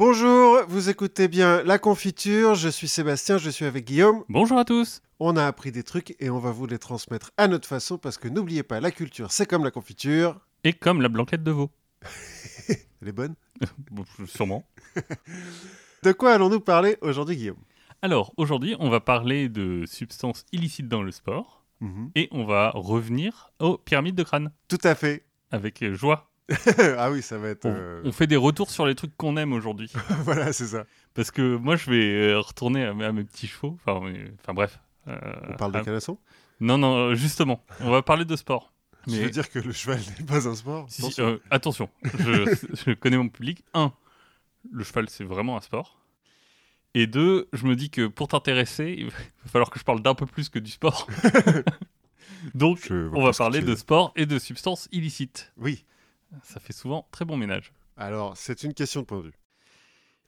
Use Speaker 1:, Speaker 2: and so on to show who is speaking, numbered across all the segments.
Speaker 1: Bonjour, vous écoutez bien La Confiture, je suis Sébastien, je suis avec Guillaume.
Speaker 2: Bonjour à tous.
Speaker 1: On a appris des trucs et on va vous les transmettre à notre façon parce que n'oubliez pas, la culture c'est comme la confiture.
Speaker 2: Et comme la blanquette de veau.
Speaker 1: Elle est bonne?
Speaker 2: Bon, Sûrement.
Speaker 1: De quoi allons-nous parler aujourd'hui, Guillaume?
Speaker 2: Alors, aujourd'hui, on va parler de substances illicites dans le sport
Speaker 1: Mhm.
Speaker 2: et on va revenir aux pyramides de crâne
Speaker 1: Tout à fait.
Speaker 2: avec euh, joie.
Speaker 1: ah oui, ça va être.
Speaker 2: On,
Speaker 1: euh,
Speaker 2: on fait des retours sur les trucs qu'on aime aujourd'hui.
Speaker 1: voilà, c'est ça.
Speaker 2: Parce que moi, je vais euh, retourner à, mes- à mes petits chevaux. Enfin, bref. Euh,
Speaker 1: On parle de
Speaker 2: à-
Speaker 1: canasson
Speaker 2: Non, non, euh, justement. On va parler de sport.
Speaker 1: Tu
Speaker 2: Mais-
Speaker 1: veux dire que le cheval n'est pas un sport?
Speaker 2: Si,
Speaker 1: Attention.
Speaker 2: euh, attention, je, je connais mon public. Un, le cheval, c'est vraiment un sport. Et deux, je me dis que pour t'intéresser, il va falloir que je parle d'un peu plus que du sport. Donc, on va parler
Speaker 1: tu
Speaker 2: de sport et de substances illicites.
Speaker 1: Oui.
Speaker 2: Ça fait souvent très bon ménage.
Speaker 1: Alors, c'est une question de point de vue.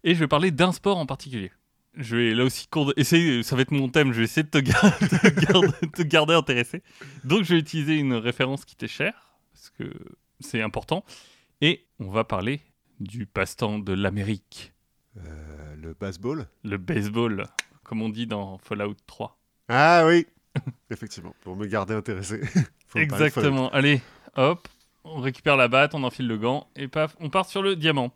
Speaker 2: Et je vais parler d'un sport en particulier. Je vais là aussi essayer, ça va être mon thème, je vais essayer de te, gar- te garder, te garder intéressé. Donc je vais utiliser une référence qui t'est chère, parce que c'est important. Et on va parler du passe-temps de l'Amérique,
Speaker 1: Euh, le baseball
Speaker 2: le baseball, comme on dit dans Fallout 3.
Speaker 1: Ah oui Effectivement, pour me garder intéressé. Faut.
Speaker 2: Exactement. Allez, hop, on récupère la batte, on enfile le gant, et paf, on part sur le diamant.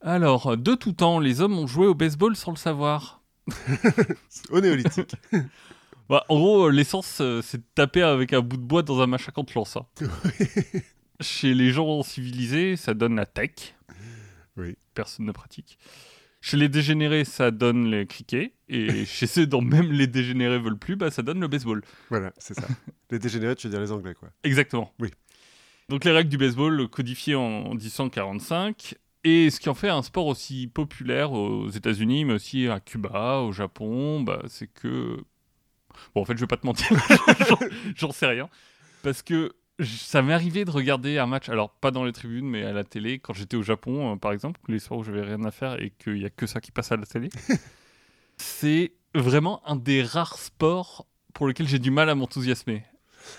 Speaker 2: Alors, de tout temps, les hommes ont joué au baseball sans le savoir.
Speaker 1: Au néolithique.
Speaker 2: Bah, en gros, l'essence, euh, c'est de taper avec un bout de bois dans un machin quand tu lances ça. Chez les gens civilisés, ça donne la tech.
Speaker 1: Oui.
Speaker 2: Personne ne pratique. Chez les dégénérés, ça donne le cricket. Et chez ceux dont même les dégénérés veulent plus, bah, ça donne le baseball.
Speaker 1: voilà, c'est ça. Les dégénérés, tu veux dire les Anglais, quoi.
Speaker 2: Exactement.
Speaker 1: Oui.
Speaker 2: Donc les règles du baseball codifiées en 1845 et ce qui en fait un sport aussi populaire aux États-Unis, mais aussi à Cuba, au Japon, bah, c'est que bon en fait je vais pas te mentir, j'en- sais rien parce que ça m'est arrivé de regarder un match, alors pas dans les tribunes mais à la télé quand j'étais au Japon euh, par exemple, les soirs où j'avais rien à faire et qu'il y a que ça qui passe à la télé. c'est vraiment un des rares sports pour lesquels j'ai du mal à m'enthousiasmer.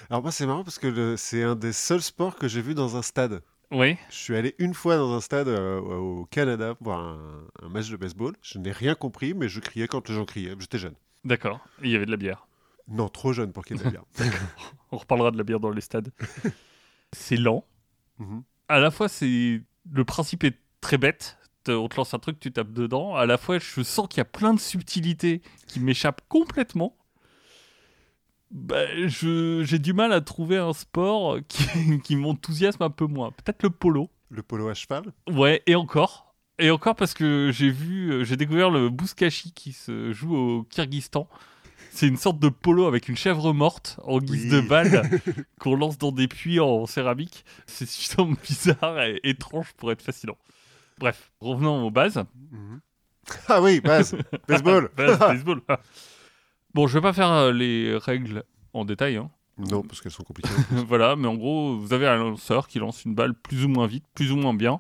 Speaker 1: Alors moi, c'est marrant parce que c'est un des seuls sports que j'ai vu dans un stade.
Speaker 2: Oui.
Speaker 1: Je suis allé une fois dans un stade euh, au Canada voir un, un match de baseball. Je n'ai rien compris, mais je criais quand les gens criaient. J'étais jeune.
Speaker 2: D'accord. Et il y avait de la bière.
Speaker 1: Non, trop jeune pour qu'il y ait de la bière.
Speaker 2: On reparlera de la bière dans les stades. c'est lent.
Speaker 1: Mhm.
Speaker 2: À la fois, c'est le principe est très bête. Te- On te lance un truc, tu tapes dedans. À la fois, je sens qu'il y a plein de subtilités qui m'échappent complètement. Bah, je- j'ai du mal à trouver un sport qui, qui m'enthousiasme un peu moins. Peut-être le polo.
Speaker 1: Le polo à cheval?
Speaker 2: Ouais, et encore. Et encore parce que j'ai vu, j'ai découvert le bouskashi qui se joue au Kyrgyzstan. C'est une sorte de polo avec une chèvre morte en guise
Speaker 1: Oui.
Speaker 2: de balle qu'on lance dans des puits en céramique. C'est suffisamment bizarre et étrange pour être fascinant. Bref, revenons aux bases.
Speaker 1: Mhm. Ah oui, base, baseball.
Speaker 2: Base, baseball. Bon, je vais pas faire euh, les règles en détail. hein.
Speaker 1: non, parce qu'elles sont compliquées.
Speaker 2: voilà, mais en gros, vous avez un lanceur qui lance une balle plus ou moins vite, plus ou moins bien,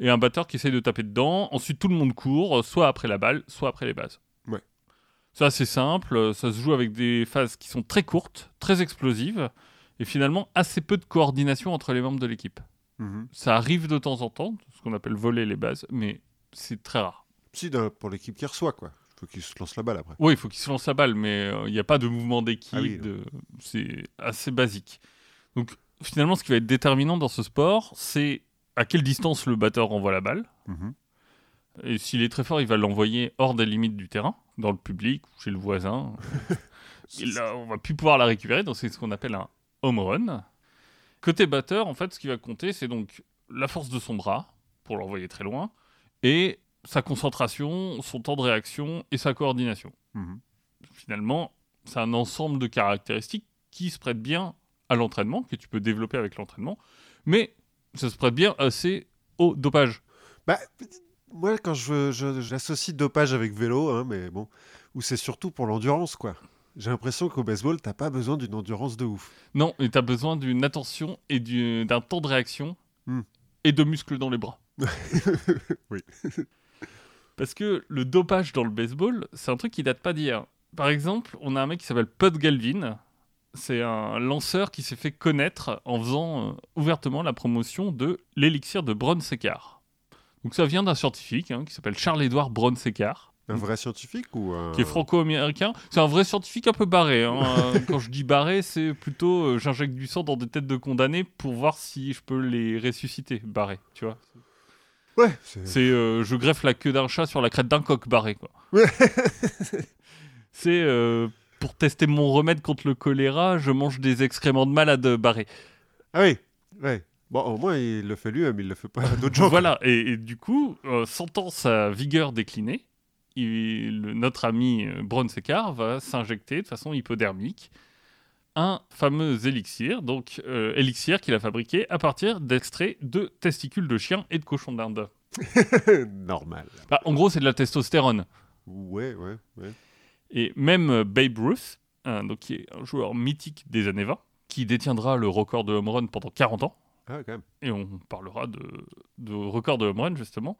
Speaker 2: et un batteur qui essaye de taper dedans. Ensuite, tout le monde court, euh, soit après la balle, soit après les bases.
Speaker 1: Ouais.
Speaker 2: Ça, c'est simple. euh, Ça se joue avec des phases qui sont très courtes, très explosives, et finalement assez peu de coordination entre les membres de l'équipe.
Speaker 1: Mhm.
Speaker 2: Ça arrive de temps en temps, ce qu'on appelle voler les bases, mais c'est très rare.
Speaker 1: Si, pour l'équipe qui reçoit, quoi. Il faut qu'il se lance la balle après.
Speaker 2: Oui, il faut qu'il se lance la balle, mais euh, il n'y a pas de mouvement d'équipe.
Speaker 1: Ah oui,
Speaker 2: de... C'est assez basique. Donc, finalement, ce qui va être déterminant dans ce sport, c'est à quelle distance le batteur envoie la balle.
Speaker 1: Mhm.
Speaker 2: Et s'il est très fort, il va l'envoyer hors des limites du terrain, dans le public chez le voisin. Et là, on va plus pouvoir la récupérer, donc c'est ce qu'on appelle un home run. Côté batteur, en fait, ce qui va compter, c'est donc la force de son bras pour l'envoyer très loin et sa concentration, son temps de réaction et sa coordination.
Speaker 1: Mhm.
Speaker 2: Finalement, c'est un ensemble de caractéristiques qui se prêtent bien à l'entraînement, que tu peux développer avec l'entraînement, mais ça se prête bien assez au dopage.
Speaker 1: Bah, moi, quand je, je- j'associe dopage avec vélo, hein, mais bon, ou c'est surtout pour l'endurance, quoi. J'ai l'impression qu'au baseball, t'as pas besoin d'une endurance de ouf.
Speaker 2: Non, et tu as besoin d'une attention et du- d'un temps de réaction
Speaker 1: Hmm.
Speaker 2: et de muscles dans les bras.
Speaker 1: Oui.
Speaker 2: Parce que le dopage dans le baseball, c'est un truc qui date pas d'hier. Par exemple, on a un mec qui s'appelle Pud Galvin. C'est un lanceur qui s'est fait connaître en faisant euh, ouvertement la promotion de l'élixir de Brown Séquard. Donc ça vient d'un scientifique hein, qui s'appelle Charles-Édouard Brown-Séquard,
Speaker 1: Un vrai scientifique ou un...
Speaker 2: qui est franco-américain. C'est un vrai scientifique un peu barré. hein. Euh, Quand je dis barré, c'est plutôt euh, j'injecte du sang dans des têtes de condamnés pour voir si je peux les ressusciter. Barré, tu vois.
Speaker 1: Ouais, c'est...
Speaker 2: Euh, je greffe la queue d'un chat sur la crête d'un coq barré, quoi.
Speaker 1: Ouais.
Speaker 2: c'est euh, pour tester mon remède contre le choléra, je mange des excréments de malade barré.
Speaker 1: Ah oui, ouais. Bon, au moins, il le fait lui-même, il le fait pas à d'autres gens.
Speaker 2: Voilà, et, et du coup, euh, sentant sa vigueur décliner, il- le- notre ami euh, Braun Séquard va s'injecter de façon hypodermique un fameux élixir, donc euh, élixir qu'il a fabriqué à partir d'extraits de testicules de chiens et de cochons d'Inde.
Speaker 1: Normal.
Speaker 2: Bah, en gros, c'est de la testostérone.
Speaker 1: Ouais, ouais, ouais.
Speaker 2: Et même euh, Babe Ruth, hein, donc qui est un joueur mythique des années 20, qui détiendra le record de home run pendant 40 ans,
Speaker 1: Ah, quand même.
Speaker 2: et on parlera de, de record de home run justement,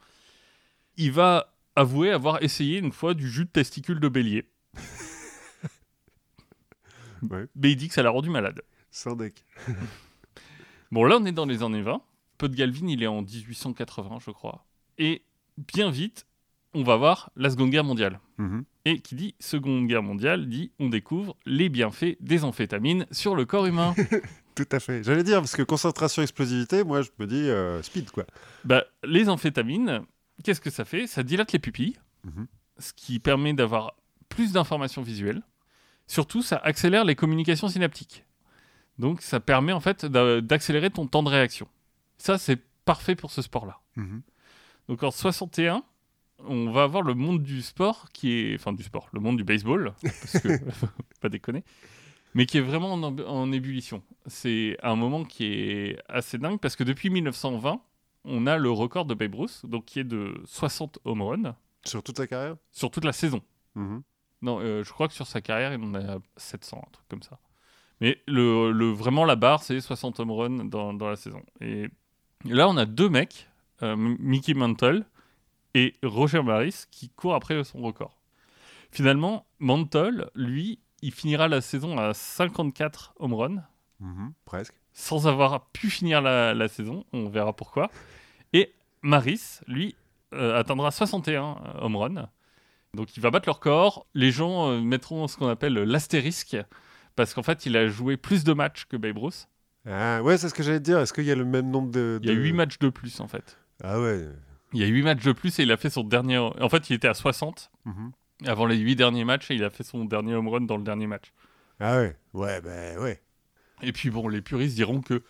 Speaker 2: il va avouer avoir essayé une fois du jus de testicule de bélier.
Speaker 1: Ouais.
Speaker 2: Mais il dit que ça l'a rendu malade.
Speaker 1: Sans deck.
Speaker 2: Bon, là, on est dans les années 20. Pod Galvin, il est en 1880, je crois. Et bien vite, on va voir la Seconde Guerre mondiale.
Speaker 1: Mhm.
Speaker 2: Et qui dit Seconde Guerre mondiale dit on découvre les bienfaits des amphétamines sur le corps humain.
Speaker 1: Tout à fait. J'allais dire, parce que concentration, explosivité, moi, je me dis euh, speed, quoi.
Speaker 2: bah, les amphétamines, qu'est-ce que ça fait? Ça dilate les pupilles,
Speaker 1: Mhm.
Speaker 2: ce qui permet d'avoir plus d'informations visuelles. Surtout, ça accélère les communications synaptiques. Donc, ça permet en fait d'a- d'accélérer ton temps de réaction. Ça, c'est parfait pour ce sport-là.
Speaker 1: Mhm.
Speaker 2: Donc en 61, on va avoir le monde du sport qui est, enfin du sport, le monde du baseball, parce que pas déconner, mais qui est vraiment en ébullition. C'est un moment qui est assez dingue parce que depuis 1920, on a le record de Babe Ruth, donc qui est de 60 home runs
Speaker 1: Sur toute sa carrière?
Speaker 2: Sur toute la saison.
Speaker 1: Mhm.
Speaker 2: Non, euh, je crois que sur sa carrière, il en a 700, un truc comme ça. Mais le, le- vraiment, la barre, c'est 60 home runs dans, dans la saison. Et là, on a deux mecs, euh, Mickey Mantle et Roger Maris, qui courent après son record. Finalement, Mantle, lui, il finira la saison à 54 home runs,
Speaker 1: Mhm. Presque.
Speaker 2: sans avoir pu finir la, la saison. On verra pourquoi. Et Maris, lui, euh, atteindra 61 home runs. Donc il va battre leur corps. Les gens euh, mettront ce qu'on appelle l'astérisque, parce qu'en fait, il a joué plus de matchs que Babe Ruth.
Speaker 1: Ah, ouais, c'est ce que j'allais te dire. Est-ce qu'il y a le même nombre de.
Speaker 2: Il y a
Speaker 1: de-
Speaker 2: 8 matchs de plus, en fait.
Speaker 1: Ah, ouais.
Speaker 2: Il y a 8 matchs de plus et il a fait son dernier... En fait, il était à 60
Speaker 1: Mhm.
Speaker 2: avant les 8 derniers matchs et il a fait son dernier home run dans le dernier match.
Speaker 1: Ah, ouais. Ouais, bah, ouais.
Speaker 2: Et puis bon, les puristes diront que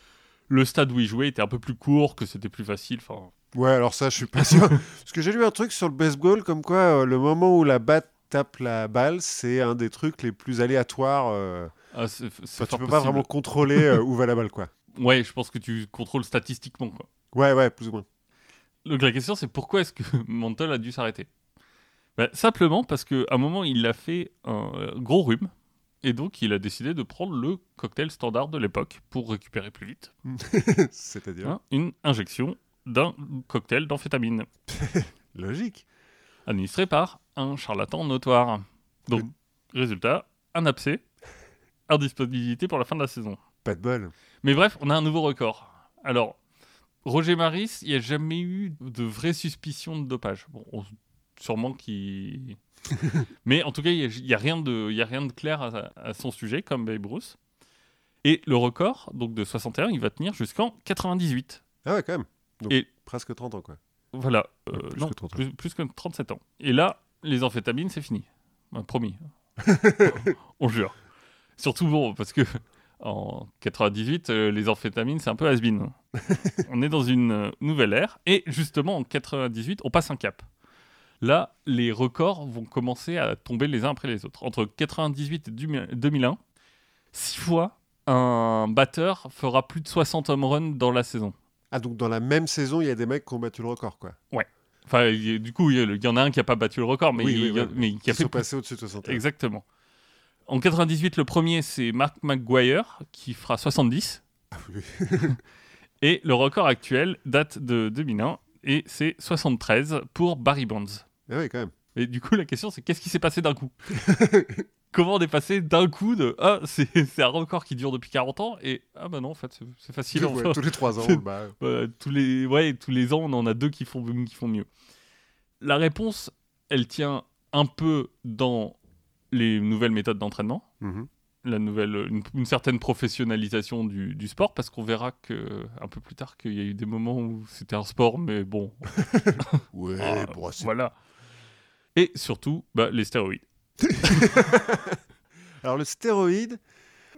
Speaker 2: le stade où il jouait était un peu plus court, que c'était plus facile. Enfin,
Speaker 1: Ouais, alors ça, je suis pas sûr. Parce que j'ai lu un truc sur le baseball, comme quoi euh, le moment où la batte tape la balle, c'est un des trucs les plus aléatoires. euh,
Speaker 2: ah, c'est- c'est
Speaker 1: enfin, tu peux pas vraiment contrôler euh, où va la balle, quoi.
Speaker 2: Ouais, je pense que tu contrôles statistiquement. Quoi.
Speaker 1: Ouais, ouais, plus ou moins.
Speaker 2: Donc la question, c'est pourquoi est-ce que Mantle a dû s'arrêter? Bah, Simplement parce qu'à un moment, il a fait un euh, gros rhume. Et donc, il a décidé de prendre le cocktail standard de l'époque pour récupérer plus vite.
Speaker 1: C'est-à-dire?
Speaker 2: Hein, une injection d'un cocktail d'amphétamine
Speaker 1: logique.
Speaker 2: administré par un charlatan notoire. Donc, résultat, un abcès, indisponibilité pour la fin de la saison.
Speaker 1: Pas de bol.
Speaker 2: Mais bref, on a un nouveau record. Alors, Roger Maris, il n'y a jamais eu de vraie suspicion de dopage. Bon, on- sûrement qu'il. Mais en tout cas, il n'y a, rien de- y a rien de clair à, à son sujet, comme Babe Ruth. Et le record, donc de 61, il va tenir jusqu'en 98.
Speaker 1: Ah, ouais, quand même. Donc,
Speaker 2: Et-
Speaker 1: presque 30 ans, quoi.
Speaker 2: Voilà. euh,
Speaker 1: plus
Speaker 2: non,
Speaker 1: que 30 ans.
Speaker 2: plus, plus que 37 ans. Et là, les amphétamines, c'est fini. Promis. On jure. Surtout bon, parce que en 98, euh, les amphétamines, c'est un peu has-been. on est dans une euh, nouvelle ère. Et justement, en 98, on passe un cap. Là, les records vont commencer à tomber les uns après les autres. Entre 98 et 2001, six fois, un batteur fera plus de 60 home runs dans la saison.
Speaker 1: Ah, donc dans la même saison, il y a des mecs qui ont battu le record, quoi.
Speaker 2: Enfin, y a- du coup, il y en a un qui n'a pas battu le record, mais,
Speaker 1: Oui,
Speaker 2: il,
Speaker 1: oui,
Speaker 2: a-
Speaker 1: ouais.
Speaker 2: mais qui
Speaker 1: Qui
Speaker 2: a fait
Speaker 1: sont passés au-dessus de 61.
Speaker 2: Exactement. En 98, le premier, c'est Mark McGuire, qui fera 70.
Speaker 1: Ah, oui.
Speaker 2: Et le record actuel date de 2001, et c'est 73 pour Barry Bonds.
Speaker 1: Ah oui, quand même.
Speaker 2: Et du coup, la question, c'est qu'est-ce qui s'est passé d'un coup? Comment on est passé d'un coup de ah c'est un record qui dure depuis 40 ans et ah bah non en fait c'est- facile
Speaker 1: Ouais, tous les trois ans, bah,
Speaker 2: Euh, tous les ouais tous les ans on en a deux qui font qui font mieux. La réponse elle tient un peu dans les nouvelles méthodes d'entraînement,
Speaker 1: mhm.
Speaker 2: la nouvelle une, une certaine professionnalisation du, du sport parce qu'on verra que un peu plus tard qu'il y a eu des moments où c'était un sport mais bon
Speaker 1: Ouais,
Speaker 2: ah,
Speaker 1: bon,
Speaker 2: voilà. Et surtout bah, les stéroïdes.
Speaker 1: Alors le stéroïde,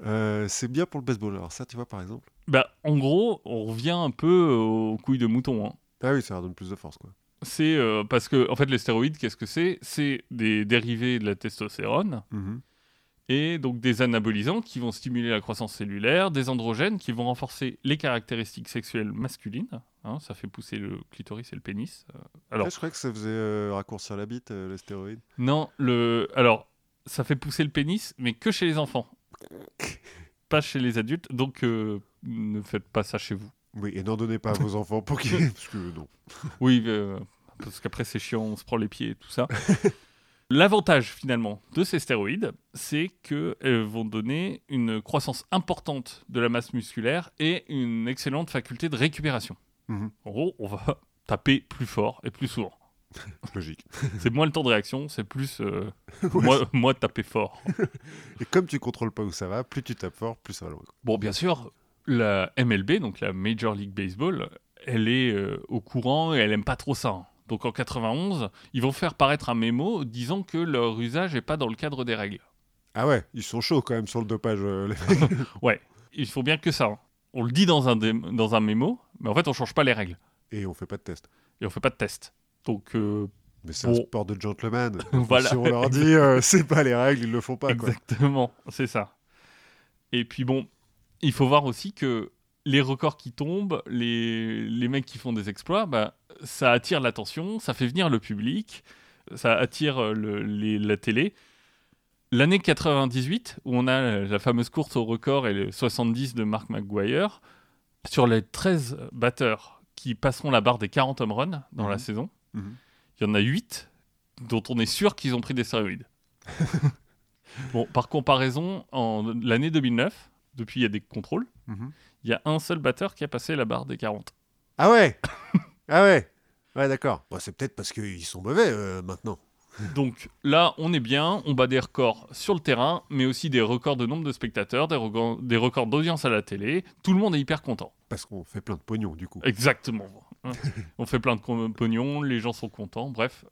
Speaker 1: euh, c'est bien pour le baseball. Alors ça, tu vois, par exemple.
Speaker 2: Bah, en gros, on revient un peu aux couilles de mouton. hein.
Speaker 1: Ah oui, ça leur donne plus de force, quoi.
Speaker 2: C'est euh, parce que, en fait, les stéroïdes, qu'est-ce que c'est? C'est des dérivés de la testostérone
Speaker 1: Mhm.
Speaker 2: Et donc des anabolisants qui vont stimuler la croissance cellulaire, des androgènes qui vont renforcer les caractéristiques sexuelles masculines. hein, ça fait pousser le clitoris et le pénis. Euh, alors,
Speaker 1: je croyais que ça faisait euh, raccourcir la bite, euh, les stéroïdes.
Speaker 2: non, le, alors, ça fait pousser le pénis, mais que chez les enfants, pas chez les adultes. Donc, euh, ne faites pas ça chez vous.
Speaker 1: Oui, et n'en donnez pas à vos enfants pour qu'ils... Parce que non.
Speaker 2: Oui, parce qu'après c'est chiant, on se prend les pieds et tout ça. L'avantage finalement de ces stéroïdes, c'est qu'elles vont donner une croissance importante de la masse musculaire et une excellente faculté de récupération.
Speaker 1: Mhm.
Speaker 2: En gros, on va taper plus fort et plus souvent.
Speaker 1: Logique.
Speaker 2: C'est moins le temps de réaction, c'est plus euh,
Speaker 1: Ouais.
Speaker 2: moi, moi taper fort.
Speaker 1: Et comme tu contrôles pas où ça va, plus tu tapes fort, plus ça va loin.
Speaker 2: Bon, bien sûr, la MLB, donc la Major League Baseball, elle est euh, au courant et elle aime pas trop ça. Donc en 91, ils vont faire paraître un mémo disant que leur usage n'est pas dans le cadre des règles.
Speaker 1: Ah ouais, ils sont chauds quand même sur le dopage. euh, les.
Speaker 2: Ouais, il faut bien que ça. hein. On le dit dans un, dans un mémo, mais en fait on change pas les règles
Speaker 1: Et on fait pas de test.
Speaker 2: et on fait pas de test. Donc euh,
Speaker 1: Mais c'est
Speaker 2: Bon.
Speaker 1: un sport de gentleman.
Speaker 2: Voilà.
Speaker 1: Si on leur dit euh, c'est pas les règles, ils le font pas.
Speaker 2: Exactement, c'est ça. Et puis bon, il faut voir aussi que les records qui tombent, les, les mecs qui font des exploits, bah, ça attire l'attention, ça fait venir le public, ça attire euh, le- les- la télé. L'année 98, où on a la, fameuse course au record et le 70 de Mark McGuire, sur les 13 batteurs qui passeront la barre des 40 home runs dans
Speaker 1: Mhm.
Speaker 2: la saison,
Speaker 1: Mhm.
Speaker 2: il y en a 8 dont on est sûr qu'ils ont pris des stéroïdes. bon, par comparaison, en l'année 2009, depuis il y a des contrôles,
Speaker 1: Mhm.
Speaker 2: Il y a un seul batteur qui a passé la barre des 40.
Speaker 1: Ah ouais Ah ouais Ouais, d'accord. Bon, c'est peut-être parce qu'ils sont mauvais euh, maintenant.
Speaker 2: Donc là, on est bien, on bat des records sur le terrain, mais aussi des records de nombre de spectateurs, des, records- des records d'audience à la télé. Tout le monde est hyper content.
Speaker 1: Parce qu'on fait plein de pognon, du coup.
Speaker 2: Exactement. Hein. on fait plein de pognon, les gens sont contents, bref.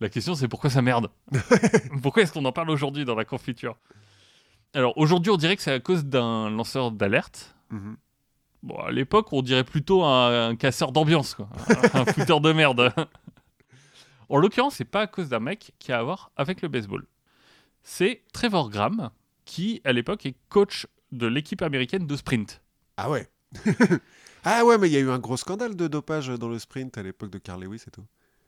Speaker 2: La question, c'est pourquoi ça merde Pourquoi est-ce qu'on en parle aujourd'hui dans la confiture? Alors aujourd'hui, on dirait que c'est à cause d'un lanceur d'alerte.
Speaker 1: Mhm.
Speaker 2: Bon, à l'époque, on dirait plutôt un, un casseur d'ambiance, quoi. un fouteur de merde. En l'occurrence, c'est pas à cause d'un mec qui a à voir avec le baseball. C'est Trevor Graham, qui, à l'époque, est coach de l'équipe américaine de sprint.
Speaker 1: Ah ouais Ah ouais, mais il y a eu un gros scandale de dopage dans le sprint à l'époque de Carl Lewis et tout.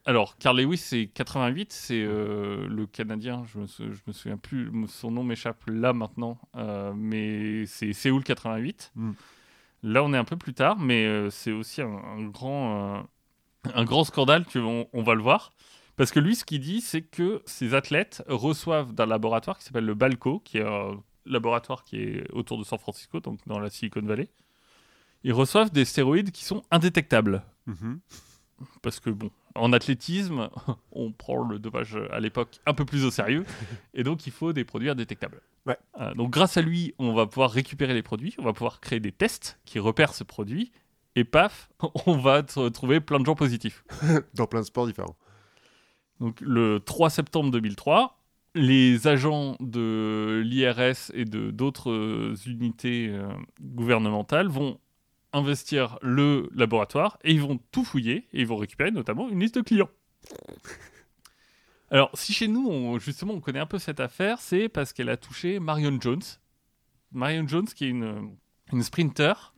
Speaker 2: Alors, Carl Lewis, c'est 88, c'est euh, le Canadien, je me, sou- je me souviens plus, son nom m'échappe là maintenant, euh, mais c'est Séoul 88.
Speaker 1: Mm.
Speaker 2: Là, on est un peu plus tard, mais euh, c'est aussi un, un grand, un grand scandale, que on, on va le voir. Parce que lui, ce qu'il dit, c'est que ces athlètes reçoivent d'un laboratoire qui s'appelle le Balco, qui est un laboratoire qui est autour de San Francisco, donc dans la Silicon Valley. Ils reçoivent des stéroïdes qui sont indétectables
Speaker 1: Mhm.
Speaker 2: Parce que bon, en athlétisme, on prend le dopage à l'époque un peu plus au sérieux, et donc il faut des produits indétectables.
Speaker 1: Ouais.
Speaker 2: Euh, donc grâce à lui, on va pouvoir récupérer les produits, on va pouvoir créer des tests qui repèrent ce produit, et paf, on va trouver plein de gens positifs.
Speaker 1: Dans plein de sports différents.
Speaker 2: Donc le 3 septembre 2003, les agents de l'IRS et de d'autres euh, unités euh, gouvernementales vont investir le laboratoire et ils vont tout fouiller et ils vont récupérer notamment une liste de clients. Alors, si chez nous, on- justement, on connaît un peu cette affaire, c'est parce qu'elle a touché Marion Jones. Marion Jones, qui est une, une sprinter.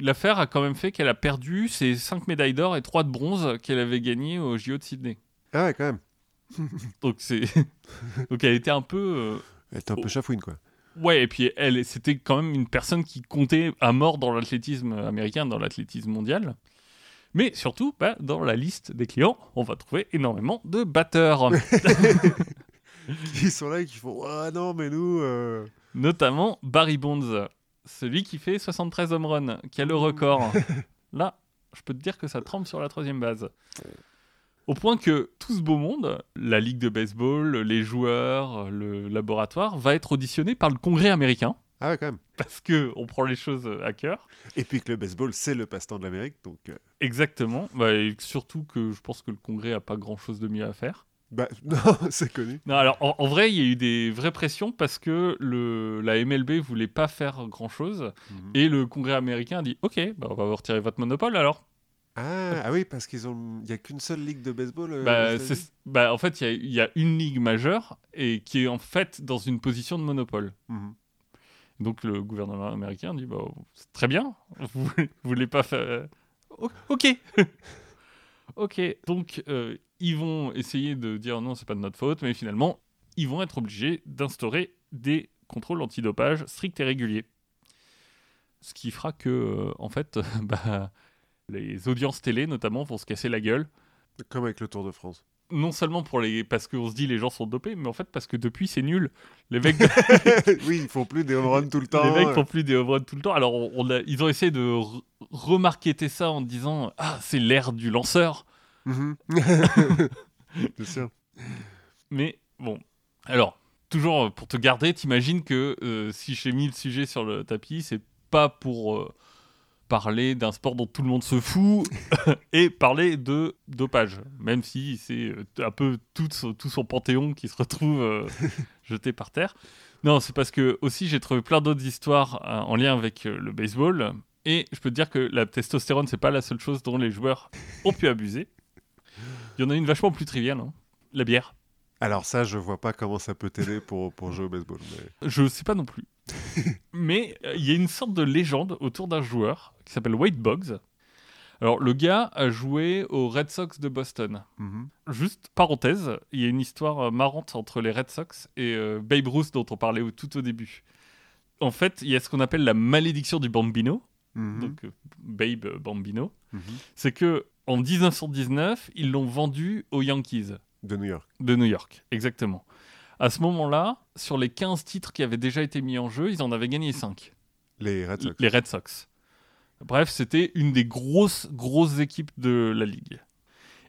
Speaker 2: L'affaire a quand même fait qu'elle a perdu ses 5 médailles d'or et 3 de bronze qu'elle avait gagnées au JO de Sydney.
Speaker 1: Ah ouais, quand même.
Speaker 2: Donc c'est donc elle était un peu euh,
Speaker 1: Elle était un peu chafouine, quoi.
Speaker 2: Ouais et puis elle c'était quand même une personne qui comptait à mort dans l'athlétisme américain, dans l'athlétisme mondial. Mais surtout, bah, dans la liste des clients, on va trouver énormément de batteurs.
Speaker 1: qui sont là et qui font Ah non, mais nous. euh,
Speaker 2: Notamment Barry Bonds, celui qui fait 73 home runs, qui a le record. Là, je peux te dire que ça tremble sur la troisième base. Au point que tout ce beau monde, la ligue de baseball, les joueurs, le laboratoire, va être auditionné par le Congrès américain
Speaker 1: Ah ouais, quand même.
Speaker 2: parce que on prend les choses à cœur.
Speaker 1: Et puis que le baseball, c'est le passe-temps de l'Amérique, donc. euh,
Speaker 2: Exactement. Bah, et surtout que je pense que le Congrès a pas grand-chose de mieux à faire.
Speaker 1: Bah, non, c'est connu.
Speaker 2: Non, alors en, en vrai, il y a eu des vraies pressions parce que le, la MLB voulait pas faire grand-chose
Speaker 1: Mhm.
Speaker 2: et le Congrès américain a dit OK, bah, on va vous retirer votre monopole alors.
Speaker 1: Ah, ah oui, parce qu'ils ont. N'y a qu'une seule ligue de baseball. euh,
Speaker 2: Bah, bah, en fait, il y a- il y, a une ligue majeure et qui est en fait dans une position de monopole.
Speaker 1: Mhm.
Speaker 2: Donc le gouvernement américain dit bah, c'est très bien, vous vous voulez pas faire. O- Ok Ok, donc euh, ils vont essayer de dire non, c'est pas de notre faute, mais finalement, ils vont être obligés d'instaurer des contrôles antidopage stricts et réguliers. Ce qui fera que, euh, en fait, bah, les audiences télé notamment vont se casser la gueule.
Speaker 1: Comme avec le Tour de France.
Speaker 2: Non seulement pour les parce qu'on se dit les gens sont dopés, mais en fait parce que depuis c'est nul. Les mecs
Speaker 1: oui, ils font plus des home runs tout le temps.
Speaker 2: Les mecs font plus des home runs tout le temps. Alors, on- on a- ils ont essayé de re- remarketer ça en disant Ah, c'est l'ère du lanceur.
Speaker 1: Mhm. Bien sûr.
Speaker 2: Mais bon. Alors, toujours euh, pour te garder, t'imagines que euh, si j'ai mis le sujet sur le tapis, c'est pas pour euh, parler d'un sport dont tout le monde se fout et parler de dopage. Même si c'est euh, un peu tout, son- tout son panthéon qui se retrouve euh, jeté par terre. Non, c'est parce que aussi j'ai trouvé plein d'autres histoires euh, en lien avec euh, le baseball. Et je peux te dire que la testostérone, c'est pas la seule chose dont les joueurs ont pu abuser. Il y en a une vachement plus triviale, hein. la bière.
Speaker 1: Alors, ça, je vois pas comment ça peut t'aider pour, pour jouer au baseball. mais-
Speaker 2: Je sais pas non plus. Mais euh, il y a une sorte de légende autour d'un joueur qui s'appelle Wade Boggs. Alors, le gars a joué aux Red Sox de Boston.
Speaker 1: Mhm.
Speaker 2: Juste parenthèse, il y a une histoire euh, marrante entre les Red Sox et euh, Babe Ruth dont on parlait tout au début. En fait, il y a ce qu'on appelle la malédiction du Bambino,
Speaker 1: Mhm.
Speaker 2: donc euh, Babe Bambino.
Speaker 1: Mhm.
Speaker 2: C'est que en 1919, ils l'ont vendu aux Yankees.
Speaker 1: De New York.
Speaker 2: De New York, exactement. À ce moment-là, sur les 15 titres qui avaient déjà été mis en jeu, ils en avaient gagné 5.
Speaker 1: Les Red Sox.
Speaker 2: Les Red Sox. Bref, c'était une des grosses, grosses équipes de la ligue.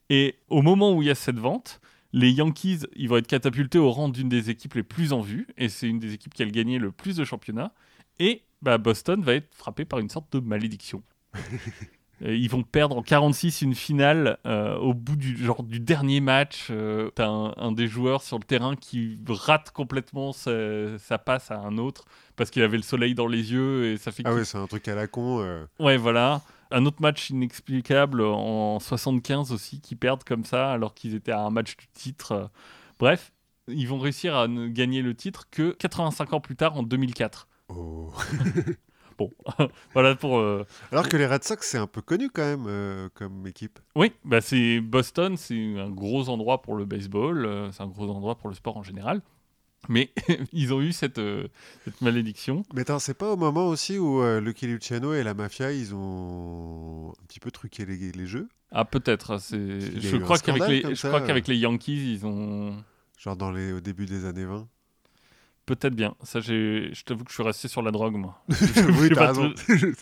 Speaker 2: Et au moment où il y a cette vente, les Yankees, ils vont être catapultés au rang d'une des équipes les plus en vue, et c'est une des équipes qui a gagné le plus de championnats. Et bah, Boston va être frappé par une sorte de malédiction. Euh, Ils vont perdre en 46 une finale euh, au bout du, genre, du dernier match. Euh, T'as un, un des joueurs sur le terrain qui rate complètement sa, sa passe à un autre parce qu'il avait le soleil dans les yeux et ça fait
Speaker 1: Ah ouais, c'est un truc à la con. euh.
Speaker 2: Ouais, voilà. Un autre match inexplicable en 75 aussi qui perdent comme ça alors qu'ils étaient à un match du titre. Bref, ils vont réussir à ne gagner le titre que 85 ans plus tard en 2004.
Speaker 1: Oh.
Speaker 2: Bon, voilà pour. euh,
Speaker 1: Alors que les Red Sox, c'est un peu connu quand même euh, comme équipe.
Speaker 2: Oui, bah c'est Boston, c'est un gros endroit pour le baseball, euh, c'est un gros endroit pour le sport en général. Mais ils ont eu cette, cette malédiction.
Speaker 1: Mais attends, c'est pas au moment aussi où Lucky Luciano et la mafia, ils ont un petit peu truqué les, les jeux?
Speaker 2: Ah, peut-être.
Speaker 1: a
Speaker 2: Je crois qu'avec les, je
Speaker 1: ça,
Speaker 2: crois qu'avec les Yankees, ils ont.
Speaker 1: Genre dans les, au début des années 20
Speaker 2: Peut-être bien. Ça, j'ai- je t'avoue que je suis resté sur la drogue, moi.
Speaker 1: Oui,
Speaker 2: J'ai
Speaker 1: t'as raison.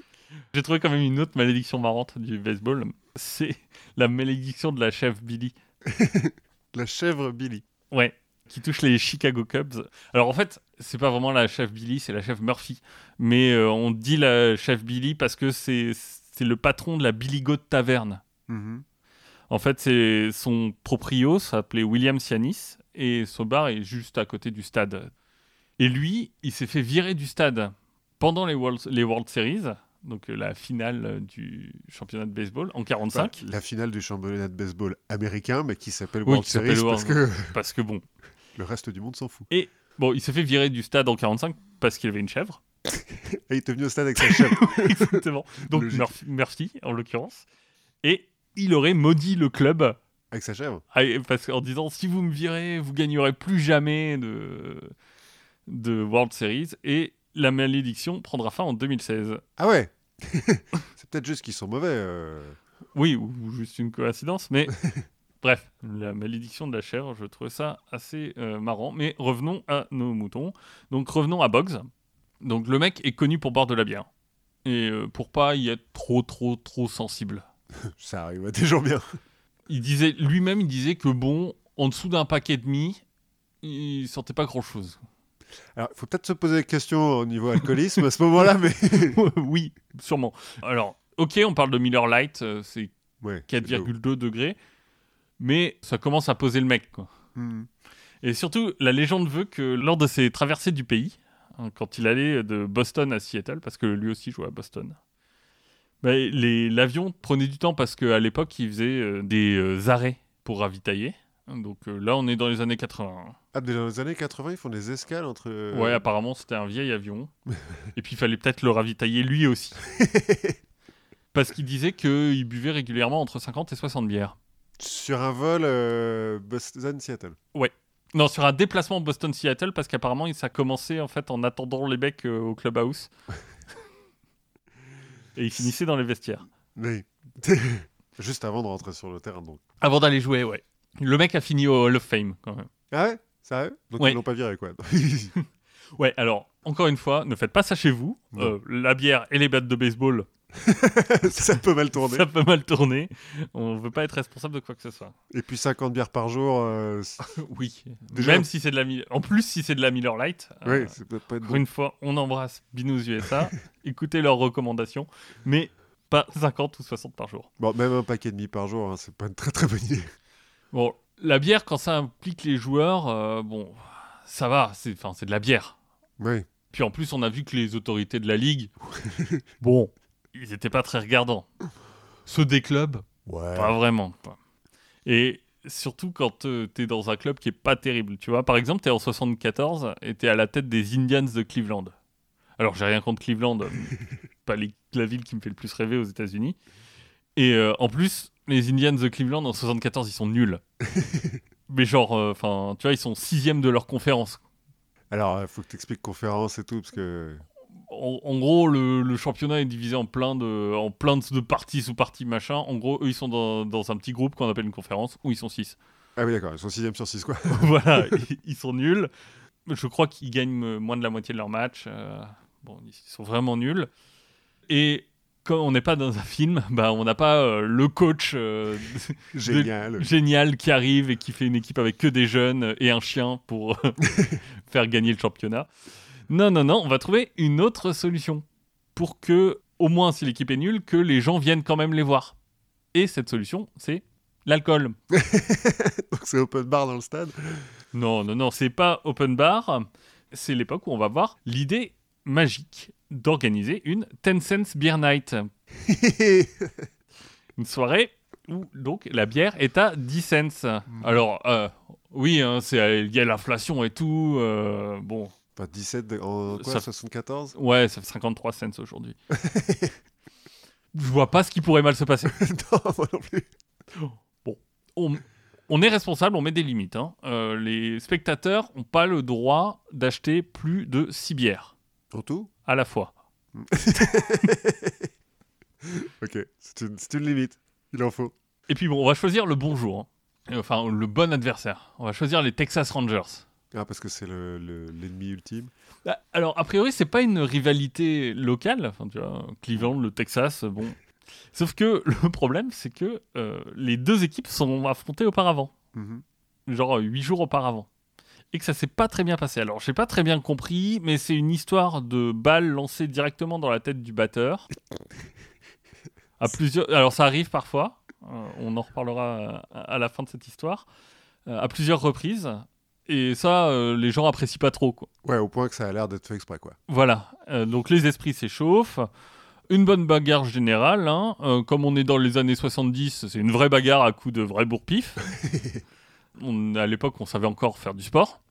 Speaker 2: J'ai trouvé quand même une autre malédiction marrante du baseball. C'est la malédiction de la chef Billy.
Speaker 1: la chèvre Billy.
Speaker 2: Ouais. Qui touche les Chicago Cubs. Alors en fait, c'est pas vraiment la chef Billy, c'est la chef Murphy. Mais euh, on dit la chef Billy parce que c'est c'est le patron de la Billy Goat Taverne.
Speaker 1: Mhm.
Speaker 2: En fait, c'est son proprio s'appelait William Sianis et son bar est juste à côté du stade. Et lui, il s'est fait virer du stade pendant les World, les World Series, donc euh, la finale euh, du championnat de baseball en 45.
Speaker 1: Enfin, la finale du championnat de baseball américain, mais qui s'appelle
Speaker 2: Oui,
Speaker 1: World
Speaker 2: qui
Speaker 1: Series parce que
Speaker 2: Parce que bon,
Speaker 1: le reste du monde s'en fout.
Speaker 2: bon, il s'est fait virer du stade en 45 parce qu'il avait une chèvre.
Speaker 1: Et il est venu au stade avec sa chèvre.
Speaker 2: Exactement. Donc. Murphy, Murphy, en l'occurrence. Et il aurait maudit le club
Speaker 1: avec sa chèvre
Speaker 2: Ah, et parce qu'en disant si vous me virez, vous gagnerez plus jamais de, de World Series. Et la malédiction prendra fin en 2016.
Speaker 1: Ah ouais? C'est peut-être juste qu'ils sont mauvais. euh.
Speaker 2: Oui, ou, ou juste une coïncidence, mais Bref, la malédiction de la chair, je trouvais ça assez euh, marrant. Mais revenons à nos moutons. Donc revenons à Boggs. Donc le mec est connu pour boire de la bière. Et euh, pour pas y être trop, trop, trop sensible.
Speaker 1: Ça arrive à des gens bien.
Speaker 2: Il disait, lui-même, il disait que bon, en dessous d'un paquet de demi, il sentait pas grand-chose.
Speaker 1: Alors, il faut peut-être se poser des questions au niveau alcoolisme à ce moment-là, mais.
Speaker 2: oui, sûrement. Alors, ok, on parle de Miller Light, euh, c'est
Speaker 1: Ouais, c'est de l'eau.
Speaker 2: 4,2 degrés, mais ça commence à poser le mec, quoi.
Speaker 1: Hmm.
Speaker 2: Et surtout, la légende veut que lors de ses traversées du pays, hein, quand il allait de Boston à Seattle, parce que lui aussi jouait à Boston, bah, les- l'avion prenait du temps parce qu'à l'époque, il faisait euh, des euh, arrêts pour ravitailler. Donc euh, là, on est dans les années 80. hein.
Speaker 1: Ah, déjà dans les années 80, ils font des escales entre. euh,
Speaker 2: Ouais, apparemment, c'était un vieil avion. Et puis, il fallait peut-être le ravitailler lui aussi. parce qu'il disait qu'il buvait régulièrement entre 50 et 60 bières.
Speaker 1: Sur un vol euh, Boston-Seattle.
Speaker 2: Non, sur un déplacement Boston-Seattle, parce qu'apparemment, ça commençait en fait en attendant les becs au clubhouse. et il finissait dans les vestiaires.
Speaker 1: Oui. Juste avant de rentrer sur le terrain, donc.
Speaker 2: Avant d'aller jouer, ouais. Le mec a fini au Hall of Fame, quand même.
Speaker 1: Ah ouais? Sérieux? Donc
Speaker 2: Ouais.
Speaker 1: ils l'ont pas viré, quoi.
Speaker 2: Ouais, alors, encore une fois, ne faites pas ça chez vous. Euh, la bière et les battes de baseball,
Speaker 1: ça peut mal tourner.
Speaker 2: ça peut mal tourner. On veut pas être responsable de quoi que ce soit.
Speaker 1: Et puis 50 bières par jour, euh,
Speaker 2: Oui.
Speaker 1: Déjà-
Speaker 2: Même si c'est de la En plus, si c'est de la Miller Lite. euh,
Speaker 1: ouais, ça peut pas être
Speaker 2: Encore
Speaker 1: bon.
Speaker 2: une fois, on embrasse Binous USA. écoutez leurs recommandations, mais pas 50 ou 60 par jour.
Speaker 1: Bon, même un paquet et demi par jour, hein, c'est pas une très très bonne idée.
Speaker 2: Bon, la bière, quand ça implique les joueurs, euh, bon, ça va, c'est de la bière.
Speaker 1: Ouais.
Speaker 2: Puis en plus, on a vu que les autorités de la Ligue, bon, ils n'étaient pas très regardants. Ceux des clubs,
Speaker 1: Ouais.
Speaker 2: pas vraiment. quoi. Et surtout quand euh, t'es dans un club qui est pas terrible. Tu vois, par exemple, t'es en 74 et t'es à la tête des Indians de Cleveland. Alors, j'ai rien contre Cleveland, pas les- la ville qui me fait le plus rêver aux États-Unis. Et euh, en plus, les Indians de Cleveland en 74, ils sont nuls. Mais genre, enfin, tu vois, ils sont sixième de leur conférence.
Speaker 1: Alors, il faut que tu expliques conférence et tout, parce que.
Speaker 2: En, en gros, le, le championnat est divisé en plein de, en plein de, parties sous parties machin. En gros, eux, ils sont dans, dans un petit groupe qu'on appelle une conférence où ils sont 6.
Speaker 1: Ah oui, d'accord, ils sont 6 sur 6, quoi.
Speaker 2: voilà, ils, ils sont nuls. Je crois qu'ils gagnent euh, moins de la moitié de leur match. euh, bon, ils sont vraiment nuls. Et comme on n'est pas dans un film, bah, on n'a pas euh, le coach euh,
Speaker 1: Génial.
Speaker 2: génial qui arrive et qui fait une équipe avec que des jeunes et un chien pour faire gagner le championnat. Non, non, non, on va trouver une autre solution pour que, au moins si l'équipe est nulle, que les gens viennent quand même les voir. Et cette solution, c'est l'alcool.
Speaker 1: Donc c'est open bar dans le stade.
Speaker 2: Non, non, non, c'est pas open bar. C'est l'époque où on va voir l'idée magique d'organiser une 10 cents beer night. Une soirée où donc la bière est à 10 cents. Alors, euh, oui, hein, c'est il y a l'inflation et tout. euh, bon,
Speaker 1: Enfin, 17 de- en quoi,
Speaker 2: Ça-
Speaker 1: 74
Speaker 2: ouais, ça fait 53 cents aujourd'hui. Je vois pas ce qui pourrait mal se passer.
Speaker 1: Non, moi non plus.
Speaker 2: on, on est responsable, on met des limites. hein. Euh, les spectateurs n'ont pas le droit d'acheter plus de 6 bières
Speaker 1: En tout?
Speaker 2: À la fois.
Speaker 1: Ok, c'est une, limite. Il en faut.
Speaker 2: Et puis bon, on va choisir le bon jour. hein. Enfin, le bon adversaire. On va choisir les Texas Rangers.
Speaker 1: Ah, parce que c'est le- le- l'ennemi ultime.
Speaker 2: Bah, Alors, a priori, c'est pas une rivalité locale. Enfin, tu vois, Cleveland, le Texas, bon. Sauf que le problème, c'est que euh, les deux équipes sont affrontées auparavant.
Speaker 1: Mhm.
Speaker 2: genre huit jours auparavant. Et que ça s'est pas très bien passé. Alors, j'ai pas très bien compris, mais c'est une histoire de balle lancée directement dans la tête du batteur. À plusieurs... Alors, ça arrive parfois. euh, on en reparlera à, à la fin de cette histoire. euh, à plusieurs reprises. Et ça, euh, les gens apprécient pas trop. Quoi.
Speaker 1: Ouais, au point que ça a l'air d'être fait exprès, quoi.
Speaker 2: Voilà. Euh, donc, les esprits s'échauffent. Une bonne bagarre générale. hein. Euh, comme on est dans les années 70, c'est une vraie bagarre à coups de vrai bourre-pif. On- à l'époque, on savait encore faire du sport.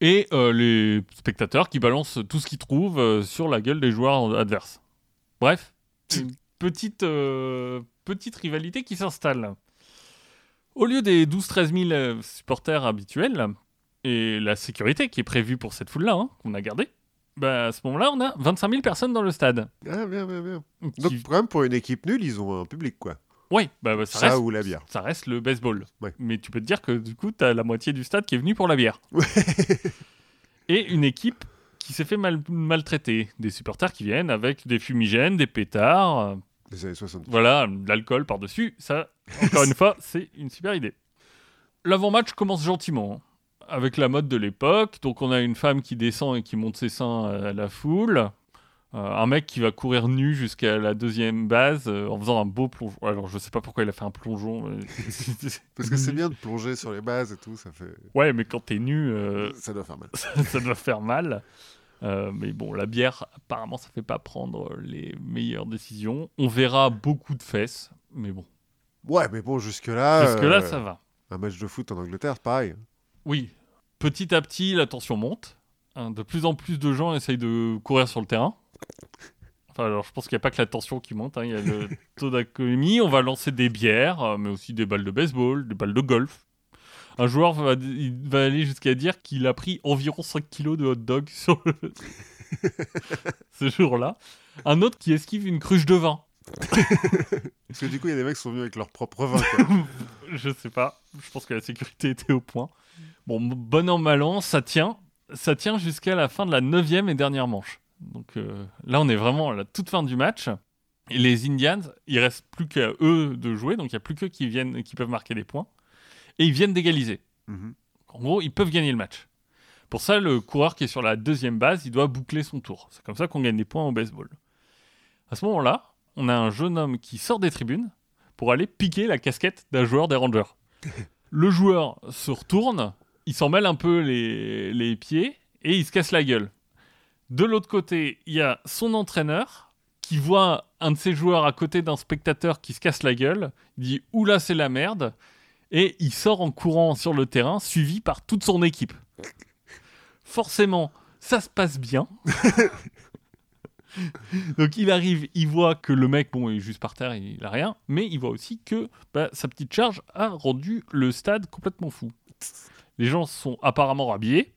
Speaker 2: Et euh, les spectateurs qui balancent tout ce qu'ils trouvent euh, sur la gueule des joueurs adverses. Bref, une petite, euh, petite rivalité qui s'installe. Au lieu des 12-13 000 euh, supporters habituels, et la sécurité qui est prévue pour cette foule-là, hein, qu'on a gardée, bah, à ce moment-là, on a 25 000 personnes dans le stade.
Speaker 1: Ah, bien, bien, bien.
Speaker 2: Qui-
Speaker 1: Donc, même, pour une équipe nulle, ils ont un public, quoi.
Speaker 2: Ouais, bah, bah, ça,
Speaker 1: Ça
Speaker 2: reste,
Speaker 1: ou la bière.
Speaker 2: ça reste le baseball.
Speaker 1: Ouais.
Speaker 2: Mais tu peux te dire que du coup, t'as la moitié du stade qui est venu pour la bière.
Speaker 1: Ouais.
Speaker 2: Et une équipe qui s'est fait mal, maltraiter. Des supporters qui viennent avec des fumigènes, des pétards, euh,
Speaker 1: Les années 60.
Speaker 2: voilà, de l'alcool par-dessus. Ça, encore une fois, c'est une super idée. L'avant-match commence gentiment, hein, avec la mode de l'époque. Donc on a une femme qui descend et qui monte ses seins à la foule. Euh, un mec qui va courir nu jusqu'à la deuxième base euh, en faisant un beau plongeon. Alors je sais pas pourquoi il a fait un plongeon. mais-
Speaker 1: Parce que c'est bien de plonger sur les bases et tout, ça fait.
Speaker 2: Ouais, mais quand t'es nu, euh,
Speaker 1: Ça doit faire mal.
Speaker 2: ça doit faire mal. Euh, mais bon, la bière, apparemment, ça fait pas prendre les meilleures décisions. On verra beaucoup de fesses, mais bon.
Speaker 1: Ouais, mais bon, jusque-là.
Speaker 2: Jusque-là,
Speaker 1: euh,
Speaker 2: ça va.
Speaker 1: Un match de foot en Angleterre, c'est pareil.
Speaker 2: Oui, petit à petit, la tension monte. Hein, de plus en plus de gens essayent de courir sur le terrain. Enfin, alors, je pense qu'il n'y a pas que la tension qui monte. hein, Il y a le taux d'alcoolémie. On va lancer des bières, euh, mais aussi des balles de baseball, des balles de golf. Un joueur va, il va aller jusqu'à dire qu'il a pris environ 5 kilos de hot dog sur le- ce jour-là. Un autre qui esquive une cruche de vin.
Speaker 1: Parce que du coup, il y a des mecs qui sont venus avec leur propre vin. quoi.
Speaker 2: Je sais pas. Je pense que la sécurité était au point. Bon, bon an, mal an, ça tient. Ça tient jusqu'à la fin de la neuvième et dernière manche. Donc euh, là, on est vraiment à la toute fin du match. Et les Indians, il reste plus qu'à eux de jouer. Donc il n'y a plus qu'eux qui, viennent, qui peuvent marquer des points. Et ils viennent d'égaliser.
Speaker 1: Mhm.
Speaker 2: En gros, ils peuvent gagner le match. Pour ça, le coureur qui est sur la deuxième base, il doit boucler son tour. C'est comme ça qu'on gagne des points au baseball. À ce moment-là, on a un jeune homme qui sort des tribunes pour aller piquer la casquette d'un joueur des Rangers. le joueur se retourne, il s'en mêle un peu les, les pieds et il se casse la gueule. De l'autre côté, il y a son entraîneur qui voit un de ses joueurs à côté d'un spectateur qui se casse la gueule, il dit Oula, c'est la merde et il sort en courant sur le terrain, suivi par toute son équipe. Forcément, ça se passe bien. Donc il arrive, il voit que le mec, bon, il est juste par terre, il a rien, mais il voit aussi que bah, sa petite charge a rendu le stade complètement fou. Les gens sont apparemment rhabillés.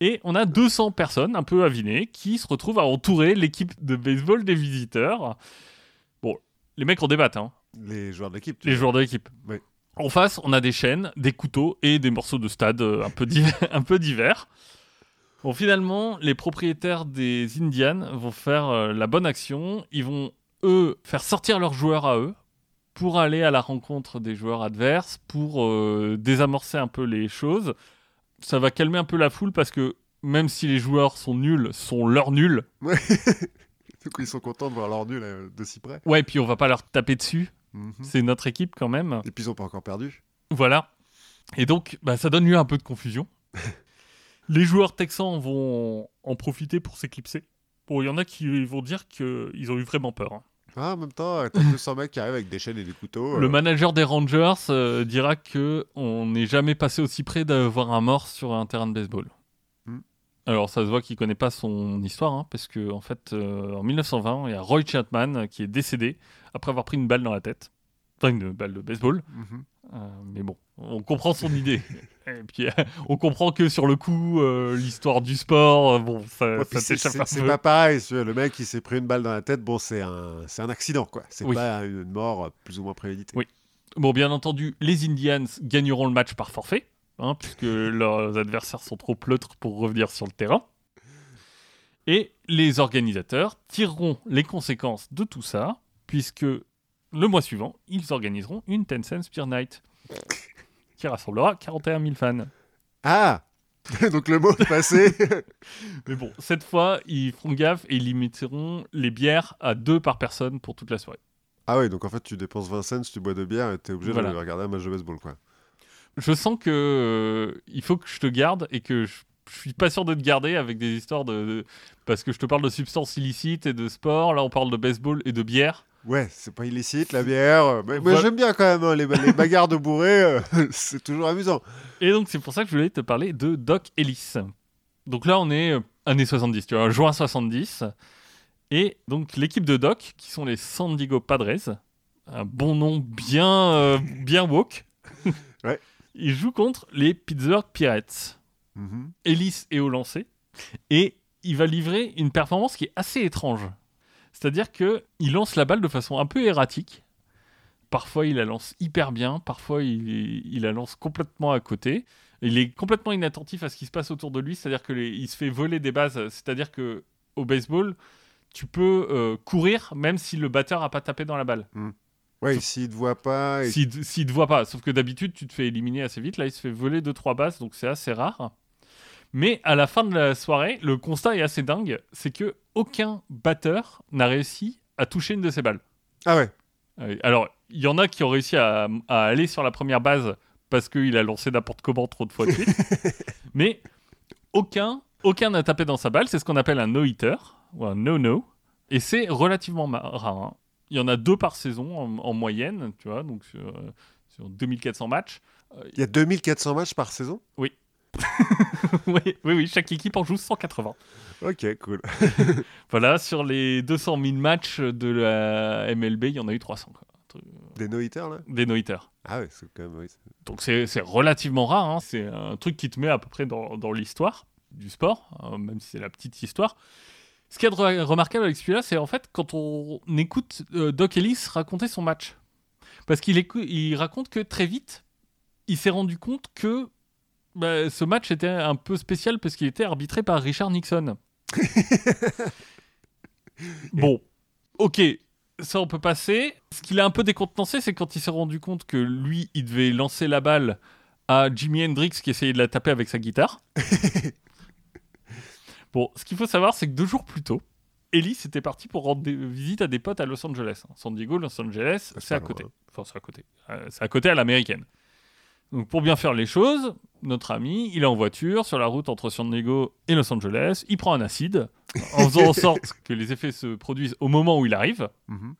Speaker 2: Et on a 200 personnes un peu avinées qui se retrouvent à entourer l'équipe de baseball des visiteurs. Bon, les mecs en débattent, hein
Speaker 1: Les joueurs de l'équipe. tu
Speaker 2: les joueurs de l'équipe.
Speaker 1: Oui.
Speaker 2: En face, on a des chaînes, des couteaux et des morceaux de stade euh, un peu, div- un peu divers. Bon, finalement, les propriétaires des Indians vont faire euh, la bonne action. Ils vont, eux, faire sortir leurs joueurs à eux pour aller à la rencontre des joueurs adverses, pour euh, désamorcer un peu les choses. Ça va calmer un peu la foule parce que même si les joueurs sont nuls, sont leurs nuls.
Speaker 1: Ouais. du coup, ils sont contents de voir leur nul euh, de si près.
Speaker 2: Ouais, puis on va pas leur taper dessus.
Speaker 1: Mhm.
Speaker 2: C'est notre équipe quand même.
Speaker 1: Et puis, ils ont pas encore perdu.
Speaker 2: Voilà. Et donc, bah, ça donne lieu à un peu de confusion. Les joueurs texans vont en profiter pour s'éclipser. Bon, il y en a qui vont dire qu'ils ont eu vraiment peur. hein.
Speaker 1: Ah, en même temps, t'as 200 mecs qui arrivent avec des chaînes et des couteaux.
Speaker 2: Le
Speaker 1: euh,
Speaker 2: manager des Rangers euh, dira que on n'est jamais passé aussi près d'avoir un mort sur un terrain de baseball.
Speaker 1: Hmm.
Speaker 2: Alors ça se voit qu'il connaît pas son histoire, hein, parce que en fait, euh, en 1920, il y a Roy Chapman qui est décédé après avoir pris une balle dans la tête, enfin une balle de baseball.
Speaker 1: mhm.
Speaker 2: Euh, mais bon, on comprend son idée. Et puis, on comprend que sur le coup, euh, l'histoire du sport, euh, bon, ça,
Speaker 1: Ouais,
Speaker 2: ça
Speaker 1: puis c'est pas pareil. Le mec, il s'est pris une balle dans la tête. Bon, c'est un, un accident, quoi. C'est
Speaker 2: Oui.
Speaker 1: pas une mort plus ou moins préméditée.
Speaker 2: Oui. Bon, bien entendu, les Indians gagneront le match par forfait, hein, puisque leurs adversaires sont trop pleutres pour revenir sur le terrain. Et les organisateurs tireront les conséquences de tout ça, puisque le mois suivant, ils organiseront une Ten Cents Beer Night, qui rassemblera 41 000 fans.
Speaker 1: Ah Donc le mot est passé.
Speaker 2: Mais bon, cette fois, ils feront gaffe et ils limiteront les bières à deux par personne pour toute la soirée.
Speaker 1: ah oui, donc en fait, tu dépenses 20 cents, tu bois de bière et t'es obligé
Speaker 2: Voilà.
Speaker 1: de regarder un match de baseball, quoi.
Speaker 2: Je sens que euh, il faut que je te garde et que je, je suis pas sûr de te garder avec des histoires de, de- parce que je te parle de substances illicites et de sport. Là, on parle de baseball et de bière.
Speaker 1: Ouais, c'est pas illicite, la bière. euh, Mais, mais
Speaker 2: Voilà.
Speaker 1: j'aime bien quand même, hein, les, les bagarres de bourrés, euh, c'est toujours amusant.
Speaker 2: Et donc, c'est pour ça que je voulais te parler de Doc Ellis. Donc là, on est euh, années 70, tu vois, juin 70. Et donc, l'équipe de Doc, qui sont les San Diego Padres, un bon nom bien, euh, bien woke.
Speaker 1: Ouais.
Speaker 2: Ils jouent contre les Pittsburgh Pirates.
Speaker 1: Mhm.
Speaker 2: Ellis est au lancer et il va livrer une performance qui est assez étrange. C'est-à-dire que il lance la balle de façon un peu erratique. Parfois, il la lance hyper bien, parfois, il, il la lance complètement à côté. Il est complètement inattentif à ce qui se passe autour de lui, c'est-à-dire qu'il se fait voler des bases. C'est-à-dire que au baseball, tu peux euh, courir même si le batteur a pas tapé dans la balle.
Speaker 1: Ouais,
Speaker 2: Sauf-
Speaker 1: s'il te voit pas. et-
Speaker 2: s'il te voit pas. Sauf que d'habitude, tu te fais éliminer assez vite. Là, il se fait voler 2-3 bases, donc c'est assez rare. Mais à la fin de la soirée, le constat est assez dingue c'est que aucun batteur n'a réussi à toucher une de ces balles.
Speaker 1: Ah ouais.
Speaker 2: Euh, Alors, il y en a qui ont réussi à, à aller sur la première base parce qu'il a lancé n'importe comment trop de fois de suite. Mais aucun aucun n'a tapé dans sa balle. C'est ce qu'on appelle un no-hitter ou un no-no. Et c'est relativement rare. hein. Il y en a deux par saison en, en moyenne, tu vois, donc sur, euh, sur 2400 matchs.
Speaker 1: Il y a 2400 matchs par saison?
Speaker 2: Oui, oui, oui, chaque équipe en joue 180.
Speaker 1: Ok, cool.
Speaker 2: Voilà, sur les 200 000 matchs de la MLB, il y en a eu 300. quoi. Truc-
Speaker 1: Des no-hitters là?
Speaker 2: Des no-hitters.
Speaker 1: Ah ouais, c'est quand même. oui,
Speaker 2: Donc c'est relativement rare, hein. c'est un truc qui te met à peu près dans, dans l'histoire du sport, hein, même si c'est la petite histoire. Ce de re- remarquable avec celui-là, c'est en fait quand on écoute euh, Doc Ellis raconter son match. Parce qu'il il raconte que très vite, il s'est rendu compte que bah, ce match était un peu spécial parce qu'il était arbitré par Richard Nixon. bon, ok, ça on peut passer. Ce qu'il a un peu décontenancé, c'est quand il s'est rendu compte que lui, il devait lancer la balle à Jimi Hendrix qui essayait de la taper avec sa guitare. bon, ce qu'il faut savoir, c'est que deux jours plus tôt, Ellis était parti pour rendre des visites à des potes à Los Angeles. San Diego, Los Angeles,
Speaker 1: C'est
Speaker 2: c'est à côté. Enfin, c'est à côté. Euh, c'est à côté à l'américaine. Donc, pour bien faire les choses, notre ami, il est en voiture sur la route entre San Diego et Los Angeles. Il prend un acide en faisant en sorte que les effets se produisent au moment où il arrive.
Speaker 1: Mhm.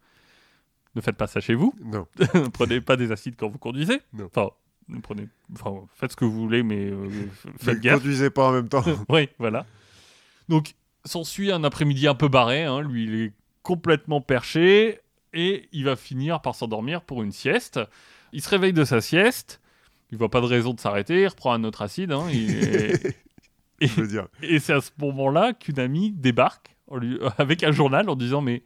Speaker 2: Ne faites pas ça chez vous.
Speaker 1: Non.
Speaker 2: ne prenez pas des acides quand vous conduisez.
Speaker 1: Non.
Speaker 2: Enfin, ne prenez, enfin, faites ce que vous voulez, mais euh,
Speaker 1: Ne
Speaker 2: faites gaffe.
Speaker 1: conduisez pas en même temps.
Speaker 2: oui, voilà. Donc, s'ensuit un après-midi un peu barré. hein. Lui, il est complètement perché et il va finir par s'endormir pour une sieste. Il se réveille de sa sieste. Il voit pas de raison de s'arrêter. Il reprend un autre acide. hein. Et c'est à ce moment-là qu'une amie débarque en lui- avec un journal en disant Mais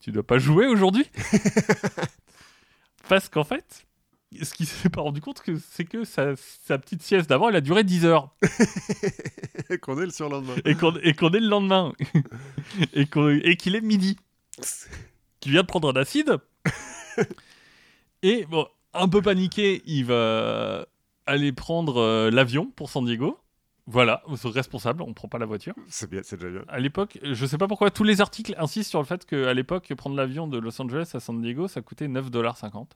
Speaker 2: tu dois pas jouer aujourd'hui Parce qu'en fait, ce qu'il s'est pas rendu compte, que- c'est que sa, sa petite sieste d'avant, elle a duré 10 heures.
Speaker 1: Qu'on est le surlendemain.
Speaker 2: Et qu'on et est le lendemain. et et qu'il est midi. Qu'il vient de prendre un acide. et bon, un peu paniqué, il va aller prendre euh, l'avion pour San Diego. Voilà, responsable, on prend pas la voiture.
Speaker 1: C'est bien, c'est déjà bien.
Speaker 2: À l'époque, je sais pas pourquoi, tous les articles insistent sur le fait qu'à l'époque, prendre l'avion de Los Angeles à San Diego, ça coûtait 9,50$.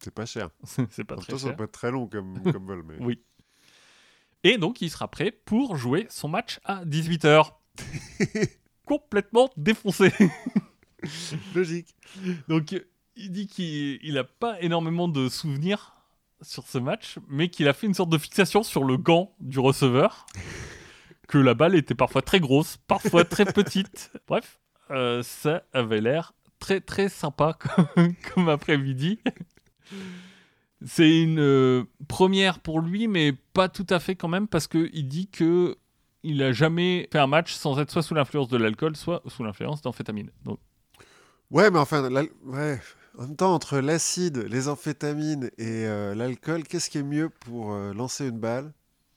Speaker 1: C'est pas cher.
Speaker 2: C'est pas
Speaker 1: En
Speaker 2: très
Speaker 1: temps, ça
Speaker 2: cher.
Speaker 1: peut être très long comme, comme vol. Mais...
Speaker 2: Oui. Et donc, il sera prêt pour jouer son match à 18h. Complètement défoncé.
Speaker 1: Logique.
Speaker 2: Donc, il dit qu'il n'a pas énormément de souvenirs sur ce match, mais qu'il a fait une sorte de fixation sur le gant du receveur. que la balle était parfois très grosse, parfois très petite. Bref, euh, ça avait l'air très très sympa comme, comme après-midi. C'est une euh, première pour lui, mais pas tout à fait quand même, parce qu'il dit que il a jamais fait un match sans être soit sous l'influence de l'alcool, soit sous l'influence d'amphétamine. Donc,
Speaker 1: Ouais, mais enfin, l'al- ouais. En même temps, entre l'acide, les amphétamines et euh, l'alcool, qu'est-ce qui est mieux pour euh, lancer une balle?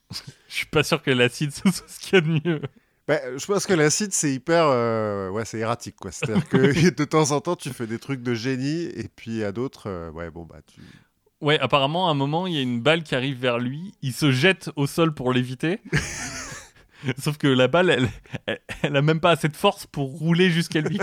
Speaker 2: Je suis pas sûr que l'acide ce soit ce qu'il y a de mieux.
Speaker 1: Bah, Je pense que l'acide, c'est hyper. euh, Ouais, c'est erratique, quoi. C'est-à-dire que de temps en temps, tu fais des trucs de génie, et puis à d'autres, euh, ouais, bon, bah, tu.
Speaker 2: Ouais, apparemment, à un moment, il y a une balle qui arrive vers lui. Il se jette au sol pour l'éviter. Sauf que la balle, elle, elle, elle a même pas assez de force pour rouler jusqu'à lui.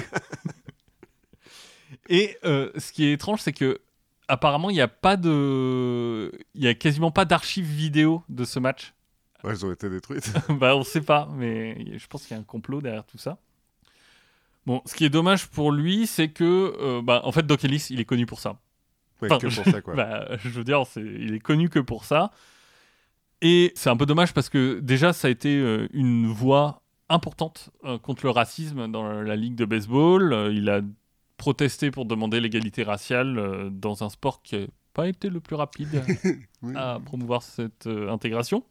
Speaker 2: Et euh, ce qui est étrange, c'est que apparemment, il n'y a pas de, il y a quasiment pas d'archives vidéo de ce match.
Speaker 1: Ouais, elles ont été détruites.
Speaker 2: bah, on sait pas, mais je pense qu'il y a un complot derrière tout ça. Bon, ce qui est dommage pour lui, c'est que, euh, bah, en fait, Doc Ellis, il est connu pour ça.
Speaker 1: Ouais,
Speaker 2: Enfin,
Speaker 1: que pour ça, quoi.
Speaker 2: Bah, je veux dire, il est connu que pour ça. Et c'est un peu dommage parce que déjà, ça a été euh, une voix importante euh, contre le racisme dans la ligue de baseball. Il a protesté pour demander l'égalité raciale euh, dans un sport qui n'a pas été le plus rapide
Speaker 1: Oui.
Speaker 2: à promouvoir cette euh, intégration.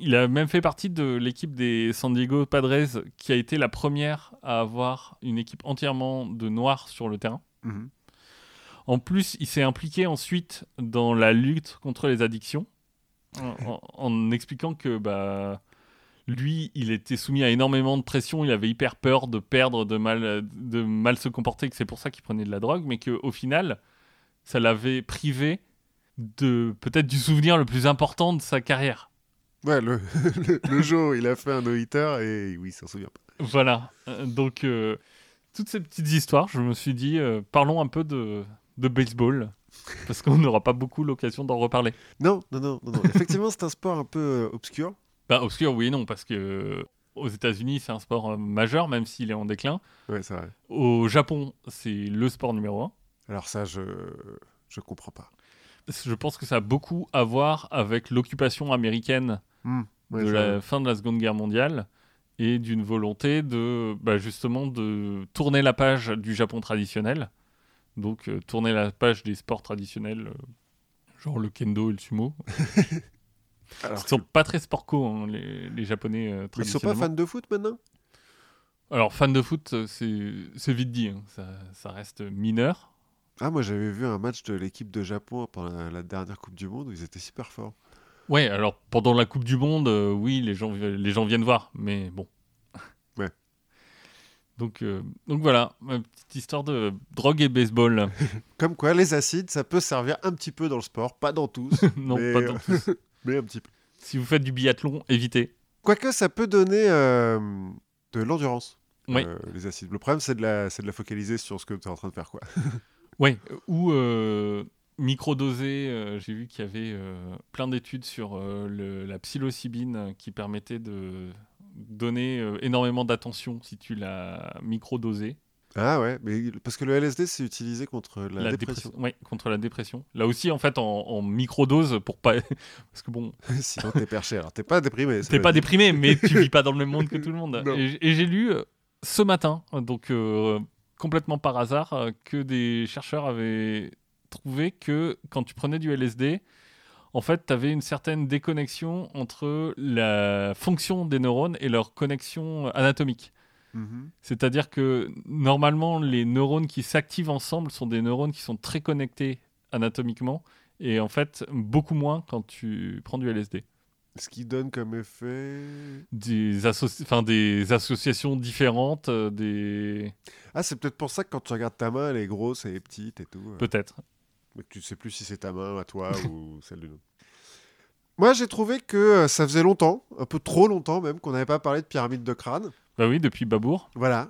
Speaker 2: Il a même fait partie de l'équipe des San Diego Padres qui a été la première à avoir une équipe entièrement de noirs sur le terrain.
Speaker 1: Mhm.
Speaker 2: En plus, il s'est impliqué ensuite dans la lutte contre les addictions, en, en- en expliquant que bah, lui, il était soumis à énormément de pression, il avait hyper peur de perdre, de mal, de mal se comporter, que c'est pour ça qu'il prenait de la drogue, mais qu'au final, ça l'avait privé de peut-être du souvenir le plus important de sa carrière.
Speaker 1: Ouais, le, le, le jour où il a fait un no-hitter et oui, il s'en souvient pas.
Speaker 2: Voilà. Euh, Donc, euh, toutes ces petites histoires, je me suis dit, euh, parlons un peu de, de baseball, parce qu'on n'aura pas beaucoup l'occasion d'en reparler.
Speaker 1: Non, non, non, non. non. Effectivement, c'est un sport un peu obscur.
Speaker 2: Bah, obscur, oui et non, parce que euh, aux États-Unis, c'est un sport euh, majeur, même s'il est en déclin.
Speaker 1: Ouais, c'est vrai.
Speaker 2: Au Japon, c'est le sport numéro un.
Speaker 1: Alors ça, je je comprends pas.
Speaker 2: Je pense que ça a beaucoup à voir avec l'occupation américaine
Speaker 1: ouais,
Speaker 2: de la fin de la Seconde Guerre mondiale et d'une volonté de bah, justement de tourner la page du Japon traditionnel. Donc euh, tourner la page des sports traditionnels, euh, genre le kendo et le sumo.
Speaker 1: Alors,
Speaker 2: Ils sont pas très sport co, hein, les, les Japonais euh,
Speaker 1: ils sont pas fans de foot maintenant?
Speaker 2: Alors fan de foot, euh, c'est vite dit, hein. ça, ça reste mineur.
Speaker 1: Ah, moi j'avais vu un match de l'équipe de Japon pendant la, dernière Coupe du Monde où ils étaient super forts.
Speaker 2: Ouais, alors pendant la Coupe du Monde, euh, oui, les gens, les gens viennent voir, mais bon.
Speaker 1: Ouais.
Speaker 2: Donc, euh, donc voilà, ma petite histoire de drogue et baseball.
Speaker 1: Comme quoi, les acides, ça peut servir un petit peu dans le sport, pas dans tous,
Speaker 2: non,
Speaker 1: Mais,
Speaker 2: pas dans tous.
Speaker 1: Mais un petit peu.
Speaker 2: Si vous faites du biathlon, évitez.
Speaker 1: Quoique ça peut donner euh, de l'endurance,
Speaker 2: Oui.
Speaker 1: euh, les acides. Le problème, c'est de, la, de la focaliser sur ce que tu es en train de faire. quoi.
Speaker 2: Ouais, ou euh, microdosé, euh, j'ai vu qu'il y avait plein d'études sur le- la psilocybine qui permettait de donner énormément d'attention si tu l'as microdosé.
Speaker 1: Ah ouais, mais parce que le LSD, c'est utilisé contre la, dépression.
Speaker 2: Ouais, contre la dépression. Là aussi, en fait, en, en microdose pour pas. Parce que bon,
Speaker 1: Sinon, t'es perché. Alors, t'es pas déprimé.
Speaker 2: T'es pas
Speaker 1: dire.
Speaker 2: déprimé, mais tu vis pas dans le même monde que tout le monde.
Speaker 1: Non.
Speaker 2: Et, et j'ai lu euh, ce matin, donc euh, complètement par hasard, euh, que des chercheurs avaient trouvé que quand tu prenais du LSD, en fait, tu avais une certaine déconnexion entre la fonction des neurones et leur connexion anatomique.
Speaker 1: Mhm.
Speaker 2: C'est-à-dire que normalement, les neurones qui s'activent ensemble sont des neurones qui sont très connectés anatomiquement, et en fait, beaucoup moins quand tu prends du LSD
Speaker 1: Ce qui donne comme effet.
Speaker 2: des, associ- enfin, des associations différentes, euh, des...
Speaker 1: Ah, c'est peut-être pour ça que quand tu regardes ta main, elle est grosse, elle est petite et tout. euh,
Speaker 2: peut-être.
Speaker 1: Mais tu sais plus si c'est ta main à toi ou celle d'une autre. Moi, j'ai trouvé que euh, ça faisait longtemps, un peu trop longtemps même, qu'on n'avait pas parlé de pyramide de crâne.
Speaker 2: Bah oui, depuis Babour.
Speaker 1: Voilà.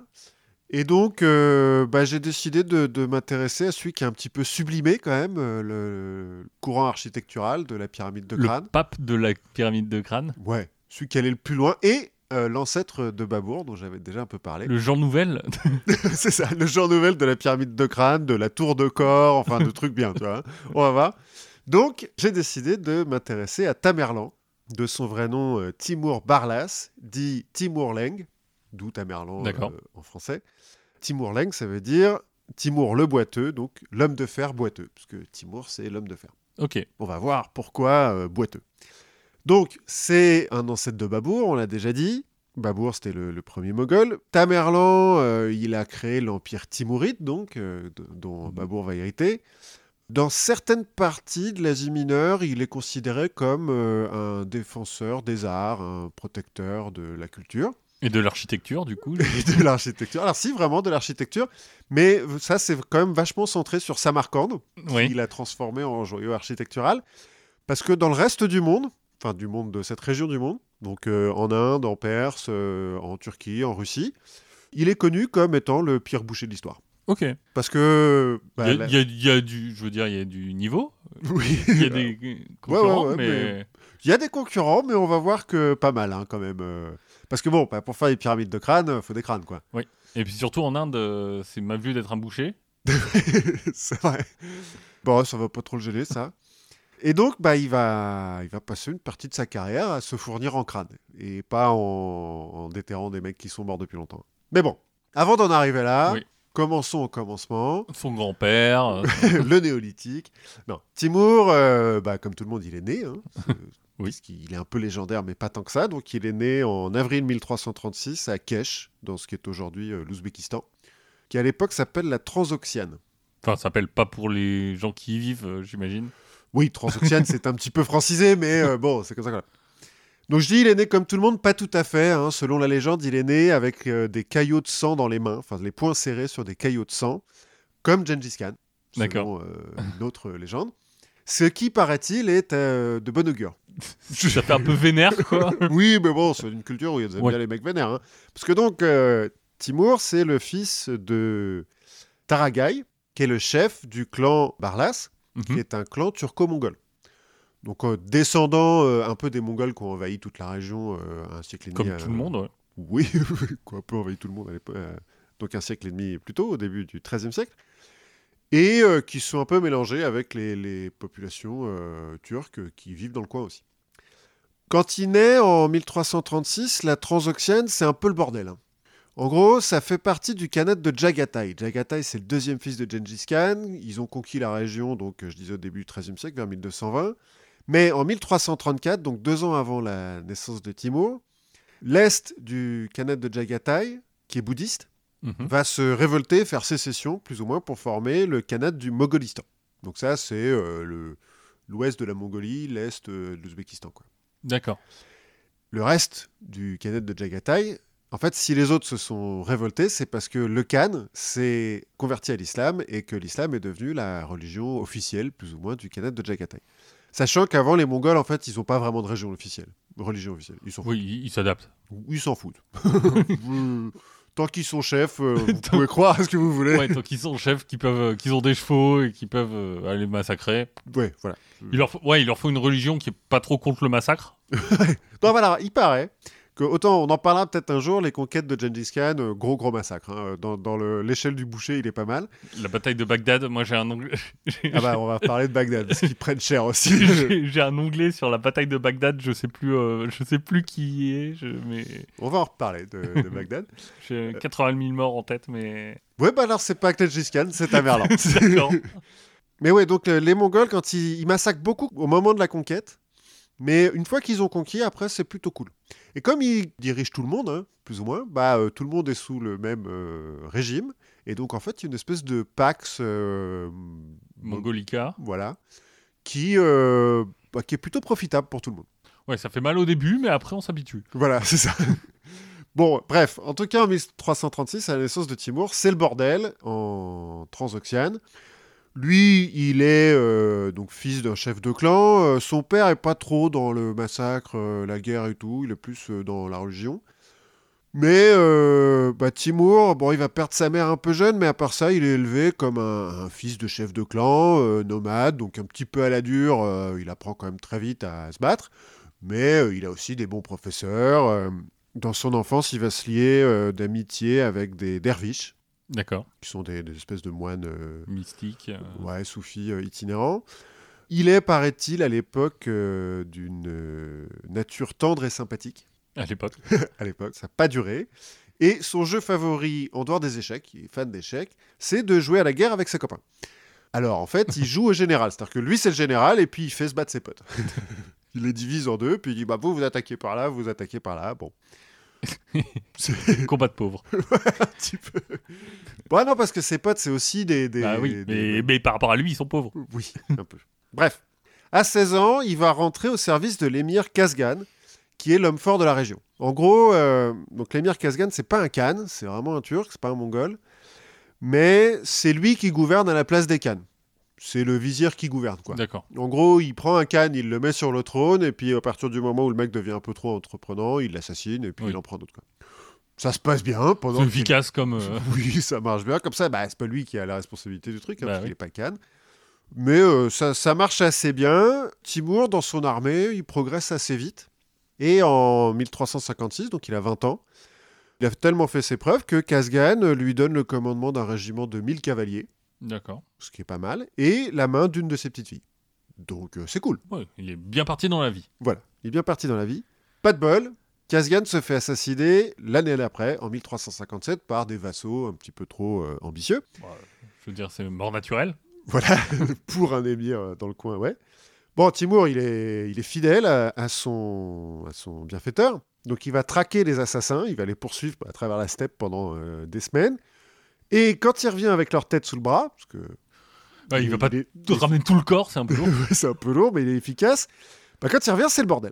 Speaker 1: Et donc, euh, bah, j'ai décidé de, de m'intéresser à celui qui est un petit peu sublimé quand même, euh, le, le courant architectural de la pyramide de
Speaker 2: Le
Speaker 1: crâne.
Speaker 2: pape de la pyramide de crâne.
Speaker 1: Ouais, celui qui allait le plus loin et euh, l'ancêtre de Babour, dont j'avais déjà un peu parlé.
Speaker 2: Le Jean Nouvel.
Speaker 1: C'est ça, le genre nouvelle de la pyramide de crâne, de la tour de corps, enfin de trucs bien, tu vois. hein. On va voir. Donc, j'ai décidé de m'intéresser à Tamerlan, de son vrai nom Timur Barlas, dit Timur Leng, d'où Tamerlan euh, en français. Timur Leng, ça veut dire Timur le boiteux, donc l'homme de fer boiteux, puisque Timur, c'est l'homme de fer.
Speaker 2: ok.
Speaker 1: On va voir pourquoi euh, boiteux. Donc, c'est un ancêtre de Babour, on l'a déjà dit. Babour, c'était le, le premier moghol. Tamerlan, euh, il a créé l'empire timouride, donc, euh, dont
Speaker 2: Mhm.
Speaker 1: Babour va hériter. Dans certaines parties de l'Asie mineure, il est considéré comme un défenseur des arts, un protecteur de la culture
Speaker 2: Et de l'architecture, du coup.
Speaker 1: et de l'architecture. Alors si, vraiment de l'architecture, mais ça, c'est quand même vachement centré sur Samarcande
Speaker 2: oui.
Speaker 1: il a transformé en joyau architectural. Parce que dans le reste du monde, enfin du monde de cette région du monde, donc euh, en Inde, en Perse, euh, en Turquie, en Russie, il est connu comme étant le pire boucher de l'histoire.
Speaker 2: Ok.
Speaker 1: Parce que... bah,
Speaker 2: y, a-
Speaker 1: la-
Speaker 2: il y a- il y a du, je veux dire, il y a du niveau.
Speaker 1: Oui.
Speaker 2: Il y a des concurrents,
Speaker 1: ouais,
Speaker 2: mais...
Speaker 1: mais- Il y a des concurrents, mais on va voir que pas mal hein, quand même. Parce que bon, bah, pour faire des pyramides de crâne, euh, faut des crânes quoi.
Speaker 2: Et puis surtout en Inde, euh, c'est mal vu d'être un boucher.
Speaker 1: c'est vrai. Bon, ça va pas trop le gêner, ça. Et donc, bah, il, va, il va passer une partie de sa carrière à se fournir en crâne, et pas en, en déterrant des mecs qui sont morts depuis longtemps. Mais bon, avant d'en arriver là,
Speaker 2: Oui.
Speaker 1: commençons au commencement,
Speaker 2: Son grand-père. euh,
Speaker 1: le néolithique. Non, Timur, euh, bah, comme tout le monde, il est né. Hein,
Speaker 2: Oui.
Speaker 1: puisqu'il est un peu légendaire, mais pas tant que ça. Donc, il est né en avril 1336 à Kesh, dans ce qui est aujourd'hui euh, l'Ouzbékistan, qui à l'époque s'appelle la Transoxiane.
Speaker 2: Enfin, ça s'appelle pas pour les gens qui y vivent, euh, j'imagine.
Speaker 1: Oui, Transoxiane, c'est un petit peu francisé, mais euh, bon, c'est comme ça. Donc je dis, il est né comme tout le monde, pas tout à fait. hein. Selon la légende, il est né avec des caillots de sang dans les mains, enfin les poings serrés sur des caillots de sang, comme Gengis Khan, selon une autre légende. Ce qui, paraît-il, est de bon augure.
Speaker 2: Ça fait un peu vénère, quoi.
Speaker 1: oui, mais bon, c'est une culture où ils aiment
Speaker 2: Ouais.
Speaker 1: bien les mecs vénères. hein. Parce que donc, euh, Timur, c'est le fils de Taragai, qui est le chef du clan Barlas, qui
Speaker 2: Mhm.
Speaker 1: est un clan turco-mongol. Donc, euh, descendant euh, un peu des Mongols qui ont envahi toute la région euh, un siècle et demi.
Speaker 2: Comme tout le monde, ouais.
Speaker 1: Oui, qui ont un peu envahi tout le monde à l'époque. donc, un siècle et demi plus tôt, au début du XIIIe siècle. Et euh, qui sont un peu mélangés avec les, les populations euh, turques qui vivent dans le coin aussi. Quand il naît en 1336, la Transoxiane, c'est un peu le bordel. hein. En gros, ça fait partie du khanat de Jagatai. Jagatai, c'est le deuxième fils de Gengis Khan. Ils ont conquis la région, donc euh, je disais au début du XIIIe siècle, vers 1220. Mais en 1334, donc deux ans avant la naissance de Timur, l'est du khanat de Jagatai, qui est bouddhiste,
Speaker 2: Mhm.
Speaker 1: va se révolter, faire sécession, plus ou moins, pour former le Khanat du Mogolistan. Donc ça, c'est euh, l'ouest de la Mongolie, l'est euh, de l'Ouzbékistan. quoi.
Speaker 2: D'accord.
Speaker 1: Le reste du Khanat de Jagatai, en fait, si les autres se sont révoltés, c'est parce que le Khan s'est converti à l'islam et que l'islam est devenu la religion officielle, plus ou moins, du Khanat de Jagatai. Sachant qu'avant, les Mongols, en fait, ils n'ont pas vraiment de région officielle. Religion officielle. Ils s'en foutent.
Speaker 2: Oui, il, il s'adapte.
Speaker 1: Ils s'en foutent. Tant qu'ils sont chefs, euh, vous pouvez croire à ce que vous voulez.
Speaker 2: Ouais, tant qu'ils sont chefs, qu'ils peuvent, euh, qu'ils ont des chevaux et qu'ils peuvent euh, aller massacrer.
Speaker 1: Ouais, voilà.
Speaker 2: Il leur faut, ouais, il leur faut une religion qui est pas trop contre le massacre.
Speaker 1: Non, voilà, il paraît que, autant on en parlera peut-être un jour, les conquêtes de Gengis Khan, euh, gros gros massacre. hein. Dans, dans le- l'échelle du boucher, il est pas mal.
Speaker 2: La bataille de Bagdad, moi j'ai un onglet,
Speaker 1: Ah bah, on va parler de Bagdad, parce qu'ils prennent cher aussi.
Speaker 2: j'ai un onglet sur la bataille de Bagdad. Je sais plus, euh, je sais plus qui y est, je, mais
Speaker 1: on va en reparler de, de Bagdad.
Speaker 2: j'ai 80 000 morts en tête, mais
Speaker 1: Ouais, bah alors, c'est pas Gengis Khan, c'est Tamerlan.
Speaker 2: d'accord.
Speaker 1: Mais ouais, donc euh, les Mongols, quand ils, ils massacrent beaucoup au moment de la conquête, mais une fois qu'ils ont conquis, après, c'est plutôt cool. Et comme ils dirigent tout le monde, hein, plus ou moins, bah, euh, tout le monde est sous le même euh, régime. Et donc, en fait, il y a une espèce de pax, euh,
Speaker 2: Mongolica.
Speaker 1: voilà, qui, bah, qui est plutôt profitable pour tout le monde.
Speaker 2: Ouais, ça fait mal au début, mais après on s'habitue.
Speaker 1: Voilà, c'est ça. Bon, bref, en tout cas, en 1336, à la naissance de Timur, c'est le bordel en Transoxiane. Lui, il est euh, donc fils d'un chef de clan. Euh, son père est pas trop dans le massacre, euh, la guerre et tout. Il est plus dans la religion. Mais bah, Timur, bon, il va perdre sa mère un peu jeune, mais à part ça, il est élevé comme un, fils de chef de clan, nomade, donc un petit peu à la dure. il apprend quand même très vite à se battre. Mais il a aussi des bons professeurs. dans son enfance, il va se lier d'amitié avec des derviches,
Speaker 2: D'accord.
Speaker 1: qui sont des, des espèces de moines euh,
Speaker 2: Mystique. euh,
Speaker 1: ouais, soufis euh, itinérants. Il est, paraît-il, à l'époque d'une nature tendre et sympathique.
Speaker 2: À l'époque.
Speaker 1: À l'époque, ça n'a pas duré. Et son jeu favori, en dehors des échecs, il est fan d'échecs, c'est de jouer à la guerre avec ses copains. Alors, en fait, il joue au général. C'est-à-dire que lui, c'est le général, et puis il fait se battre ses potes. il les divise en deux, puis il dit, bah, vous, vous attaquez par là, vous attaquez par là. Bon.
Speaker 2: Combat de pauvres.
Speaker 1: un petit peu... Bon, non, parce que ses potes, c'est aussi des... des
Speaker 2: Bah oui,
Speaker 1: des-
Speaker 2: mais, mais par rapport à lui, ils sont pauvres.
Speaker 1: Oui, un peu. Bref, à 16 ans, il va rentrer au service de l'émir Kazgan, qui est l'homme fort de la région. En gros, euh, donc l'émir Kazgan, c'est pas un Khan, c'est vraiment un Turc, c'est pas un Mongol, mais c'est lui qui gouverne à la place des Khans. C'est le vizir qui gouverne, quoi.
Speaker 2: D'accord.
Speaker 1: En gros, il prend un Khan, il le met sur le trône, et puis à partir du moment où le mec devient un peu trop entreprenant, il l'assassine, et puis
Speaker 2: Oui.
Speaker 1: il en prend d'autres. quoi. Ça se passe bien pendant
Speaker 2: C'est efficace comme. euh,
Speaker 1: oui, ça marche bien. Comme ça, bah, c'est pas lui qui a la responsabilité du truc, hein,
Speaker 2: Bah
Speaker 1: parce
Speaker 2: oui.
Speaker 1: qu'il est pas Cannes. Mais euh, ça, ça marche assez bien. Timur, dans son armée, il progresse assez vite. Et en 1356, donc il a 20 ans, il a tellement fait ses preuves que Kazgan lui donne le commandement d'un régiment de 1000 cavaliers,
Speaker 2: D'accord.
Speaker 1: ce qui est pas mal, et la main d'une de ses petites filles. Donc euh, c'est cool.
Speaker 2: Ouais, il est bien parti dans la vie.
Speaker 1: Voilà, il est bien parti dans la vie. Pas de bol, Kazgan se fait assassiner l'année d'après, en 1357, par des vassaux un petit peu trop euh, ambitieux.
Speaker 2: Je veux dire, c'est mort naturelle.
Speaker 1: Voilà, pour un émir euh, dans le coin, ouais. Bon, Timur, il est, il est fidèle à, à son, à son bienfaiteur. Donc, il va traquer les assassins, il va les poursuivre à travers la steppe pendant euh, des semaines. Et quand il revient avec leur tête sous le bras, parce que
Speaker 2: Ouais, il va pas te ramener tout le corps, c'est un peu lourd.
Speaker 1: c'est un peu lourd, mais il est efficace. Bah, quand il revient, c'est le bordel.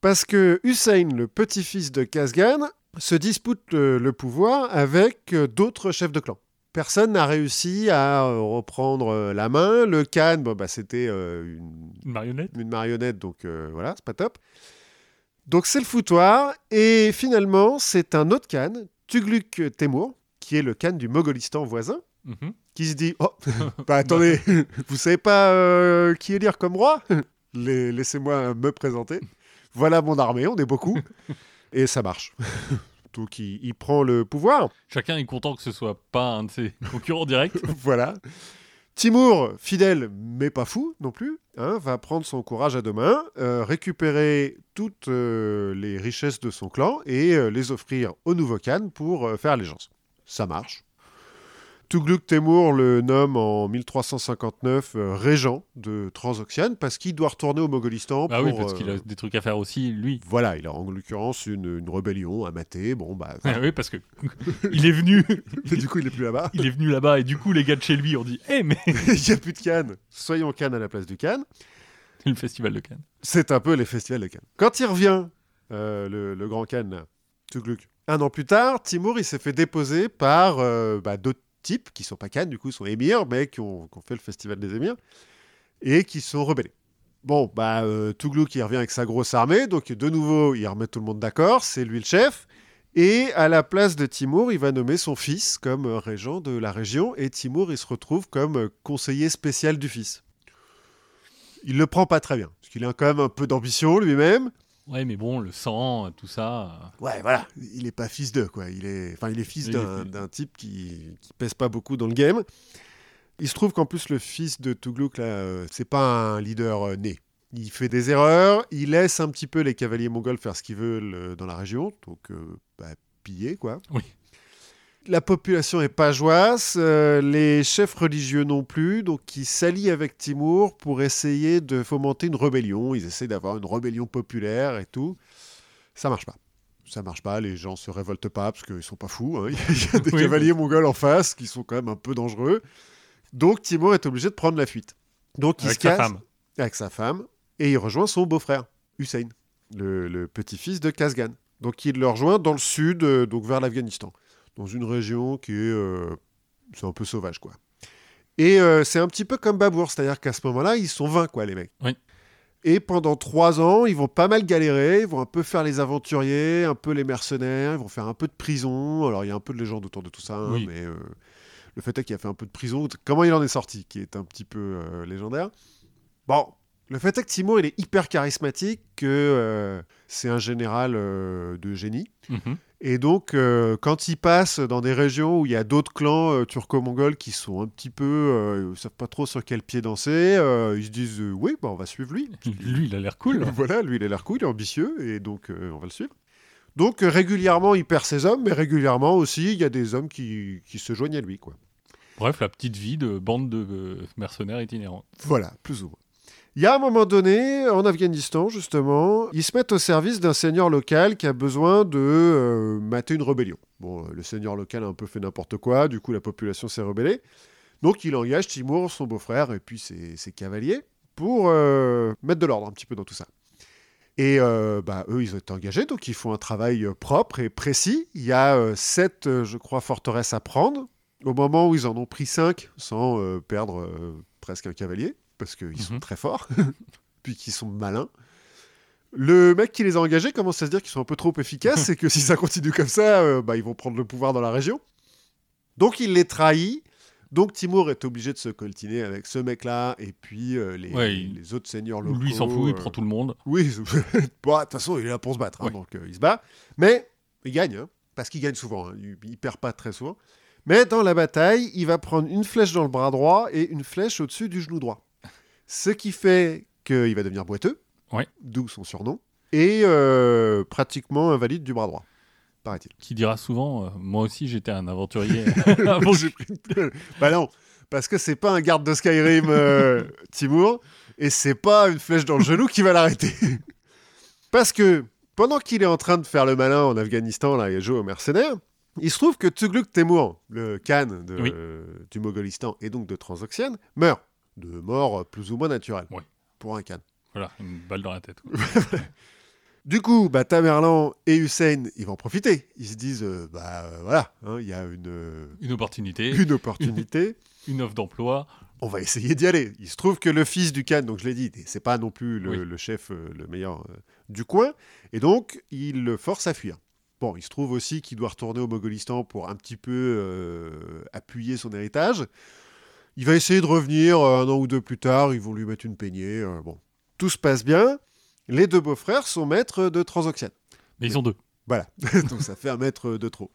Speaker 1: Parce que Hussein, le petit-fils de Kazgan, se dispute euh, le pouvoir avec euh, d'autres chefs de clan. Personne n'a réussi à euh, reprendre la main. Le Khan, bon, bah, c'était euh, une,
Speaker 2: Une marionnette.
Speaker 1: une marionnette, donc euh, voilà, c'est pas top. Donc c'est le foutoir, et finalement, c'est un autre Khan, Tugluk Temur, qui est le Khan du Mogolistan voisin,
Speaker 2: Mhm.
Speaker 1: qui se dit Oh, bah attendez, vous savez pas euh, qui élire comme roi? Laissez-moi me présenter. Voilà mon armée, on est beaucoup. Et ça marche. Donc il, il prend le pouvoir.
Speaker 2: Chacun est content que ce soit pas un de ses concurrents directs.
Speaker 1: voilà. Timur, fidèle mais pas fou non plus, hein, va prendre son courage à deux mains, euh, récupérer toutes euh, les richesses de son clan et euh, les offrir au nouveau Khan pour faire allégeance. Ça marche. Tugluk Temur le nomme en 1359 euh, régent de Transoxiane parce qu'il doit retourner au Mogolistan
Speaker 2: Bah
Speaker 1: pour...
Speaker 2: oui, parce qu'il a
Speaker 1: euh,
Speaker 2: des trucs à faire aussi, lui.
Speaker 1: Voilà, il a en l'occurrence une, une rébellion à mater. Bon, bah.
Speaker 2: Ah oui, parce que il est venu,
Speaker 1: Mais du coup, il est plus là-bas.
Speaker 2: il est venu là-bas et du coup les gars de chez lui ont dit, eh mais
Speaker 1: il n'y a plus de Cannes. Soyons Cannes à la place du Cannes.
Speaker 2: le festival de Cannes.
Speaker 1: C'est un peu les festivals de Cannes. Quand il revient, euh, le, le grand Cannes, là, Tugluk, un an plus tard, Timur, il s'est fait déposer par euh, bah, d'autres types qui sont pas Cannes, du coup, sont émirs, mais qui ont, qui fait le festival des émirs et qui sont rebellés. Bon, bah, euh, Tugluk, il revient avec sa grosse armée, donc de nouveau, il remet tout le monde d'accord, c'est lui le chef. Et à la place de Timur, il va nommer son fils comme euh, régent de la région, et Timur, il se retrouve comme conseiller spécial du fils. Il le prend pas très bien, parce qu'il a quand même un peu d'ambition lui-même.
Speaker 2: Ouais, mais bon, le sang, tout ça.
Speaker 1: Ouais, voilà, il est pas fils d'eux, quoi. Il est, enfin, il est fils
Speaker 2: Il
Speaker 1: d'un type qui, qui pèse pas beaucoup dans le game. Il se trouve qu'en plus le fils de Tugluk là, euh, c'est pas un leader euh, né. Il fait des erreurs, il laisse un petit peu les cavaliers mongols faire ce qu'ils veulent euh, dans la région, donc euh, bah, piller quoi.
Speaker 2: Oui.
Speaker 1: La population est pas joyeuse, euh, les chefs religieux non plus, donc ils s'allient avec Timur pour essayer de fomenter une rébellion. Ils essaient d'avoir une rébellion populaire et tout. Ça marche pas ça marche pas, les gens se révoltent pas parce qu'ils sont pas fous. hein. Il y a des
Speaker 2: Oui.
Speaker 1: cavaliers mongols en face qui sont quand même un peu dangereux. Donc Timur est obligé de prendre la fuite. Donc il
Speaker 2: Avec
Speaker 1: se
Speaker 2: sa
Speaker 1: casse
Speaker 2: femme.
Speaker 1: avec sa femme et il rejoint son beau-frère, Hussein, le, le petit-fils de Kazgan. Donc il le rejoint dans le sud, euh, donc vers l'Afghanistan, dans une région qui est, euh, c'est un peu sauvage quoi. Et euh, c'est un petit peu comme Babour, c'est-à-dire qu'à ce moment-là, ils sont 20 quoi les mecs.
Speaker 2: Oui.
Speaker 1: Et pendant trois ans, ils vont pas mal galérer, ils vont un peu faire les aventuriers, un peu les mercenaires, ils vont faire un peu de prison. Alors il y a un peu de légende autour de tout ça, hein,
Speaker 2: Oui.
Speaker 1: mais euh, le fait est qu'il a fait un peu de prison. Comment il en est sorti, qui est un petit peu euh, légendaire? Bon, le fait est que Timur, il est hyper charismatique, que euh, c'est un général de génie.
Speaker 2: Mhm.
Speaker 1: Et donc, euh, quand il passe dans des régions où il y a d'autres clans euh, turco-mongols qui sont un petit peu, euh, ils savent pas trop sur quel pied danser, euh, ils se disent oui, bah, on va suivre lui.
Speaker 2: Lui, il a l'air cool.
Speaker 1: voilà, lui, il a l'air cool, il est ambitieux, et donc on va le suivre. Donc régulièrement, il perd ses hommes, mais régulièrement aussi, il y a des hommes qui, qui se joignent à lui, quoi.
Speaker 2: Bref, la petite vie de bande de mercenaires itinérants.
Speaker 1: Voilà, plus ou moins. Il y a un moment donné, en Afghanistan, justement, ils se mettent au service d'un seigneur local qui a besoin de euh, mater une rébellion. Bon, euh, le seigneur local a un peu fait n'importe quoi, du coup la population s'est rebellée. Donc il engage Timur, son beau-frère, et puis ses, cavaliers, pour euh, mettre de l'ordre un petit peu dans tout ça. Et bah, eux, ils ont été engagés, donc ils font un travail propre et précis. Il y a sept, je crois, forteresses à prendre. Au moment où ils en ont pris cinq, sans perdre presque un cavalier, parce qu'ils sont
Speaker 2: Mhm.
Speaker 1: très forts, puis qu'ils sont malins. Le mec qui les a engagés commence à se dire qu'ils sont un peu trop efficaces et que si ça continue comme ça, euh, bah, ils vont prendre le pouvoir dans la région. Donc il les trahit. Donc Timur est obligé de se coltiner avec ce mec-là et puis euh, les,
Speaker 2: Ouais, il-
Speaker 1: les autres seigneurs locaux.
Speaker 2: Lui, il s'en fout, il
Speaker 1: euh,
Speaker 2: prend tout le monde.
Speaker 1: oui, bon, de toute façon, il est là pour se battre, hein,
Speaker 2: Ouais.
Speaker 1: donc il se bat. Mais il gagne, hein, parce qu'il gagne souvent, hein, il, il perd pas très souvent. Mais dans la bataille, il va prendre une flèche dans le bras droit et une flèche au-dessus du genou droit. Ce qui fait qu'il va devenir boiteux,
Speaker 2: Ouais.
Speaker 1: d'où son surnom, et euh, pratiquement invalide du bras droit, paraît-il.
Speaker 2: Qui dira souvent euh, Moi aussi, j'étais un aventurier. avant
Speaker 1: J'ai pris une- bah non, parce que c'est pas un garde de Skyrim, euh, Timur, et c'est pas une flèche dans le genou qui va l'arrêter. parce que pendant qu'il est en train de faire le malin en Afghanistan, là, et jouer aux mercenaires, Il se trouve que Tugluk Temur, le Khan de-
Speaker 2: Oui.
Speaker 1: du Mogolistan et donc de Transoxiane, meurt de mort plus ou moins naturelle
Speaker 2: Oui.
Speaker 1: pour un Khan.
Speaker 2: Voilà, une balle dans la tête.
Speaker 1: Du coup, bah, Tamerlan et Hussein, ils vont en profiter. Ils se disent, euh, bah euh, voilà, hein, il y a une, euh,
Speaker 2: Une opportunité,
Speaker 1: une opportunité,
Speaker 2: une offre d'emploi.
Speaker 1: on va essayer d'y aller. Il se trouve que le fils du Khan, donc je l'ai dit, c'est pas non plus le,
Speaker 2: Oui.
Speaker 1: le chef euh, le meilleur euh, du coin, et donc il le force à fuir. Bon, il se trouve aussi qu'il doit retourner au Mogolistan pour un petit peu euh, appuyer son héritage. Il va essayer de revenir euh, un an ou deux plus tard, ils vont lui mettre une peignée. euh, bon, tout se passe bien. Les deux beaux-frères sont maîtres de Transoxiane.
Speaker 2: Mais ils ont deux.
Speaker 1: Voilà, donc ça fait un mètre de trop.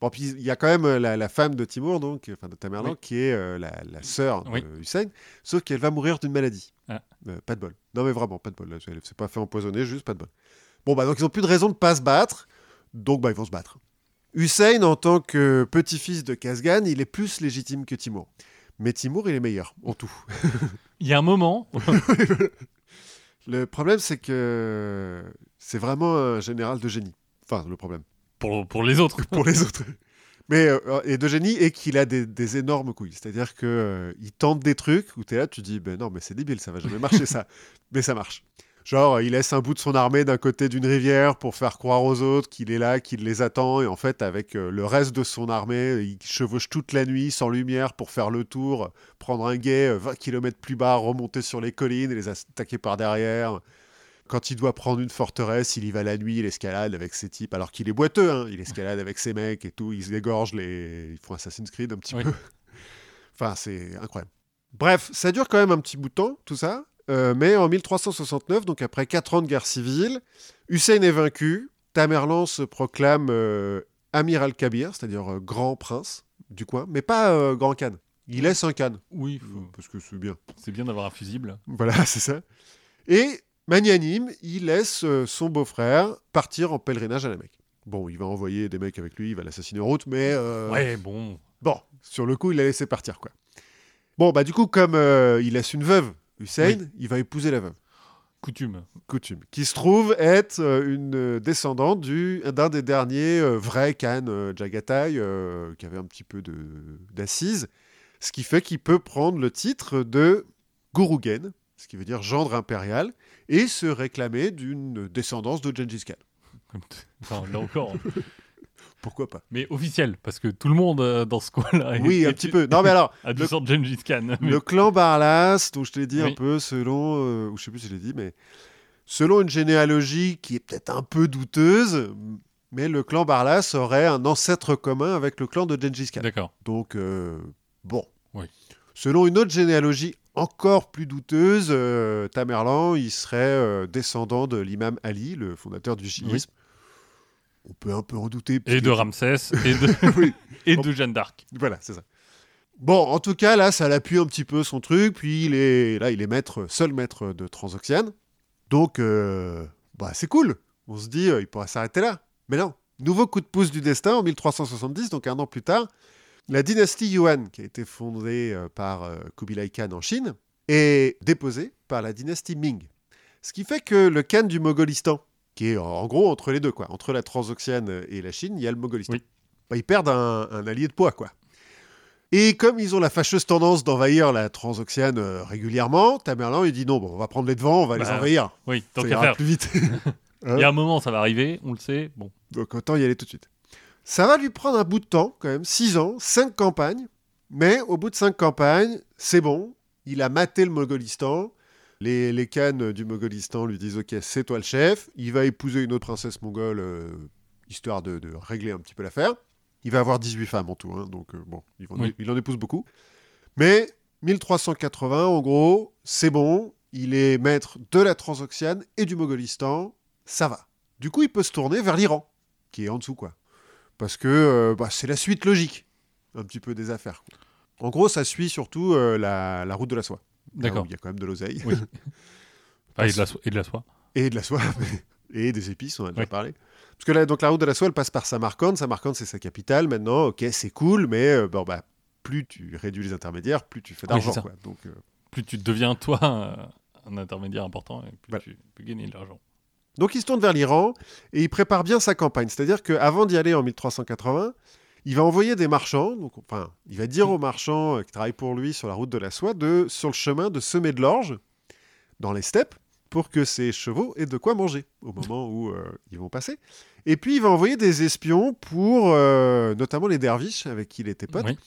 Speaker 1: Bon, puis il y a quand même euh, la, la femme de Timur, donc, enfin de Tamerlan,
Speaker 2: Oui.
Speaker 1: qui est euh, la, la sœur
Speaker 2: Oui.
Speaker 1: de Hussein, sauf qu'elle va mourir d'une maladie.
Speaker 2: Ah.
Speaker 1: Euh, pas de bol. Non, mais vraiment, pas de bol. Elle s'est pas fait empoisonner, juste pas de bol. Bon, bah, donc ils ont plus de raison de pas se battre, donc bah, ils vont se battre. Hussein, en tant que petit-fils de Kazgan, il est plus légitime que Timur. Mais Timur, il est meilleur, en tout.
Speaker 2: Il y a un moment,
Speaker 1: Le problème, c'est que c'est vraiment un général de génie. Enfin, le problème.
Speaker 2: pour, pour les autres,
Speaker 1: pour les autres. Mais euh, et de génie et qu'il a des, des énormes couilles. C'est-à-dire que euh, il tente des trucs où tu es là, tu dis ben non mais c'est débile, ça va jamais marcher ça. Mais ça marche. Genre euh, il laisse un bout de son armée d'un côté d'une rivière pour faire croire aux autres qu'il est là, qu'il les attend et en fait avec euh, le reste de son armée, il chevauche toute la nuit sans lumière pour faire le tour, prendre un guet euh, 20 km plus bas, remonter sur les collines et les attaquer par derrière. Quand il doit prendre une forteresse, il y va la nuit, il escalade avec ses types, alors qu'il est boiteux, hein. il escalade avec ses mecs et tout, ils se dégorgent, les... ils font Assassin's Creed un petit
Speaker 2: Oui.
Speaker 1: peu. enfin, c'est incroyable. Bref, ça dure quand même un petit bout de temps, tout ça. Euh, mais en 1369, donc après 4 ans de guerre civile, Hussein est vaincu, Tamerlan se proclame euh, Amir al-Kabir, c'est-à-dire euh, grand prince du coin, mais pas euh, grand Khan. Il laisse un Khan,
Speaker 2: oui,
Speaker 1: parce que c'est bien.
Speaker 2: c'est bien d'avoir un fusible.
Speaker 1: Voilà, c'est ça. Et magnanime, il laisse son beau-frère partir en pèlerinage à la Mecque. Bon, il va envoyer des mecs avec lui, il va l'assassiner en route, mais
Speaker 2: Ouais, bon,
Speaker 1: bon, sur le coup, il l'a laissé partir, quoi. Bon, bah du coup, comme il laisse une veuve, Hussein, il va épouser la veuve,
Speaker 2: coutume.
Speaker 1: coutume, qui se trouve être euh, une euh, descendante du- d'un des derniers euh, vrais Khan Jagatai, euh, qui avait un petit peu d'assises, ce qui fait qu'il peut prendre le titre de Gurugen, ce qui veut dire gendre impérial, et se réclamer d'une descendance de Gengis Khan.
Speaker 2: Enfin, là encore.
Speaker 1: Pourquoi pas
Speaker 2: Mais officiel, parce que tout le monde euh, dans ce coin-là est-
Speaker 1: Oui, un petit peu. Non, mais alors,
Speaker 2: du
Speaker 1: le-
Speaker 2: de Gengis Khan. Mais-
Speaker 1: Le clan Barlas, dont je t'ai dit un peu selon, euh, ou je sais plus si je l'ai dit, mais selon une généalogie qui est peut-être un peu douteuse, mais le clan Barlas aurait un ancêtre commun avec le clan de Gengis Khan.
Speaker 2: D'accord.
Speaker 1: Donc, euh, bon.
Speaker 2: Oui.
Speaker 1: Selon une autre généalogie encore plus douteuse, Tamerlan, il serait descendant de l'imam Ali, le fondateur du chiisme. On peut un peu en douter.
Speaker 2: Et de Ramsès, et de,
Speaker 1: Oui.
Speaker 2: et de Jeanne d'Arc.
Speaker 1: Voilà, c'est ça. Bon, en tout cas, là, ça l'appuie un petit peu son truc. Puis il est là, il est maître, seul maître de Transoxiane. Donc, euh, bah, c'est cool. On se dit, euh, il pourra s'arrêter là. Mais non. Nouveau coup de pouce du destin en 1370, donc un an plus tard. La dynastie Yuan, qui a été fondée euh, par Kubilai Khan en Chine, est déposée par la dynastie Ming. Ce qui fait que le Khan du Mogolistan, qui est en- gros entre les deux, quoi, entre la Transoxiane et la Chine, il y a le Mogolistan.
Speaker 2: Oui.
Speaker 1: Bah, ils perdent un, un allié de poids, quoi. Et comme ils ont la fâcheuse tendance d'envahir la Transoxiane euh, régulièrement, Tamerlan il dit non, bon, on va prendre les devants, on va les
Speaker 2: Bah,
Speaker 1: envahir.
Speaker 2: Oui, tant qu'à faire.
Speaker 1: plus vite.
Speaker 2: Il y a un moment, ça va arriver, on le sait. Bon,
Speaker 1: Donc autant y aller tout de suite. Ça va lui prendre un bout de temps, quand même, 6 ans, 5 campagnes. Mais au bout de 5 campagnes, c'est bon. Il a maté le Mogolistan. Les, les du Mogolistan lui disent Ok, c'est toi le chef. Il va épouser une autre princesse mongole, euh, histoire de, de régler un petit peu l'affaire. Il va avoir 18 femmes en tout, hein, donc euh, bon, il, en-
Speaker 2: Oui.
Speaker 1: il en épouse beaucoup. Mais 1380, en gros, c'est bon. Il est maître de la Transoxiane et du Mogolistan. Ça va. Du coup, il peut se tourner vers l'Iran, qui est en dessous, quoi. Parce que euh, bah, c'est la suite logique, un petit peu des affaires. quoi. En gros, ça suit surtout euh, la, la route de la soie. Là
Speaker 2: D'accord.
Speaker 1: Il y a quand même de l'oseille.
Speaker 2: Oui. Ah, et, de la so- et de la soie.
Speaker 1: et de la soie. et des épices, on a déjà
Speaker 2: Oui.
Speaker 1: parlé. Parce que là, donc, la route de la soie, elle passe par Samarcande. Samarcande, c'est sa capitale. Maintenant, ok, c'est cool, mais euh, bon, bah, plus tu réduis les intermédiaires, plus tu fais d'argent. Donc, euh,
Speaker 2: Plus tu deviens, toi, euh, un intermédiaire important, et plus
Speaker 1: Voilà.
Speaker 2: tu peux gagner de l'argent.
Speaker 1: Donc il se tourne vers l'Iran et il prépare bien sa campagne. C'est-à-dire qu'avant d'y aller en 1380, il va envoyer des marchands, donc, enfin, il va dire aux marchands euh, qui travaillent pour lui sur la route de la soie, de, sur le chemin, de semer de l'orge dans les steppes pour que ses chevaux aient de quoi manger au moment où euh, ils vont passer. Et puis, il va envoyer des espions pour, euh, notamment les derviches avec qui il était pote,
Speaker 2: Oui.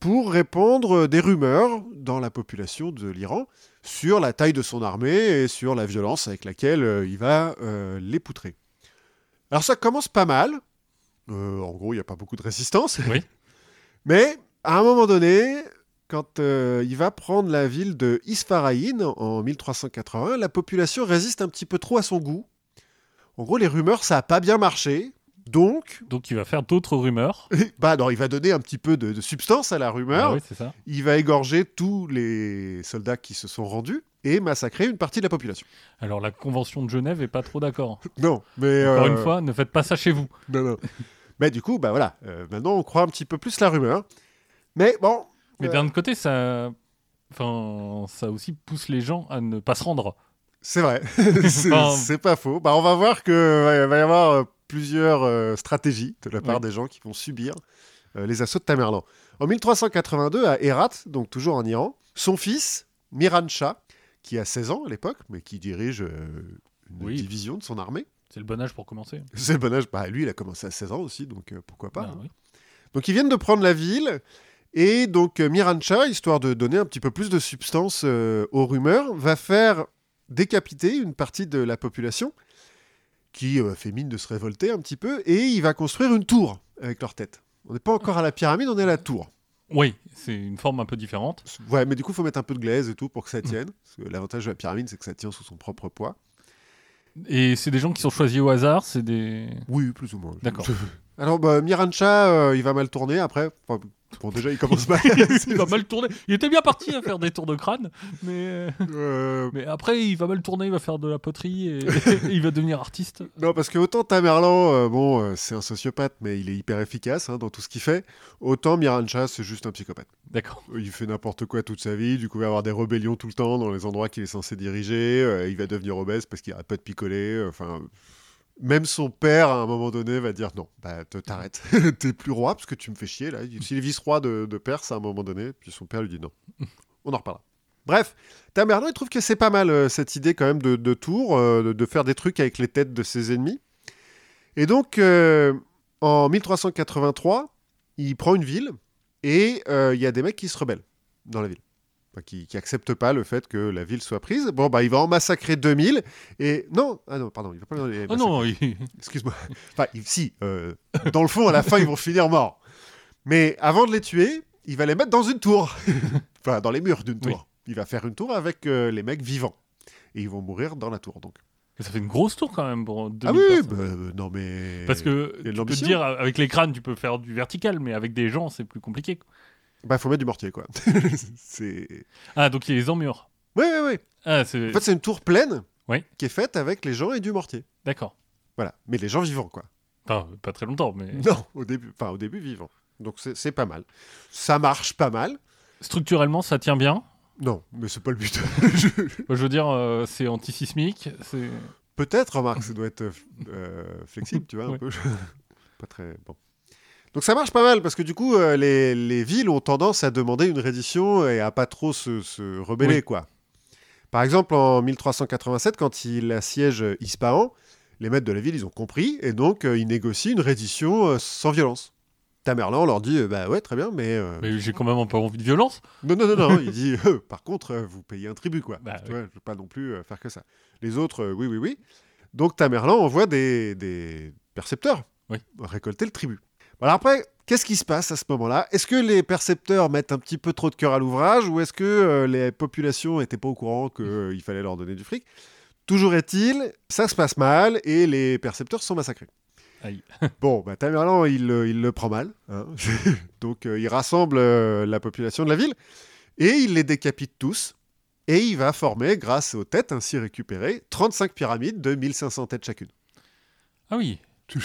Speaker 1: pour répandre des rumeurs dans la population de l'Iran sur la taille de son armée et sur la violence avec laquelle il va les poutrer. Alors ça commence pas mal. Euh, en gros, il n'y a pas beaucoup de résistance.
Speaker 2: Oui.
Speaker 1: Mais à un moment donné, quand euh, il va prendre la ville de Isfaraïn en 1381, la population résiste un petit peu trop à son goût. En gros, les rumeurs, ça n'a pas bien marché. Donc,
Speaker 2: Donc il va faire d'autres rumeurs.
Speaker 1: bah non, il va donner un petit peu de, de substance à la rumeur.
Speaker 2: Ah oui, c'est ça.
Speaker 1: Il va égorger tous les soldats qui se sont rendus et massacrer une partie de la population.
Speaker 2: Alors la convention de Genève est pas trop d'accord.
Speaker 1: Non, mais
Speaker 2: Encore
Speaker 1: euh,
Speaker 2: une fois, ne faites pas ça chez vous.
Speaker 1: non, non. mais du coup, bah voilà, euh, maintenant on croit un petit peu plus la rumeur. Mais bon,
Speaker 2: Mais
Speaker 1: euh,
Speaker 2: d'un autre côté, ça, enfin, ça aussi pousse les gens à ne pas se rendre.
Speaker 1: c'est vrai, c'est
Speaker 2: Enfin-
Speaker 1: pas faux. Bah on va voir que ouais, va y avoir plusieurs stratégies de la part des gens qui vont subir les assauts de Tamerlan. En 1382, à Herat, donc toujours en Iran, son fils, Miran Shah, qui a 16 ans à l'époque, mais qui dirige euh, une
Speaker 2: Oui.
Speaker 1: division de son armée,
Speaker 2: C'est le bon âge pour commencer.
Speaker 1: C'est le bon âge. Bah, lui, il a commencé à 16 ans aussi, donc euh, pourquoi pas.
Speaker 2: Ah,
Speaker 1: hein.
Speaker 2: oui.
Speaker 1: Donc, ils viennent de prendre la ville. Et donc, euh, Mirancha, histoire de donner un petit peu plus de substance aux rumeurs, va faire décapiter une partie de la population qui fait mine de se révolter un petit peu. Et il va construire une tour avec leur tête. On n'est pas encore à la pyramide, on est à la tour.
Speaker 2: Oui, c'est une forme un peu différente.
Speaker 1: Ouais, mais du coup, il faut mettre un peu de glaise et tout pour que ça tienne. Parce que l'avantage de la pyramide, c'est que ça tient sous son propre poids.
Speaker 2: Et c'est des gens qui sont choisis au hasard, c'est des.
Speaker 1: Oui, plus ou moins.
Speaker 2: D'accord.
Speaker 1: Alors, bah, Mirancha, euh, il va mal tourner après. Enfin, bon, déjà, il commence mal.
Speaker 2: il va mal tourner. Il était bien parti à faire des tours de crâne, mais, euh, mais après il va mal tourner, il va faire de la poterie et, et il va devenir artiste.
Speaker 1: non, parce que autant Tamerlan, euh, bon, c'est un sociopathe, mais il est hyper efficace hein, dans tout ce qu'il fait. Autant Mirancha, c'est juste un psychopathe.
Speaker 2: D'accord.
Speaker 1: Il fait n'importe quoi toute sa vie. Du coup, il va avoir des rébellions tout le temps dans les endroits qu'il est censé diriger. il va devenir obèse parce qu'il arrête pas de picoler. Enfin. Même son père, à un moment donné, va dire non, bah te- t'arrêtes, t'es plus roi parce que tu me fais chier là. S'il est vice-roi de, Perse à un moment donné, puis son père lui dit non. On en reparlera. Bref, Tamerlan, il trouve que c'est pas mal euh, cette idée quand même de, tour, euh, de, faire des trucs avec les têtes de ses ennemis. Et donc, euh, en 1383, il prend une ville et il y a des mecs qui se rebellent dans la ville. Qui, qui acceptent pas le fait que la ville soit prise. Bon, bah, il va en massacrer 2000. Et non, ah non, pardon, il va pas les
Speaker 2: Oh non, il-
Speaker 1: Excuse-moi. Enfin, il- si, euh, dans le fond, à la fin, ils vont finir morts. Mais avant de les tuer, il va les mettre dans une tour. enfin, dans les murs d'une tour. Il va faire une tour avec euh, les mecs vivants. Et ils vont mourir dans la tour, donc.
Speaker 2: ça fait une grosse tour quand même pour 2000
Speaker 1: ah oui, bah, euh, non mais...
Speaker 2: Parce que tu peux te dire, avec les crânes, tu peux faire du vertical, mais avec des gens, c'est plus compliqué.
Speaker 1: Bah, faut mettre du mortier, quoi. c'est...
Speaker 2: Ah, donc il les emmure.
Speaker 1: Oui, oui, oui.
Speaker 2: Ah, c'est.
Speaker 1: En fait, c'est une tour pleine
Speaker 2: Oui.
Speaker 1: qui est faite avec les gens et du mortier.
Speaker 2: D'accord.
Speaker 1: Voilà. Mais les gens vivants, quoi.
Speaker 2: Enfin, pas très longtemps, mais.
Speaker 1: Non, au début, enfin, au début vivants. Donc, c'est, c'est pas mal. Ça marche pas mal.
Speaker 2: Structurellement, ça tient bien?
Speaker 1: Non, mais c'est pas le but.
Speaker 2: Je veux dire, euh, c'est antisismique. C'est.
Speaker 1: Peut-être, remarque, ça doit être euh, euh, flexible, tu vois, un
Speaker 2: Ouais.
Speaker 1: peu. pas très bon. Donc ça marche pas mal parce que du coup, euh, les, les villes ont tendance à demander une reddition et à pas trop se, se rebeller,
Speaker 2: Oui.
Speaker 1: quoi. Par exemple, en 1387, quand il assiège Ispahan, les maîtres de la ville, ils ont compris et donc euh, ils négocient une reddition euh, sans violence. Tamerlan leur dit, euh, bah ouais, très bien, mais... euh,
Speaker 2: Mais j'ai quand même peu envie de violence.
Speaker 1: non, non, non, non. il dit, euh, par contre, euh, vous payez un tribut, quoi.
Speaker 2: Bah,
Speaker 1: je ne veux pas non plus euh, faire que ça. Les autres, euh, oui, oui, oui. Donc Tamerlan envoie des, des percepteurs
Speaker 2: Oui.
Speaker 1: récolter le tribut. Alors après, qu'est-ce qui se passe à ce moment-là? Est-ce que les percepteurs mettent un petit peu trop de cœur à l'ouvrage ou est-ce que euh, les populations n'étaient pas au courant qu'il fallait leur donner du fric? Toujours est-il, ça se passe mal et les percepteurs sont massacrés.
Speaker 2: Aïe.
Speaker 1: Bon, bah, Tamerlan, il, euh, il le prend mal. hein. Donc, euh, il rassemble euh, la population de la ville et il les décapite tous. Et il va former, grâce aux têtes ainsi récupérées, 35 pyramides de 1500 têtes chacune.
Speaker 2: Ah oui.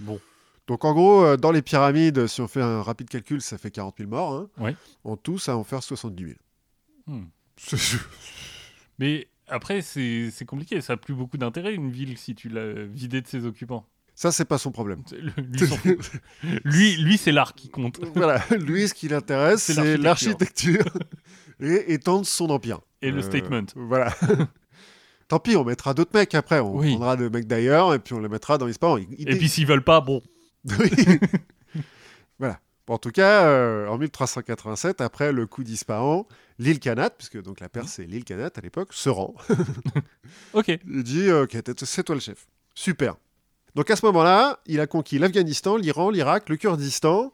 Speaker 2: Bon.
Speaker 1: Donc, en gros, euh, dans les pyramides, si on fait un rapide calcul, ça fait 40 000 morts. hein. En tout, ça va en faire 70 000.
Speaker 2: Hmm. Mais après, c'est compliqué. Ça n'a plus beaucoup d'intérêt, une ville, si tu l'as vidée de ses occupants.
Speaker 1: Ça, c'est pas son problème.
Speaker 2: Le- Lui, lui, lui, c'est l'art qui compte.
Speaker 1: voilà, lui, ce qui l'intéresse,
Speaker 2: C'est l'architecture.
Speaker 1: et étendre son empire.
Speaker 2: Et le
Speaker 1: Euh,
Speaker 2: statement.
Speaker 1: Voilà. Tant pis, on mettra d'autres mecs après. On
Speaker 2: Oui.
Speaker 1: prendra des mecs d'ailleurs et puis on les mettra dans l'histoire. Il-
Speaker 2: Et puis s'ils veulent pas, bon.
Speaker 1: Oui. voilà. En tout cas, euh, en 1387, après le coup d'Ispahan, l'île Kanat, puisque donc la Perse c'est l'île Kanat à l'époque, se rend.
Speaker 2: Ok.
Speaker 1: Il dit euh, Ok, t'es- c'est toi le chef. Super. Donc à ce moment-là, il a conquis l'Afghanistan, l'Iran, l'Irak, le Kurdistan.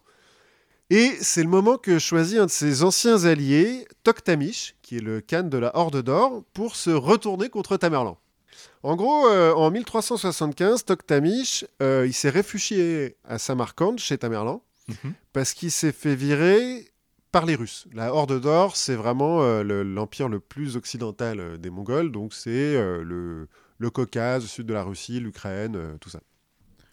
Speaker 1: Et c'est le moment que choisit un de ses anciens alliés, Toktamish, qui est le khan de la Horde d'Or, pour se retourner contre Tamerlan. En gros, euh, en 1375, Toktamish, euh, il s'est réfugié à Samarcande, chez Tamerlan,
Speaker 2: Mhm.
Speaker 1: parce qu'il s'est fait virer par les Russes. La Horde d'Or, c'est vraiment euh, le- l'empire le plus occidental des Mongols, donc c'est le, le Caucase, le sud de la Russie, l'Ukraine, tout ça.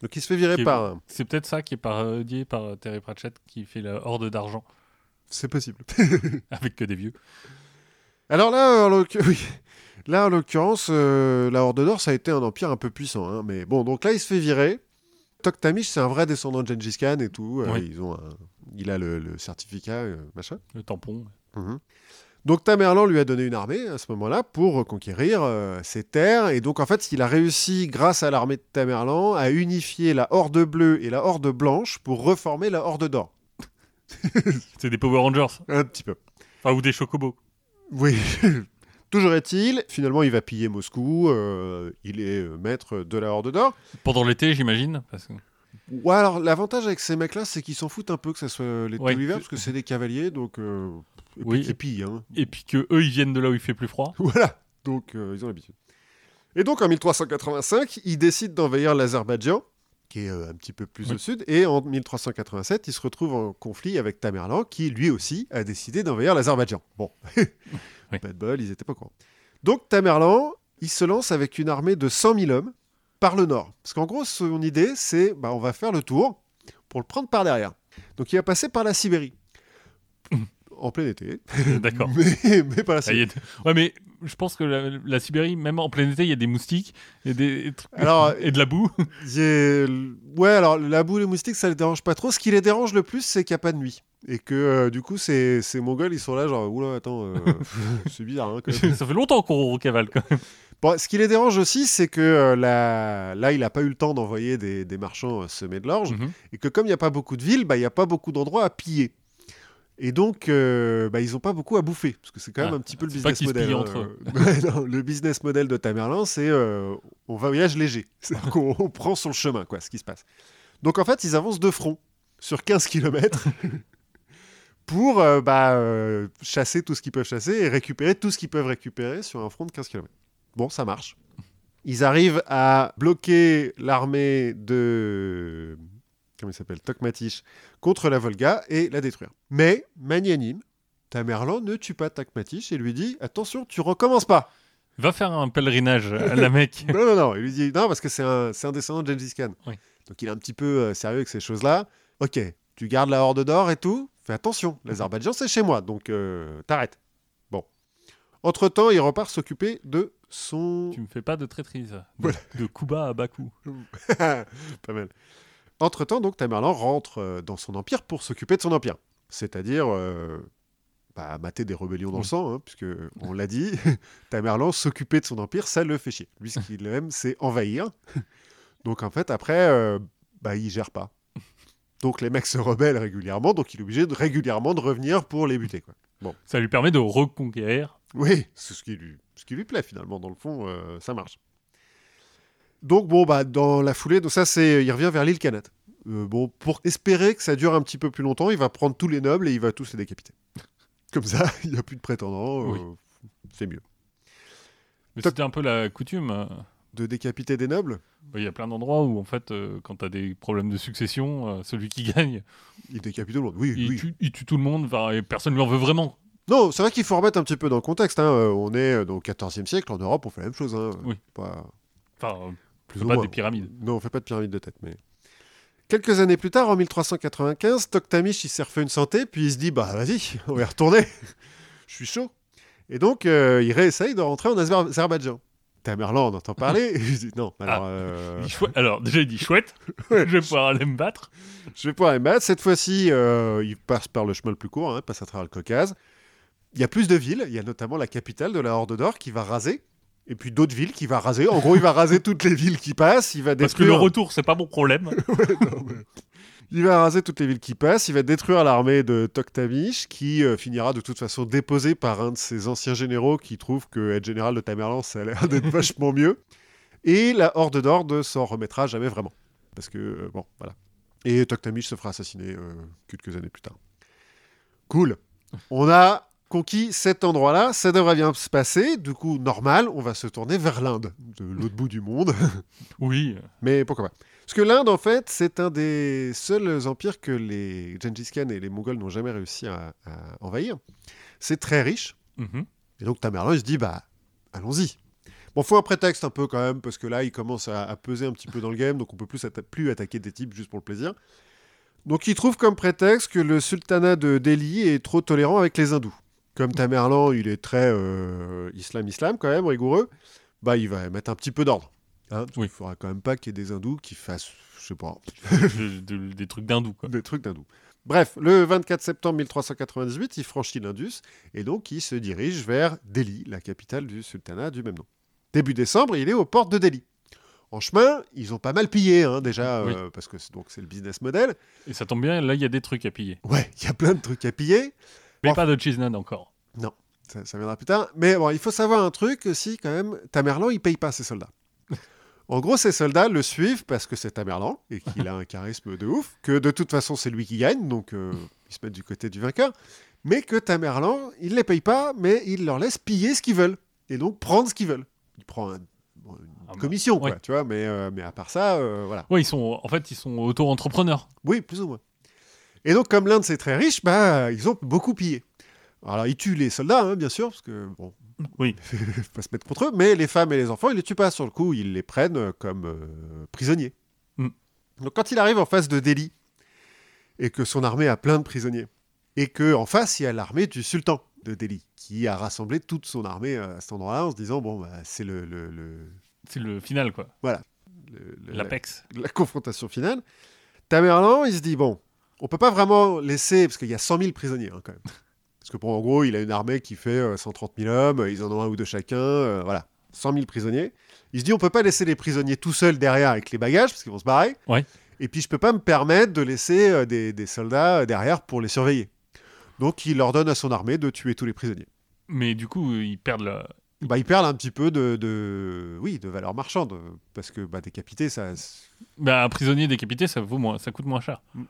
Speaker 1: Donc il se fait virer par... un-
Speaker 2: C'est peut-être ça qui est parodié par Terry Pratchett qui fait la horde d'argent
Speaker 1: C'est possible.
Speaker 2: avec que des vieux.
Speaker 1: Alors là, oui. Là, en l'occurrence, euh, la Horde d'Or, ça a été un empire un peu puissant. hein, Mais bon, donc là, il se fait virer. Toktamish, c'est un vrai descendant de Gengis Khan et tout. euh, ils ont un- Il a le, le certificat, euh, machin.
Speaker 2: Le tampon.
Speaker 1: Mhm. Donc Tamerlan lui a donné une armée à ce moment-là pour reconquérir euh, ses terres. Et donc en fait, il a réussi, grâce à l'armée de Tamerlan, à unifier la Horde bleue et la Horde blanche pour reformer la Horde d'or.
Speaker 2: C'est des Power Rangers.
Speaker 1: Un petit peu.
Speaker 2: Enfin, ou des Chocobos.
Speaker 1: Oui. Toujours est-il, finalement, il va piller Moscou. euh, il est euh, maître de la Horde d'or.
Speaker 2: Pendant l'été, j'imagine. Parce que...
Speaker 1: Ouais, alors l'avantage avec ces mecs-là, c'est qu'ils s'en foutent un peu que ça soit l'été
Speaker 2: Ouais.
Speaker 1: ou l'hiver, parce que c'est des cavaliers, donc. euh, et puis
Speaker 2: Oui.
Speaker 1: pillent, hein.
Speaker 2: Et puis que eux, ils viennent de là où il fait plus froid.
Speaker 1: Voilà, donc euh, ils ont l'habitude. Et donc en 1385, il décide d'envahir l'Azerbaïdjan, qui est euh, un petit peu plus
Speaker 2: Oui.
Speaker 1: au sud, et en 1387, il se retrouve en conflit avec Tamerlan, qui lui aussi a décidé d'envahir l'Azerbaïdjan. Bon,
Speaker 2: Oui.
Speaker 1: pas de bol, ils n'étaient pas au courant. Donc Tamerlan, il se lance avec une armée de 100 000 hommes par le nord. Parce qu'en gros, son idée, c'est bah, on va faire le tour pour le prendre par derrière. Donc il va passer par la Sibérie. en plein été.
Speaker 2: D'accord.
Speaker 1: Mais, mais pas la Sibérie.
Speaker 2: Ouais, mais je pense que la, la Sibérie, même en plein été, il y a des moustiques et, des,
Speaker 1: Alors,
Speaker 2: et de la boue.
Speaker 1: Ouais, alors la boue, les moustiques, ça les dérange pas trop. Ce qui les dérange le plus, c'est qu'il n'y a pas de nuit. Et que euh, du coup, ces, ces Mongols, ils sont là, genre, oula, attends, euh, c'est bizarre. Hein, quand même.
Speaker 2: Ça fait longtemps qu'on cavale quand même.
Speaker 1: Bon, ce qui les dérange aussi, c'est que euh, la- là, il n'a pas eu le temps d'envoyer des, des marchands semer de l'orge.
Speaker 2: Mhm.
Speaker 1: Et que comme il n'y a pas beaucoup de villes, bah, il n'y a pas beaucoup d'endroits à piller. Et donc, euh, bah, ils n'ont pas beaucoup à bouffer. Parce que c'est quand même
Speaker 2: Ah,
Speaker 1: un petit peu le business model.
Speaker 2: entre eux.
Speaker 1: Non, le business model de Tamerlan, c'est euh, on voyage léger. C'est-à-dire qu'on prend sur le chemin, quoi, ce qui se passe. Donc en fait, ils avancent de front sur 15 km pour euh, bah, euh, chasser tout ce qu'ils peuvent chasser et récupérer tout ce qu'ils peuvent récupérer sur un front de 15 km. Bon, ça marche. Ils arrivent à bloquer l'armée de. Comment il s'appelle? Tokmatish contre la Volga et la détruire. Mais, magnanime, Tamerlan ne tue pas Tokmatish et lui dit Attention, tu recommences pas
Speaker 2: Va faire un pèlerinage à la Mecque.
Speaker 1: non, non, non. Il lui dit non, parce que c'est un, descendant de Gengis Khan.
Speaker 2: Oui.
Speaker 1: Donc il est un petit peu euh, sérieux avec ces choses-là. Ok, tu gardes la horde d'or et tout. Fais attention, l'Azerbaïdjan c'est chez moi, donc euh, t'arrêtes. Bon. Entre temps, il repart s'occuper de son.
Speaker 2: tu me fais pas de traîtrise. De,
Speaker 1: Voilà.
Speaker 2: de Kuba à Bakou.
Speaker 1: Pas mal. Entre temps, donc Tamerlan rentre euh, dans son empire pour s'occuper de son empire. C'est-à-dire. euh, bah, mater des rébellions dans le
Speaker 2: Oui.
Speaker 1: sang, hein, puisque on l'a dit, Tamerlan s'occuper de son empire, ça le fait chier. Lui, ce qu'il aime, c'est envahir. Donc en fait, après, euh, bah, il gère pas. Donc les mecs se rebellent régulièrement, donc il est obligé de, régulièrement de revenir pour les buter. Quoi.
Speaker 2: Ça lui permet de reconquérir.
Speaker 1: Oui, c'est ce qui lui, ce qui lui plaît finalement. Dans le fond, euh, ça marche. Donc bon, bah dans la foulée, donc ça c'est, il revient vers l'île Kanat. Euh, bon, pour espérer que ça dure un petit peu plus longtemps, il va prendre tous les nobles et il va tous les décapiter. Comme ça, il n'y a plus de prétendants. euh,
Speaker 2: Oui.
Speaker 1: c'est mieux.
Speaker 2: Mais c'était un peu la coutume. euh,
Speaker 1: De décapiter des nobles,
Speaker 2: Il y a plein d'endroits où, en fait, euh, quand tu as des problèmes de succession, celui qui gagne,
Speaker 1: il décapite tout le monde. Oui,
Speaker 2: il,
Speaker 1: oui.
Speaker 2: tue, il tue tout le monde et personne lui en veut vraiment.
Speaker 1: Non, c'est vrai qu'il faut remettre un petit peu dans le contexte. hein. On est dans le 14e siècle, en Europe, on fait la même chose. hein.
Speaker 2: Oui.
Speaker 1: Pas,
Speaker 2: Enfin, euh,
Speaker 1: plus
Speaker 2: c'est
Speaker 1: ou
Speaker 2: pas
Speaker 1: moins.
Speaker 2: des pyramides.
Speaker 1: Non, on fait pas de pyramide de tête, mais. Quelques années plus tard, en 1395, Toktamish il s'est refait une santé, puis il se dit bah vas-y, on va y retourner. Je suis chaud. Et donc euh, il réessaye de rentrer en Azer- Azerbaïdjan. Tamerlan, on entend parler. il dit non,
Speaker 2: Ah.
Speaker 1: alors, euh,
Speaker 2: dit chouette- Alors, déjà, il dit chouette, je vais pouvoir aller me battre.
Speaker 1: je vais pouvoir les battre. Cette fois-ci, euh, il passe par le chemin le plus court, hein, passe à travers le Caucase. Il y a plus de villes. Il y a notamment la capitale de la Horde d'Or qui va raser. Et puis d'autres villes qui va raser. En gros, il va raser toutes les villes qui passent. Il va
Speaker 2: Parce que le
Speaker 1: détruire.
Speaker 2: retour, c'est pas mon problème.
Speaker 1: Il va raser toutes les villes qui passent, il va détruire l'armée de Toktamish, qui euh, finira de toute façon déposée par un de ses anciens généraux qui trouve que être général de Tamerlan, ça a l'air d'être vachement mieux. Et la Horde d'Or ne s'en remettra jamais vraiment. Parce que, euh, bon, voilà. Et Toktamish se fera assassiner euh, quelques années plus tard. Cool. On a conquis cet endroit-là, ça devrait bien se passer. Du coup, normal, on va se tourner vers l'Inde, de l'autre bout du monde.
Speaker 2: Oui.
Speaker 1: Mais pourquoi pas Parce que l'Inde, en fait, c'est un des seuls empires que les Gengis Khan et les Mongols n'ont jamais réussi à, à envahir. C'est très riche.
Speaker 2: Mhm.
Speaker 1: Et donc Tamerlan, il se dit, bah, allons-y. Bon, faut un prétexte un peu quand même, parce que là, il commence à, à peser un petit peu dans le game, donc on peut plus, atta- plus attaquer des types juste pour le plaisir. Donc il trouve comme prétexte que le sultanat de Delhi est trop tolérant avec les hindous. Comme Tamerlan, il est très euh, islam-islam quand même, rigoureux, bah il va mettre un petit peu d'ordre. Hein,
Speaker 2: Oui.
Speaker 1: qu'il faudra quand même pas qu'il y ait des hindous qui fassent, je sais pas,
Speaker 2: De- de- des trucs d'hindou, quoi.
Speaker 1: des trucs d'hindous. Bref, le 24 septembre 1398, il franchit l'Indus et donc il se dirige vers Delhi, la capitale du sultanat du même nom. Début décembre, il est aux portes de Delhi. En chemin, ils ont pas mal pillé hein, déjà,
Speaker 2: Oui.
Speaker 1: euh, parce que c'est- donc c'est le business model.
Speaker 2: Et ça tombe bien, là, il y a des trucs à piller.
Speaker 1: Ouais, il y a plein de trucs à piller.
Speaker 2: Mais pas de cheese nan encore.
Speaker 1: Ça, ça viendra plus tard. Mais bon, il faut savoir un truc aussi, quand même. Tamerlan, il paye pas ses soldats. En gros, ses soldats le suivent parce que c'est Tamerlan et qu'il a un charisme de ouf, que de toute façon, c'est lui qui gagne, donc euh, ils se mettent du côté du vainqueur. Mais que Tamerlan, il les paye pas, mais il leur laisse piller ce qu'ils veulent et donc prendre ce qu'ils veulent. Il prend un- une
Speaker 2: Ah
Speaker 1: commission, quoi,
Speaker 2: ouais.
Speaker 1: tu vois, mais, euh, mais à part ça, euh, voilà.
Speaker 2: Ouais, ils sont, en fait, ils sont auto-entrepreneurs.
Speaker 1: Oui, plus ou moins. Et donc, comme l'Inde c'est très riche, bah, ils ont beaucoup pillé. Alors, ils tuent les soldats, hein, bien sûr, parce que bon,
Speaker 2: Oui.
Speaker 1: faut pas se mettre contre eux, mais les femmes et les enfants, ils les tuent pas sur le coup, ils les prennent euh, comme euh, prisonniers.
Speaker 2: Mm.
Speaker 1: Donc, quand il arrive en face de Delhi et que son armée a plein de prisonniers, et que en face il y a l'armée du sultan de Delhi qui a rassemblé toute son armée euh, à cet endroit-là en se disant bon, bah, c'est le, le- le-
Speaker 2: C'est le final, quoi.
Speaker 1: le-
Speaker 2: L'Apex.
Speaker 1: la confrontation finale. Tamerlan, il se dit bon, on peut pas vraiment laisser, parce qu'il y a 100 000 prisonniers hein, quand même. Parce que bon, en gros, il a une armée qui fait euh, 130 000 hommes, ils en ont un ou deux chacun, euh, voilà, 100 000 prisonniers. Il se dit on peut pas laisser les prisonniers tout seuls derrière avec les bagages, parce qu'ils vont se barrer.
Speaker 2: Ouais.
Speaker 1: Et puis je peux pas me permettre de laisser euh, des, des soldats derrière pour les surveiller. Donc il ordonne à son armée de tuer tous les prisonniers.
Speaker 2: Mais du coup, ils perdent la.
Speaker 1: Bah, ils perdent un petit peu de, de- oui, de valeur marchande, parce que bah, décapiter, ça,
Speaker 2: Bah, un prisonnier décapité, ça, vaut moins, ça coûte moins cher.
Speaker 1: Mm.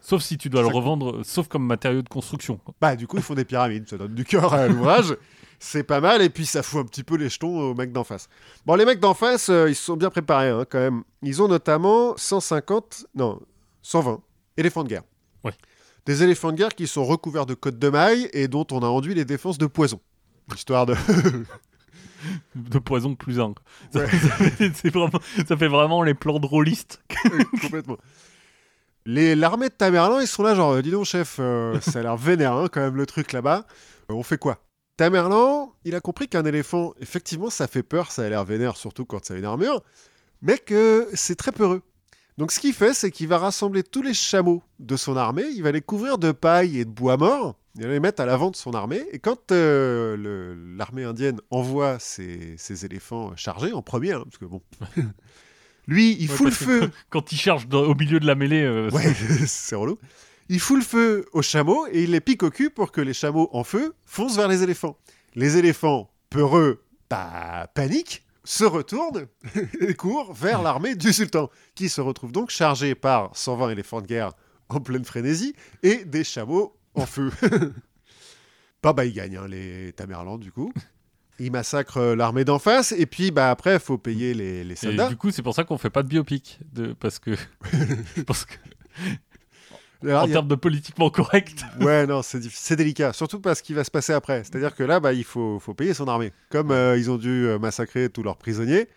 Speaker 2: Sauf si tu dois
Speaker 1: Ça
Speaker 2: le revendre, sauf comme matériau de construction.
Speaker 1: Bah, du coup, ils font des pyramides, ça donne du cœur à l'ouvrage. C'est pas mal, et puis ça fout un petit peu les jetons aux mecs d'en face. Bon, les mecs d'en face, euh, ils se sont bien préparés, hein, quand même. Ils ont notamment 150, non, 120 éléphants de guerre.
Speaker 2: Ouais.
Speaker 1: Des éléphants de guerre qui sont recouverts de côtes de mailles et dont on a enduit les défenses de poison. Histoire de.
Speaker 2: De poison plus un.
Speaker 1: Ouais.
Speaker 2: Ça, ça fait vraiment les plans drôlistes.
Speaker 1: Complètement. Les- L'armée de Tamerlan, ils sont là, genre, dis donc, chef, euh, ça a l'air vénère, hein, quand même, le truc là-bas. Euh, on fait quoi? Tamerlan, il a compris qu'un éléphant, effectivement, ça fait peur, ça a l'air vénère, surtout quand ça a une armure, mais que c'est très peureux. Donc, ce qu'il fait, c'est qu'il va rassembler tous les chameaux de son armée, il va les couvrir de paille et de bois mort, il va les mettre à l'avant de son armée, et quand euh, l'armée indienne envoie ses, ses éléphants chargés, en premier, hein, parce que bon. Lui, il
Speaker 2: Ouais,
Speaker 1: fout le feu
Speaker 2: Quand cherchent dans- au milieu de la mêlée, euh,
Speaker 1: Ouais, c'est relou. Il fout le feu aux chameaux et il les pique au cul pour que les chameaux en feu foncent vers les éléphants. Les éléphants, peureux, bah, paniquent, se retournent et courent vers l'armée du sultan, qui se retrouve donc chargée par 120 éléphants de guerre en pleine frénésie et des chameaux en feu. bah, bah, ils gagnent, hein, les Tamerlan, du coup. Ils massacrent euh, l'armée d'en face et puis, bah, après, il faut payer les, les
Speaker 2: Et
Speaker 1: soldats.
Speaker 2: du coup, c'est pour ça qu'on fait pas de biopic. De, parce que.
Speaker 1: Alors,
Speaker 2: en
Speaker 1: a-
Speaker 2: termes de politiquement correct.
Speaker 1: Ouais, non, c'est délicat. Surtout parce qu'il va se passer après. C'est-à-dire que là, bah, il faut, faut payer son armée. Comme euh, ils ont dû euh, massacrer tous leurs prisonniers,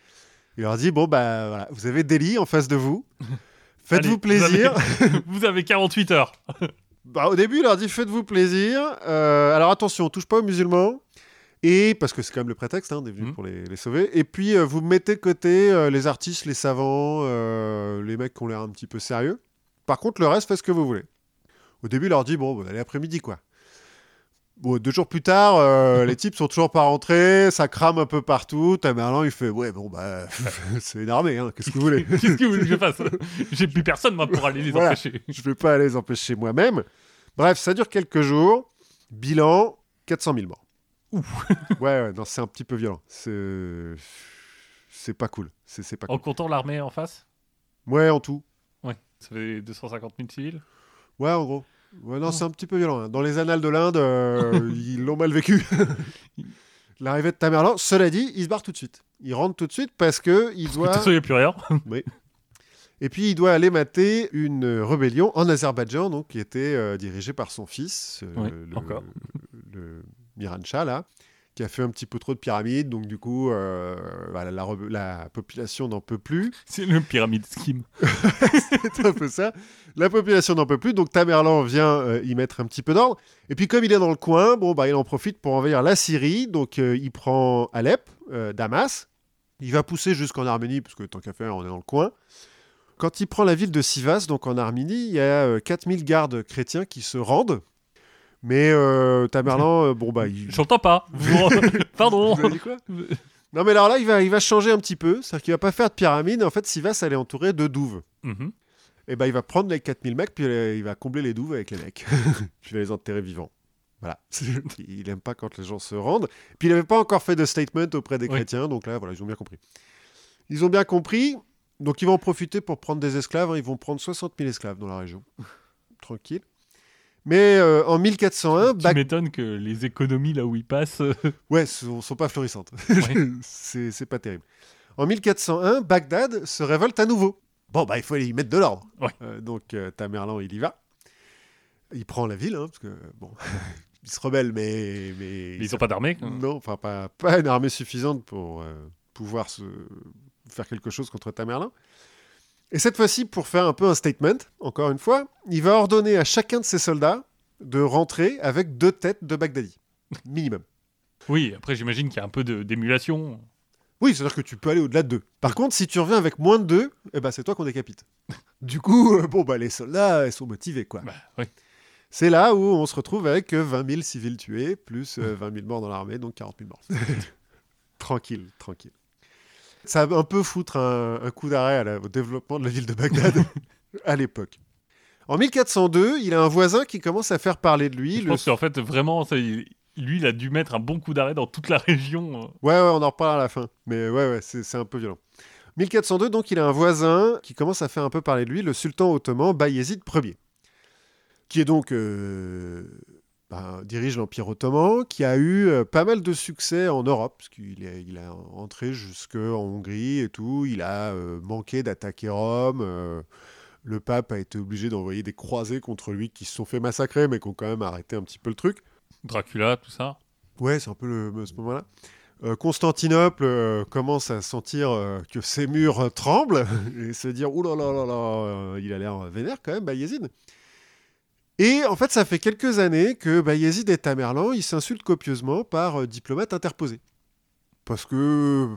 Speaker 1: il leur dit bon, bah voilà, vous avez Delhi en face de vous. Faites-vous plaisir.
Speaker 2: Vous avez, vous avez 48 heures.
Speaker 1: Bah, au début, il leur dit faites-vous plaisir. Euh, alors attention, touche pas aux musulmans. Et parce que c'est quand même le prétexte, hein, on est venu
Speaker 2: Mhm.
Speaker 1: pour les, les sauver. Et puis euh, vous mettez de côté euh, les artistes, les savants, euh, les mecs qui ont l'air un petit peu sérieux. Par contre, le reste, faites ce que vous voulez. Au début, il leur dit bon, bon allez après-midi quoi. Bon, deux jours plus tard, euh, les types sont toujours pas rentrés, ça crame un peu partout. Tamerlan, il fait ouais bon bah c'est une armée, hein, qu'est-ce que vous voulez?
Speaker 2: Qu'est-ce que vous voulez que je fasse? J'ai plus personne, moi, pour aller les
Speaker 1: Voilà.
Speaker 2: empêcher.
Speaker 1: Je vais pas aller les empêcher moi-même. Bref, ça dure quelques jours. Bilan 400 000 morts. ouais, ouais, non, c'est un petit peu violent. C'est c'est pas cool. C'est c'est pas cool.
Speaker 2: En comptant l'armée en face?
Speaker 1: Ouais, en tout.
Speaker 2: Ouais. Ça fait 250 000 civils?
Speaker 1: Ouais, en gros. Ouais, non,
Speaker 2: Oh.
Speaker 1: c'est un petit peu violent. hein. Dans les annales de l'Inde, euh, ils l'ont mal vécu. L'arrivée de Tamerlan, cela dit, il se barre tout de suite. Il rentre tout de suite parce que il
Speaker 2: De toute
Speaker 1: doit.
Speaker 2: façon, il n'y a plus rien.
Speaker 1: Et puis il doit aller mater une rébellion en Azerbaïdjan, donc qui était euh, dirigée par son fils, euh, le,
Speaker 2: encore.
Speaker 1: le Miran Shah, là, qui a fait un petit peu trop de pyramides, donc du coup, euh, voilà, la, population n'en peut plus.
Speaker 2: C'est le pyramide scheme.
Speaker 1: C'est un peu ça. La population n'en peut plus, donc Tamerlan vient euh, y mettre un petit peu d'ordre. Et puis comme il est dans le coin, bon bah il en profite pour envahir la Syrie, donc euh, il prend Alep, Damas. Il va pousser jusqu'en Arménie, parce que tant qu'à faire, on est dans le coin. Quand il prend la ville de Sivas, donc en Arménie, il y a euh, 4000 gardes chrétiens qui se rendent. Mais euh, Tamerlan, euh, bon bah il...
Speaker 2: J'entends pas. Vous- Pardon.
Speaker 1: Vous avez dit quoi Non mais alors là, il va, il va changer un petit peu. C'est-à-dire qu'il va pas faire de pyramide. En fait, Sivas, elle est entourée de douves.
Speaker 2: Mhm.
Speaker 1: Et ben il va prendre les 4000 mecs, puis euh, il va combler les douves avec les mecs. puis il va les enterrer vivants. Voilà. il aime pas quand les gens se rendent. Puis il n'avait pas encore fait de statement auprès des
Speaker 2: Oui.
Speaker 1: chrétiens, donc là, voilà, ils ont bien compris. Ils ont bien compris, donc ils vont en profiter pour prendre des esclaves. hein. Ils vont prendre 60 000 esclaves dans la région. Tranquille. Mais euh, en 1401,
Speaker 2: Tu m'étonnes que les économies là où ils passent. euh,
Speaker 1: Ouais, sont, sont pas florissantes.
Speaker 2: Ouais.
Speaker 1: c'est pas terrible. En 1401, Bagdad se révolte à nouveau. Bon, bah, il faut y mettre de l'ordre.
Speaker 2: Ouais.
Speaker 1: Euh, donc, euh, Tamerlan, il y va. Il prend la ville, hein, parce que, bon, il se rebelle, mais. mais
Speaker 2: Ils ont pas d'armée.
Speaker 1: Non, enfin, pas, pas une armée suffisante pour euh, pouvoir se, faire quelque chose contre Tamerlan. Et cette fois-ci, pour faire un peu un statement, encore une fois, il va ordonner à chacun de ses soldats de rentrer avec deux têtes de Bagdadi. Minimum.
Speaker 2: Oui, après j'imagine qu'il y a un peu de- d'émulation.
Speaker 1: Oui, c'est-à-dire que tu peux aller au-delà de deux. Par contre, si tu reviens avec moins de deux, eh ben, c'est toi qu'on décapite. du coup, euh, bon, bah, les soldats, ils sont motivés, quoi.
Speaker 2: Bah, oui.
Speaker 1: C'est là où on se retrouve avec euh, 20 000 civils tués, plus euh, 20 000 morts dans l'armée, donc 40 000 morts. tranquille, tranquille. Ça va un peu foutre un, un coup d'arrêt au développement de la ville de Bagdad à l'époque. En 1402, il a un voisin qui commence à faire parler de lui.
Speaker 2: Je
Speaker 1: le-
Speaker 2: pense qu'en fait, vraiment, ça, il- lui, il a dû mettre un bon coup d'arrêt dans toute la région. euh.
Speaker 1: Ouais, ouais, on en reparle à la fin. Mais ouais, ouais, c'est c'est un peu violent. 1402, donc, il a un voisin qui commence à faire un peu parler de lui, le sultan ottoman Bayezid Ier, qui est donc euh, ben, dirige l'empire ottoman, qui a eu euh, pas mal de succès en Europe, parce qu'il est, il a entré jusqu'en Hongrie et tout. Il a euh, manqué d'attaquer Rome. euh, le pape a été obligé d'envoyer des croisés contre lui qui se sont fait massacrer, mais qui ont quand même arrêté un petit peu le truc.
Speaker 2: Dracula, tout ça.
Speaker 1: Ouais, c'est un peu le, ce moment-là. Euh, Constantinople commence à sentir que ses murs tremblent et se dire Ouh là là là là, il a l'air vénère quand même, Bayezid. Et en fait, ça fait quelques années que Bayezid et Tamerlan ils s'insultent copieusement par euh, diplomates interposés. Parce que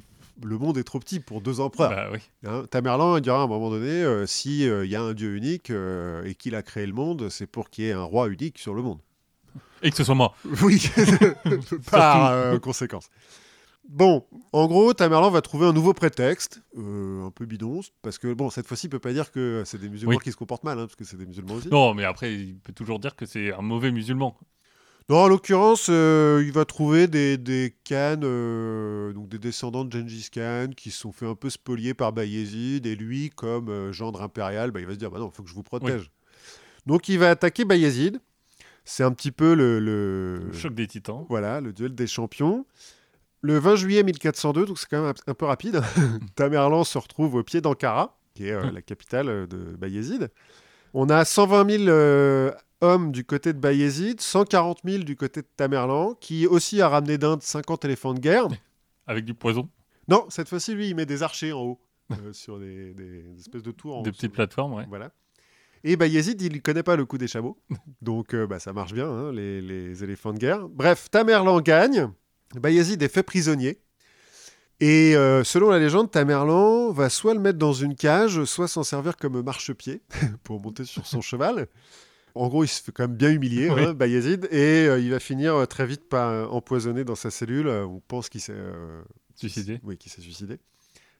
Speaker 1: le monde est trop petit pour deux empereurs.
Speaker 2: Bah oui.
Speaker 1: Hein, Tamerlan il dira à un moment donné euh, si euh, il y a un dieu unique euh, et qu'il a créé le monde, c'est pour qu'il y ait un roi unique sur le monde.
Speaker 2: Et que ce soit moi.
Speaker 1: Oui, par euh, conséquence. Bon, en gros, Tamerlan va trouver un nouveau prétexte, euh, un peu bidon, parce que bon, cette fois-ci, il peut pas dire que c'est des musulmans
Speaker 2: Oui.
Speaker 1: qui se comportent mal, hein, parce que c'est des musulmans aussi.
Speaker 2: Non, mais après, il peut toujours dire que c'est un mauvais musulman.
Speaker 1: Non, en l'occurrence, euh, il va trouver des, des Khan, euh, donc des descendants de Gengis Khan, qui se sont fait un peu spolier par Bayezid, et lui, comme gendre impérial, bah, il va se dire, bah non, il faut que je vous protège. Donc il va attaquer Bayezid. C'est un petit peu le- le,
Speaker 2: Le choc des titans.
Speaker 1: Voilà, le duel des champions. Le 20 juillet 1402, donc c'est quand même un, peu rapide, Tamerlan se retrouve au pied d'Ankara, qui est euh,
Speaker 2: Hmm.
Speaker 1: la capitale euh, de Bayezid. On a 120 000 euh, hommes du côté de Bayezid, 140 000 du côté de Tamerlan, qui aussi a ramené d'Inde 50 éléphants de guerre.
Speaker 2: Avec du poison.
Speaker 1: Non, cette fois-ci, lui, il met des archers en haut, euh, sur des, des- des espèces de tours. en
Speaker 2: des
Speaker 1: haut.
Speaker 2: petites plateformes, ouais.
Speaker 1: Voilà. Et Bayezid, il ne connaît pas le coup des chameaux. Donc, euh, bah, ça marche bien, hein, les, les éléphants de guerre. Bref, Tamerlan gagne. Bayezid est fait prisonnier. Et euh, selon la légende, Tamerlan va soit le mettre dans une cage, soit s'en servir comme marchepied pour monter sur son cheval. En gros, il se fait quand même bien humilier,
Speaker 2: Oui.
Speaker 1: hein, Bayezid, et euh, il va finir euh, très vite par empoisonner dans sa cellule. On pense qu'il s'est euh,
Speaker 2: Suicidé.
Speaker 1: Oui, qu'il s'est suicidé.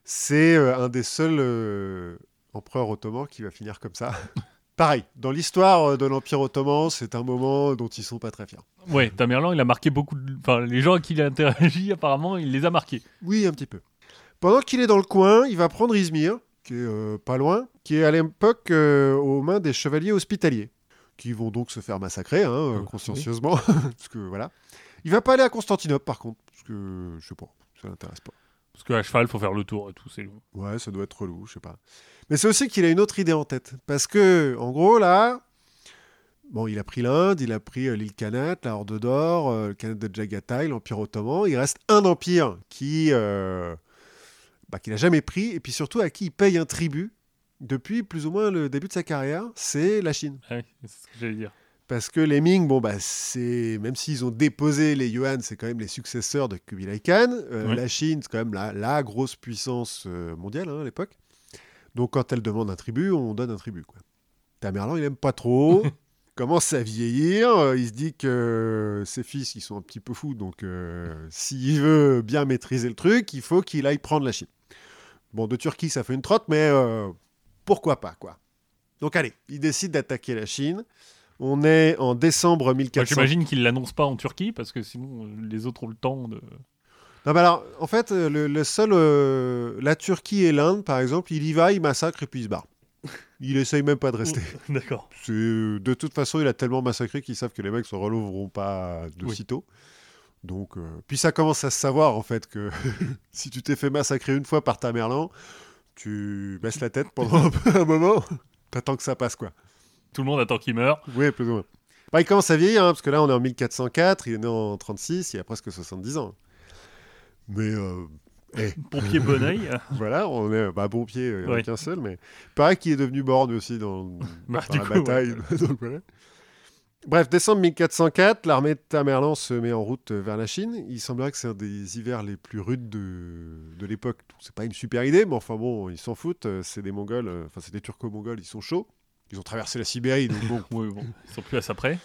Speaker 1: C'est un des seuls empereurs ottomans qui va finir comme ça. Pareil, dans l'histoire euh, de l'Empire ottoman, c'est un moment dont ils sont pas très fiers.
Speaker 2: Ouais, Tamerlan, il a marqué beaucoup de. Enfin, les gens à qui il a interagi, apparemment, il les a marqués.
Speaker 1: Oui, un petit peu. Pendant qu'il est dans le coin, il va prendre Izmir, qui est euh, pas loin, qui est à l'époque euh, aux mains des chevaliers hospitaliers, qui vont donc se faire massacrer, hein, euh,
Speaker 2: oui.
Speaker 1: consciencieusement, parce que voilà. Il va pas aller à Constantinople, par contre, parce que je sais pas, ça l'intéresse pas.
Speaker 2: Parce qu'à cheval, faut faire le tour et tout, c'est long.
Speaker 1: Ouais, ça doit être relou, je sais pas. Mais c'est aussi qu'il a une autre idée en tête, parce que en gros là, bon, il a pris l'Inde, il a pris euh, l'île Kanat, la Horde d'Or, euh, le Khanat de Jagatai, l'Empire ottoman. Il reste un empire qui euh, bah, qu'il a jamais pris, et puis surtout à qui il paye un tribut depuis plus ou moins le début de sa carrière, c'est la Chine.
Speaker 2: Ah oui, c'est ce que j'allais dire.
Speaker 1: Parce que les Ming, bon, bah, c'est même s'ils ont déposé les Yuan, c'est quand même les successeurs de Kubilai Khan. Euh,
Speaker 2: Oui.
Speaker 1: La Chine, c'est quand même la, la grosse puissance mondiale hein, à l'époque. Donc quand elle demande un tribut, on donne un tribut. Quoi. Tamerlan, il aime pas trop. commence à vieillir. euh, Il se dit que ses fils, ils sont un petit peu fous. Donc euh, s'il veut bien maîtriser le truc, il faut qu'il aille prendre la Chine. Bon, de Turquie, ça fait une trotte, mais euh, pourquoi pas, quoi. Donc allez, il décide d'attaquer la Chine. On est en décembre
Speaker 2: Moi,
Speaker 1: 1400.
Speaker 2: J'imagine qu'il l'annonce pas en Turquie, parce que sinon, les autres ont le temps de.
Speaker 1: Non, mais alors, en fait, euh, le, le seul, euh, la Turquie et l'Inde, par exemple, il y va, il massacre et puis il se barre. Il essaye même pas de rester.
Speaker 2: D'accord.
Speaker 1: C'est- de toute façon, il a tellement massacré qu'ils savent que les mecs se relèveront pas de
Speaker 2: Oui.
Speaker 1: sitôt. Donc, euh, puis ça commence à se savoir en fait que si tu t'es fait massacrer une fois par Tamerlan, tu baisses la tête pendant un, peu- un moment, t'attends que ça passe quoi.
Speaker 2: Tout le monde attend qu'il meure.
Speaker 1: Oui, plus ou moins. Bah, il commence à vieillir, hein, parce que là, on est en 1404, il est né en 36, il a presque 70 ans. Mais euh, eh,
Speaker 2: Pompier bon oeil.
Speaker 1: voilà, on est bah, bon pied, il n'y en a qu'un seul, mais pareil qu'il est devenu borgne aussi dans,
Speaker 2: Bah,
Speaker 1: dans la
Speaker 2: coup,
Speaker 1: bataille. Donc, voilà. Bref, décembre 1404, l'armée de Tamerlan se met en route vers la Chine. Il semblerait que c'est un des hivers les plus rudes de, de l'époque. C'est pas une super idée, mais enfin bon, ils s'en foutent. euh, C'est des Mongols, euh, enfin c'est des Turco-Mongols, ils sont chauds. Ils ont traversé la Sibérie, donc bon.
Speaker 2: Oui, bon, ils sont plus à ça près.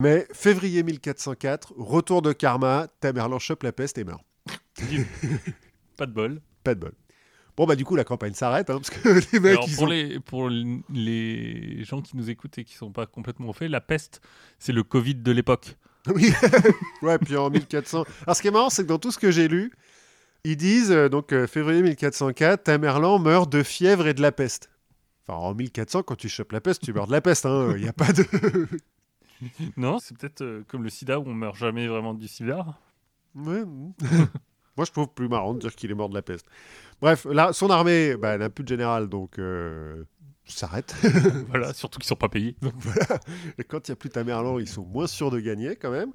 Speaker 1: Mais février 1404, retour de Karma, Tamerlan chope la peste et meurt.
Speaker 2: Pas de bol.
Speaker 1: Pas de bol. Bon bah du coup la campagne s'arrête, hein, parce que les mecs
Speaker 2: Alors,
Speaker 1: ils
Speaker 2: pour,
Speaker 1: ont...
Speaker 2: les, pour les gens qui nous écoutent et qui sont pas complètement au fait, la peste, c'est le Covid de l'époque.
Speaker 1: Oui, ouais, puis en 1400. Alors ce qui est marrant, c'est que dans tout ce que j'ai lu, ils disent, euh, donc euh, février 1404, Tamerlan meurt de fièvre et de la peste. Enfin, en 1400, quand tu chopes la peste, tu meurs de la peste, hein. Il n'y a pas de.
Speaker 2: Non, c'est peut-être euh, comme le sida où on meurt jamais vraiment du sida.
Speaker 1: Ouais. Moi, je trouve plus marrant de dire qu'il est mort de la peste. Bref, là, son armée bah, n'a plus de général, donc euh, s'arrête.
Speaker 2: voilà, surtout qu'ils sont pas payés. Donc,
Speaker 1: Et quand il n'y a plus Tamerlan, ils sont moins sûrs de gagner quand même.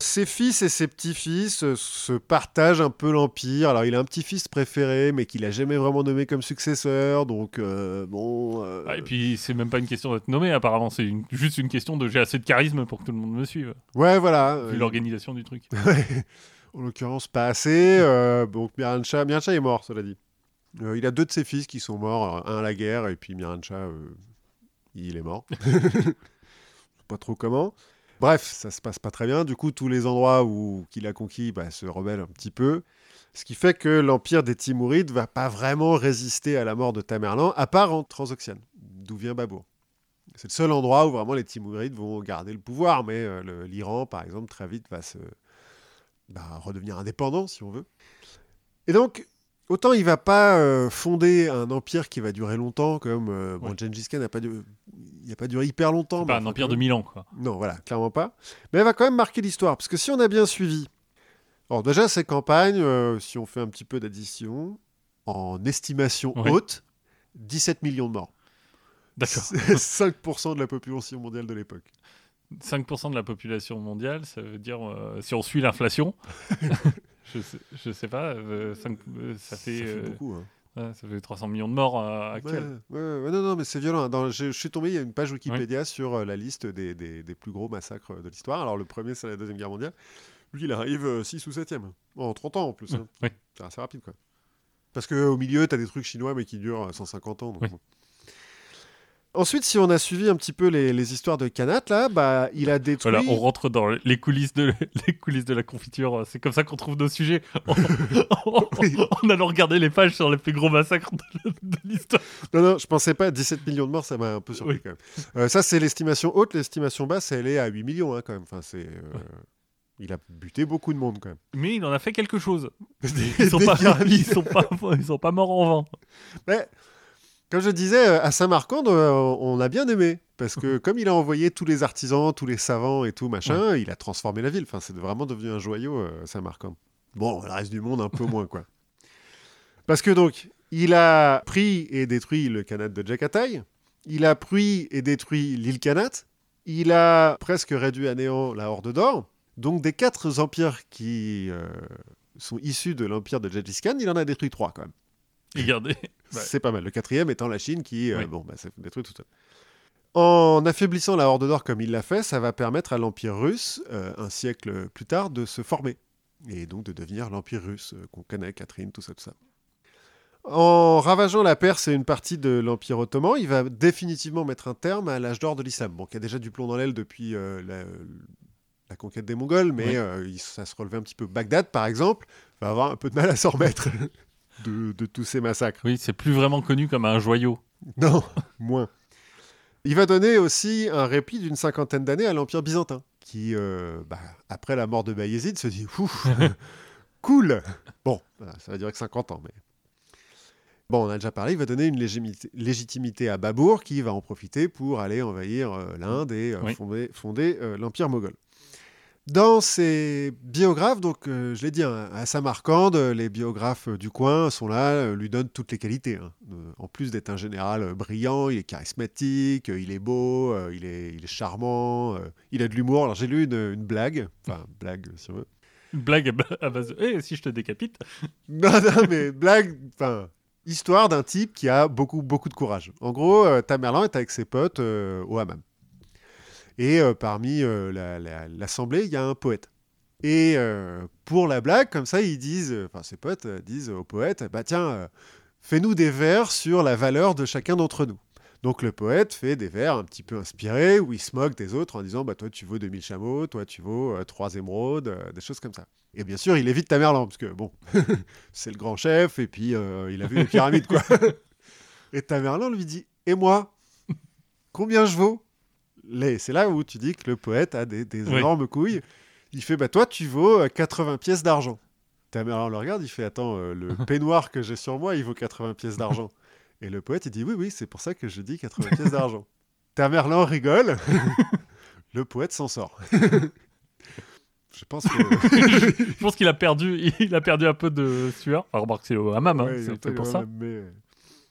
Speaker 1: Ses fils et ses petits-fils se partagent un peu l'Empire. Alors, il a un petit-fils préféré, mais qu'il a jamais vraiment nommé comme successeur. Donc, euh, bon. euh,
Speaker 2: Ah, et puis c'est même pas une question d'être nommé apparemment, c'est une- juste une question de j'ai assez de charisme pour que tout le monde me suive,
Speaker 1: Ouais, voilà.
Speaker 2: vu l'organisation du truc.
Speaker 1: en l'occurrence, pas assez. Euh, donc, Mirancha, est mort, cela dit. Euh, il a deux de ses fils qui sont morts. Un à la guerre, et puis Mirancha, euh, il est mort. Pas trop comment. Bref, ça se passe pas très bien. Du coup, tous les endroits où qu'il a conquis bah, se rebellent un petit peu. Ce qui fait que l'empire des Timourides va pas vraiment résister à la mort de Tamerlan, à part en Transoxiane, d'où vient Babour. C'est le seul endroit où vraiment les Timourides vont garder le pouvoir, mais euh, l'Iran, par exemple, très vite va se bah, redevenir indépendant, si on veut. Et donc, autant il va pas euh, fonder un empire qui va durer longtemps, comme euh, bon,
Speaker 2: Ouais.
Speaker 1: Gengis Khan n'a pas, du- il a pas duré hyper longtemps.
Speaker 2: Pas un empire de mille ans, quoi.
Speaker 1: Non, voilà, clairement pas. Mais elle va quand même marquer l'histoire, parce que si on a bien suivi, alors déjà ces campagnes, euh, si on fait un petit peu d'addition, en estimation
Speaker 2: Ouais.
Speaker 1: haute, 17 millions de morts.
Speaker 2: D'accord.
Speaker 1: C'est 5% de la population mondiale de l'époque.
Speaker 2: 5% de la population mondiale, ça veut dire, euh, si on suit l'inflation, je, sais, je sais pas, euh, cinq- euh, ça, fait,
Speaker 1: Ça fait
Speaker 2: euh,
Speaker 1: beaucoup. hein.
Speaker 2: ouais, ça fait 300 millions de morts euh, actuels.
Speaker 1: ouais, ouais, non, non, mais c'est violent. Dans- je, je suis tombé, il y a une page Wikipédia sur euh, la liste des, des- des plus gros massacres de l'histoire. Alors, le premier, c'est la Deuxième Guerre mondiale. Lui, il arrive 6 ou 7ème. En 30 ans en plus. hein.
Speaker 2: Oui.
Speaker 1: C'est assez rapide, quoi. Parce qu'au milieu, tu as des trucs chinois, mais qui durent 150 ans. donc
Speaker 2: Oui.
Speaker 1: Ensuite, si on a suivi un petit peu les, les histoires de Kanat, là, bah, il a détruit.
Speaker 2: Voilà, on rentre dans les coulisses de, les coulisses de la confiture. C'est comme ça qu'on trouve nos sujets. En, en- en allant regarder les pages sur les plus gros massacres de, de l'histoire.
Speaker 1: Non, non, je pensais pas. 17 millions de morts, ça m'a un peu surpris
Speaker 2: Oui.
Speaker 1: quand même. Euh, ça, c'est l'estimation haute. L'estimation basse, elle est à 8 millions hein, quand même. Enfin, c'est. euh, Il a buté beaucoup de monde quand même.
Speaker 2: Mais il en a fait quelque chose. Ils sont, pas, ils, sont pas, ils sont pas morts en vain.
Speaker 1: Mais, comme je disais, euh, à Saint-Marcande, euh, on a bien aimé. Parce que comme il a envoyé tous les artisans, tous les savants et tout, machin, il a transformé la ville. Enfin, c'est vraiment devenu un joyau, euh, Saint-Marcande. Bon, le reste du monde, un peu moins, quoi. Parce que donc, il a pris et détruit le Khanat de Jakatai. Il a pris et détruit l'île Khanat. Il a presque réduit à néant la Horde d'Or. Donc, des quatre empires qui euh, sont issus de l'empire de Gengis Khan, il en a détruit trois, quand même.
Speaker 2: Regardez. Ouais.
Speaker 1: C'est pas mal. Le quatrième étant la Chine qui, euh,
Speaker 2: Oui.
Speaker 1: bon, bah, s'est détruit tout seul. En affaiblissant la Horde d'Or comme il l'a fait, ça va permettre à l'Empire russe, euh, un siècle plus tard, de se former. Et donc de devenir l'Empire russe euh, qu'on connaît, Catherine, tout ça, tout ça. En ravageant la Perse et une partie de l'Empire ottoman, il va définitivement mettre un terme à l'âge d'or de l'islam. Bon, qui a déjà du plomb dans l'aile depuis euh, la, la conquête des Mongols, mais
Speaker 2: Oui.
Speaker 1: ça se relevait un petit peu. Bagdad, par exemple, va avoir un peu de mal à s'en remettre de- de tous ces massacres.
Speaker 2: Oui, c'est plus vraiment connu comme un joyau.
Speaker 1: Non, moins. Il va donner aussi un répit d'une cinquantaine d'années à l'Empire byzantin, qui, euh, bah, après la mort de Bayezid, se dit Ouf, cool Bon, ça va durer que 50 ans, mais. Bon, on a déjà parlé, il va donner une légitimité à Babour, qui va en profiter pour aller envahir euh, l'Inde et euh,
Speaker 2: Oui.
Speaker 1: fonder, fonder, l'Empire moghol. Dans ses biographes, donc euh, je l'ai dit, hein, à Samarcande, euh, les biographes euh, du coin sont là, lui donnent toutes les qualités. hein. En plus d'être un général brillant, il est charismatique, il est beau, il, est, il est charmant, il a de l'humour. Alors j'ai lu une, une blague, enfin blague si on veut.
Speaker 2: Une blague à ba- à base de Eh, si je te décapite
Speaker 1: Non, non, mais blague, enfin, histoire d'un type qui a beaucoup, beaucoup de courage. En gros, euh, Tamerlan est avec ses potes euh, au hammam. Et euh, parmi euh, la- la- l'assemblée, il y a un poète. Et euh, pour la blague, comme ça, ils disent, enfin, ses potes disent au poète, bah tiens, fais-nous des vers sur la valeur de chacun d'entre nous. Donc le poète fait des vers un petit peu inspirés où il se moque des autres en disant bah toi tu vaux 2000 chameaux, toi tu vaux euh, trois émeraudes, euh, des choses comme ça. Et bien sûr, il évite Tamerlan parce que bon, c'est le grand chef et puis euh, il a vu les pyramides quoi. et Tamerlan lui dit et moi combien je vaux? Les- C'est là où tu dis que le poète a des, des
Speaker 2: Oui.
Speaker 1: énormes couilles. Il fait bah toi tu vaux euh, 80 pièces d'argent. Tamerlan le regarde, il fait attends euh, le peignoir que j'ai sur moi il vaut 80 pièces d'argent. Et le poète il dit oui oui c'est pour ça que je dis 80 pièces d'argent. Tamerlan rigole. le poète s'en sort. je pense que
Speaker 2: Je pense qu'il a perdu, il a perdu un peu de sueur. Enfin, remarque, c'est au hammam, hein, c'est pour ça.
Speaker 1: mais-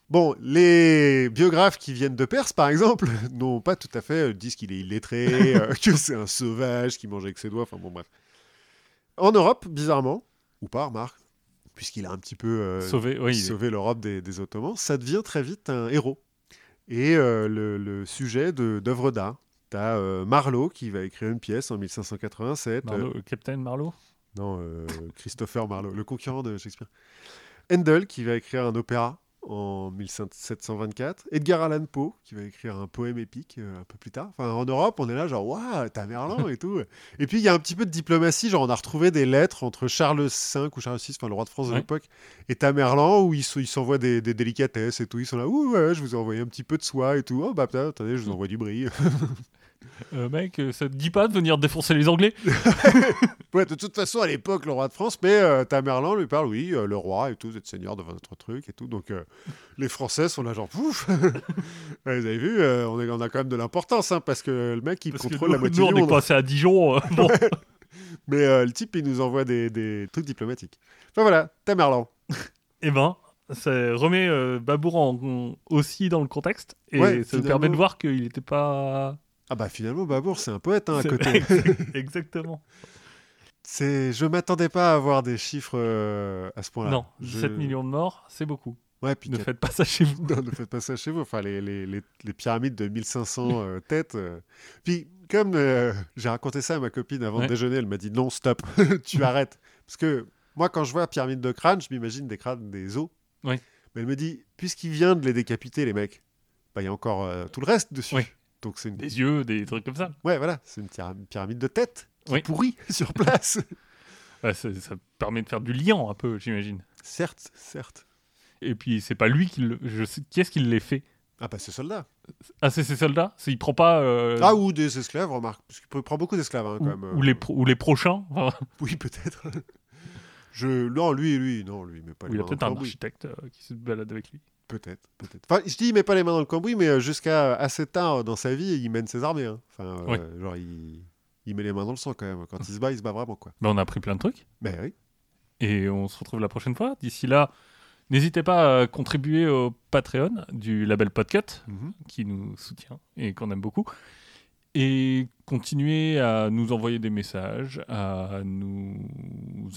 Speaker 1: Bon, les biographes qui viennent de Perse, par exemple, n'ont pas tout à fait euh, disent qu'il est illettré, euh, que c'est un sauvage qui mange avec ses doigts. Enfin bon, bref. En Europe, bizarrement, ou pas, remarque, puisqu'il a un petit peu euh,
Speaker 2: Sauvé, oui.
Speaker 1: l'Europe des, des Ottomans, ça devient très vite un héros. Et le, le sujet de- d'œuvres d'art. T'as Marlowe qui va écrire une pièce en 1587. euh,
Speaker 2: Marlowe, Captain Marlowe?
Speaker 1: Non, Christopher Marlowe, le concurrent de Shakespeare. Handel, qui va écrire un opéra en 1724. Edgar Allan Poe, qui va écrire un poème épique euh, un peu plus tard. Enfin, en Europe, on est là, genre, waouh, Tamerlan et tout. Et puis, il y a un petit peu de diplomatie. Genre, on a retrouvé des lettres entre Charles V ou Charles VI, enfin, le roi de France de
Speaker 2: Ouais.
Speaker 1: l'époque, et Tamerlan, où ils s'envoient des, des délicatesses et tout. Ils sont là, ouh, ouais, je vous ai envoyé un petit peu de soie et tout. Oh, bah, putain, attendez, je vous envoie du brie.
Speaker 2: Euh, Mec, euh, ça te dit pas de venir défoncer les Anglais
Speaker 1: Ouais, de toute façon, à l'époque, le roi de France, mais euh, Tamerlan lui parle, oui, euh, le roi et tout, vous êtes seigneur de votre truc et tout. Donc, les Français sont là, genre, pouf Ouais, Vous avez vu, on, est- on a quand même de l'importance, hein, parce que le mec, il
Speaker 2: Parce
Speaker 1: contrôle
Speaker 2: nous,
Speaker 1: la moitié
Speaker 2: nous, on
Speaker 1: du
Speaker 2: est
Speaker 1: monde.
Speaker 2: passé à Dijon. bon.
Speaker 1: Mais le type, il nous envoie des, des trucs diplomatiques. Enfin voilà, Tamerlan.
Speaker 2: Eh ben, ça remet Babour en- en- aussi dans le contexte. Et
Speaker 1: Ouais,
Speaker 2: ça nous permet de voir qu'il n'était pas.
Speaker 1: Ah bah finalement, Babour, c'est un poète hein, à côté.
Speaker 2: Exactement.
Speaker 1: c'est, je m'attendais pas à avoir des chiffres euh, à ce point-là.
Speaker 2: Non,
Speaker 1: Je-
Speaker 2: 7 millions de morts, c'est beaucoup.
Speaker 1: Ouais, puis
Speaker 2: Ne faites pas ça chez vous.
Speaker 1: Non, ne faites pas ça chez vous. Enfin, les, les, les, les pyramides de 1500 euh, têtes. euh. Puis, comme euh, j'ai raconté ça à ma copine avant
Speaker 2: Ouais.
Speaker 1: de déjeuner, elle m'a dit non, stop, tu arrêtes. Parce que moi, quand je vois pyramide de crâne, je m'imagine des crânes, des os.
Speaker 2: Ouais.
Speaker 1: Mais elle me dit, puisqu'il vient de les décapiter, les mecs, bah, il y a encore tout le reste dessus.
Speaker 2: Ouais.
Speaker 1: Donc, c'est une...
Speaker 2: Des yeux, des trucs comme ça.
Speaker 1: Ouais, voilà, c'est une pyra- pyramide de tête qui
Speaker 2: Oui.
Speaker 1: pourrit sur place.
Speaker 2: Ouais, ça, ça permet de faire du liant un peu, j'imagine.
Speaker 1: certes, certes.
Speaker 2: Et puis c'est pas lui qui le. Je sais... Qui est-ce qui les fait?
Speaker 1: Ah, bah, c'est soldat.
Speaker 2: Ah, c'est ses soldats? Il prend pas. euh,
Speaker 1: Ah, ou des esclaves, remarque. Parce qu'il prend beaucoup d'esclaves, hein,
Speaker 2: ou,
Speaker 1: quand même.
Speaker 2: ou
Speaker 1: euh.
Speaker 2: les pro- ou les prochains.
Speaker 1: Oui, peut-être. Je... Non, lui, lui, non, lui, mais pas les
Speaker 2: il y a peut-être un architecte euh, qui se balade avec lui.
Speaker 1: Peut-être, peut-être. Enfin, je dis, il met pas les mains dans le cambouis, mais euh, jusqu'à assez tard dans sa vie, il mène ses armées. hein. Enfin, euh,
Speaker 2: Ouais.
Speaker 1: genre, il... il met les mains dans le sang quand même. Quand il se bat, il se bat vraiment, quoi.
Speaker 2: Ben, on a appris plein de trucs.
Speaker 1: Ben oui.
Speaker 2: Et on se retrouve la prochaine fois. D'ici là, n'hésitez pas à contribuer au Patreon du label Podcut,
Speaker 1: Mhm.
Speaker 2: qui nous soutient et qu'on aime beaucoup. Et continuez à nous envoyer des messages, à nous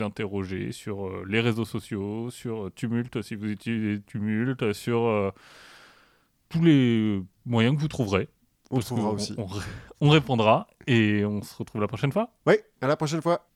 Speaker 2: interroger sur euh, les réseaux sociaux, sur Tumult, si vous utilisez Tumult, sur euh, tous les moyens que vous trouverez.
Speaker 1: Trouvera aussi.
Speaker 2: On, on répondra et on se retrouve la prochaine fois.
Speaker 1: Oui, à la prochaine fois.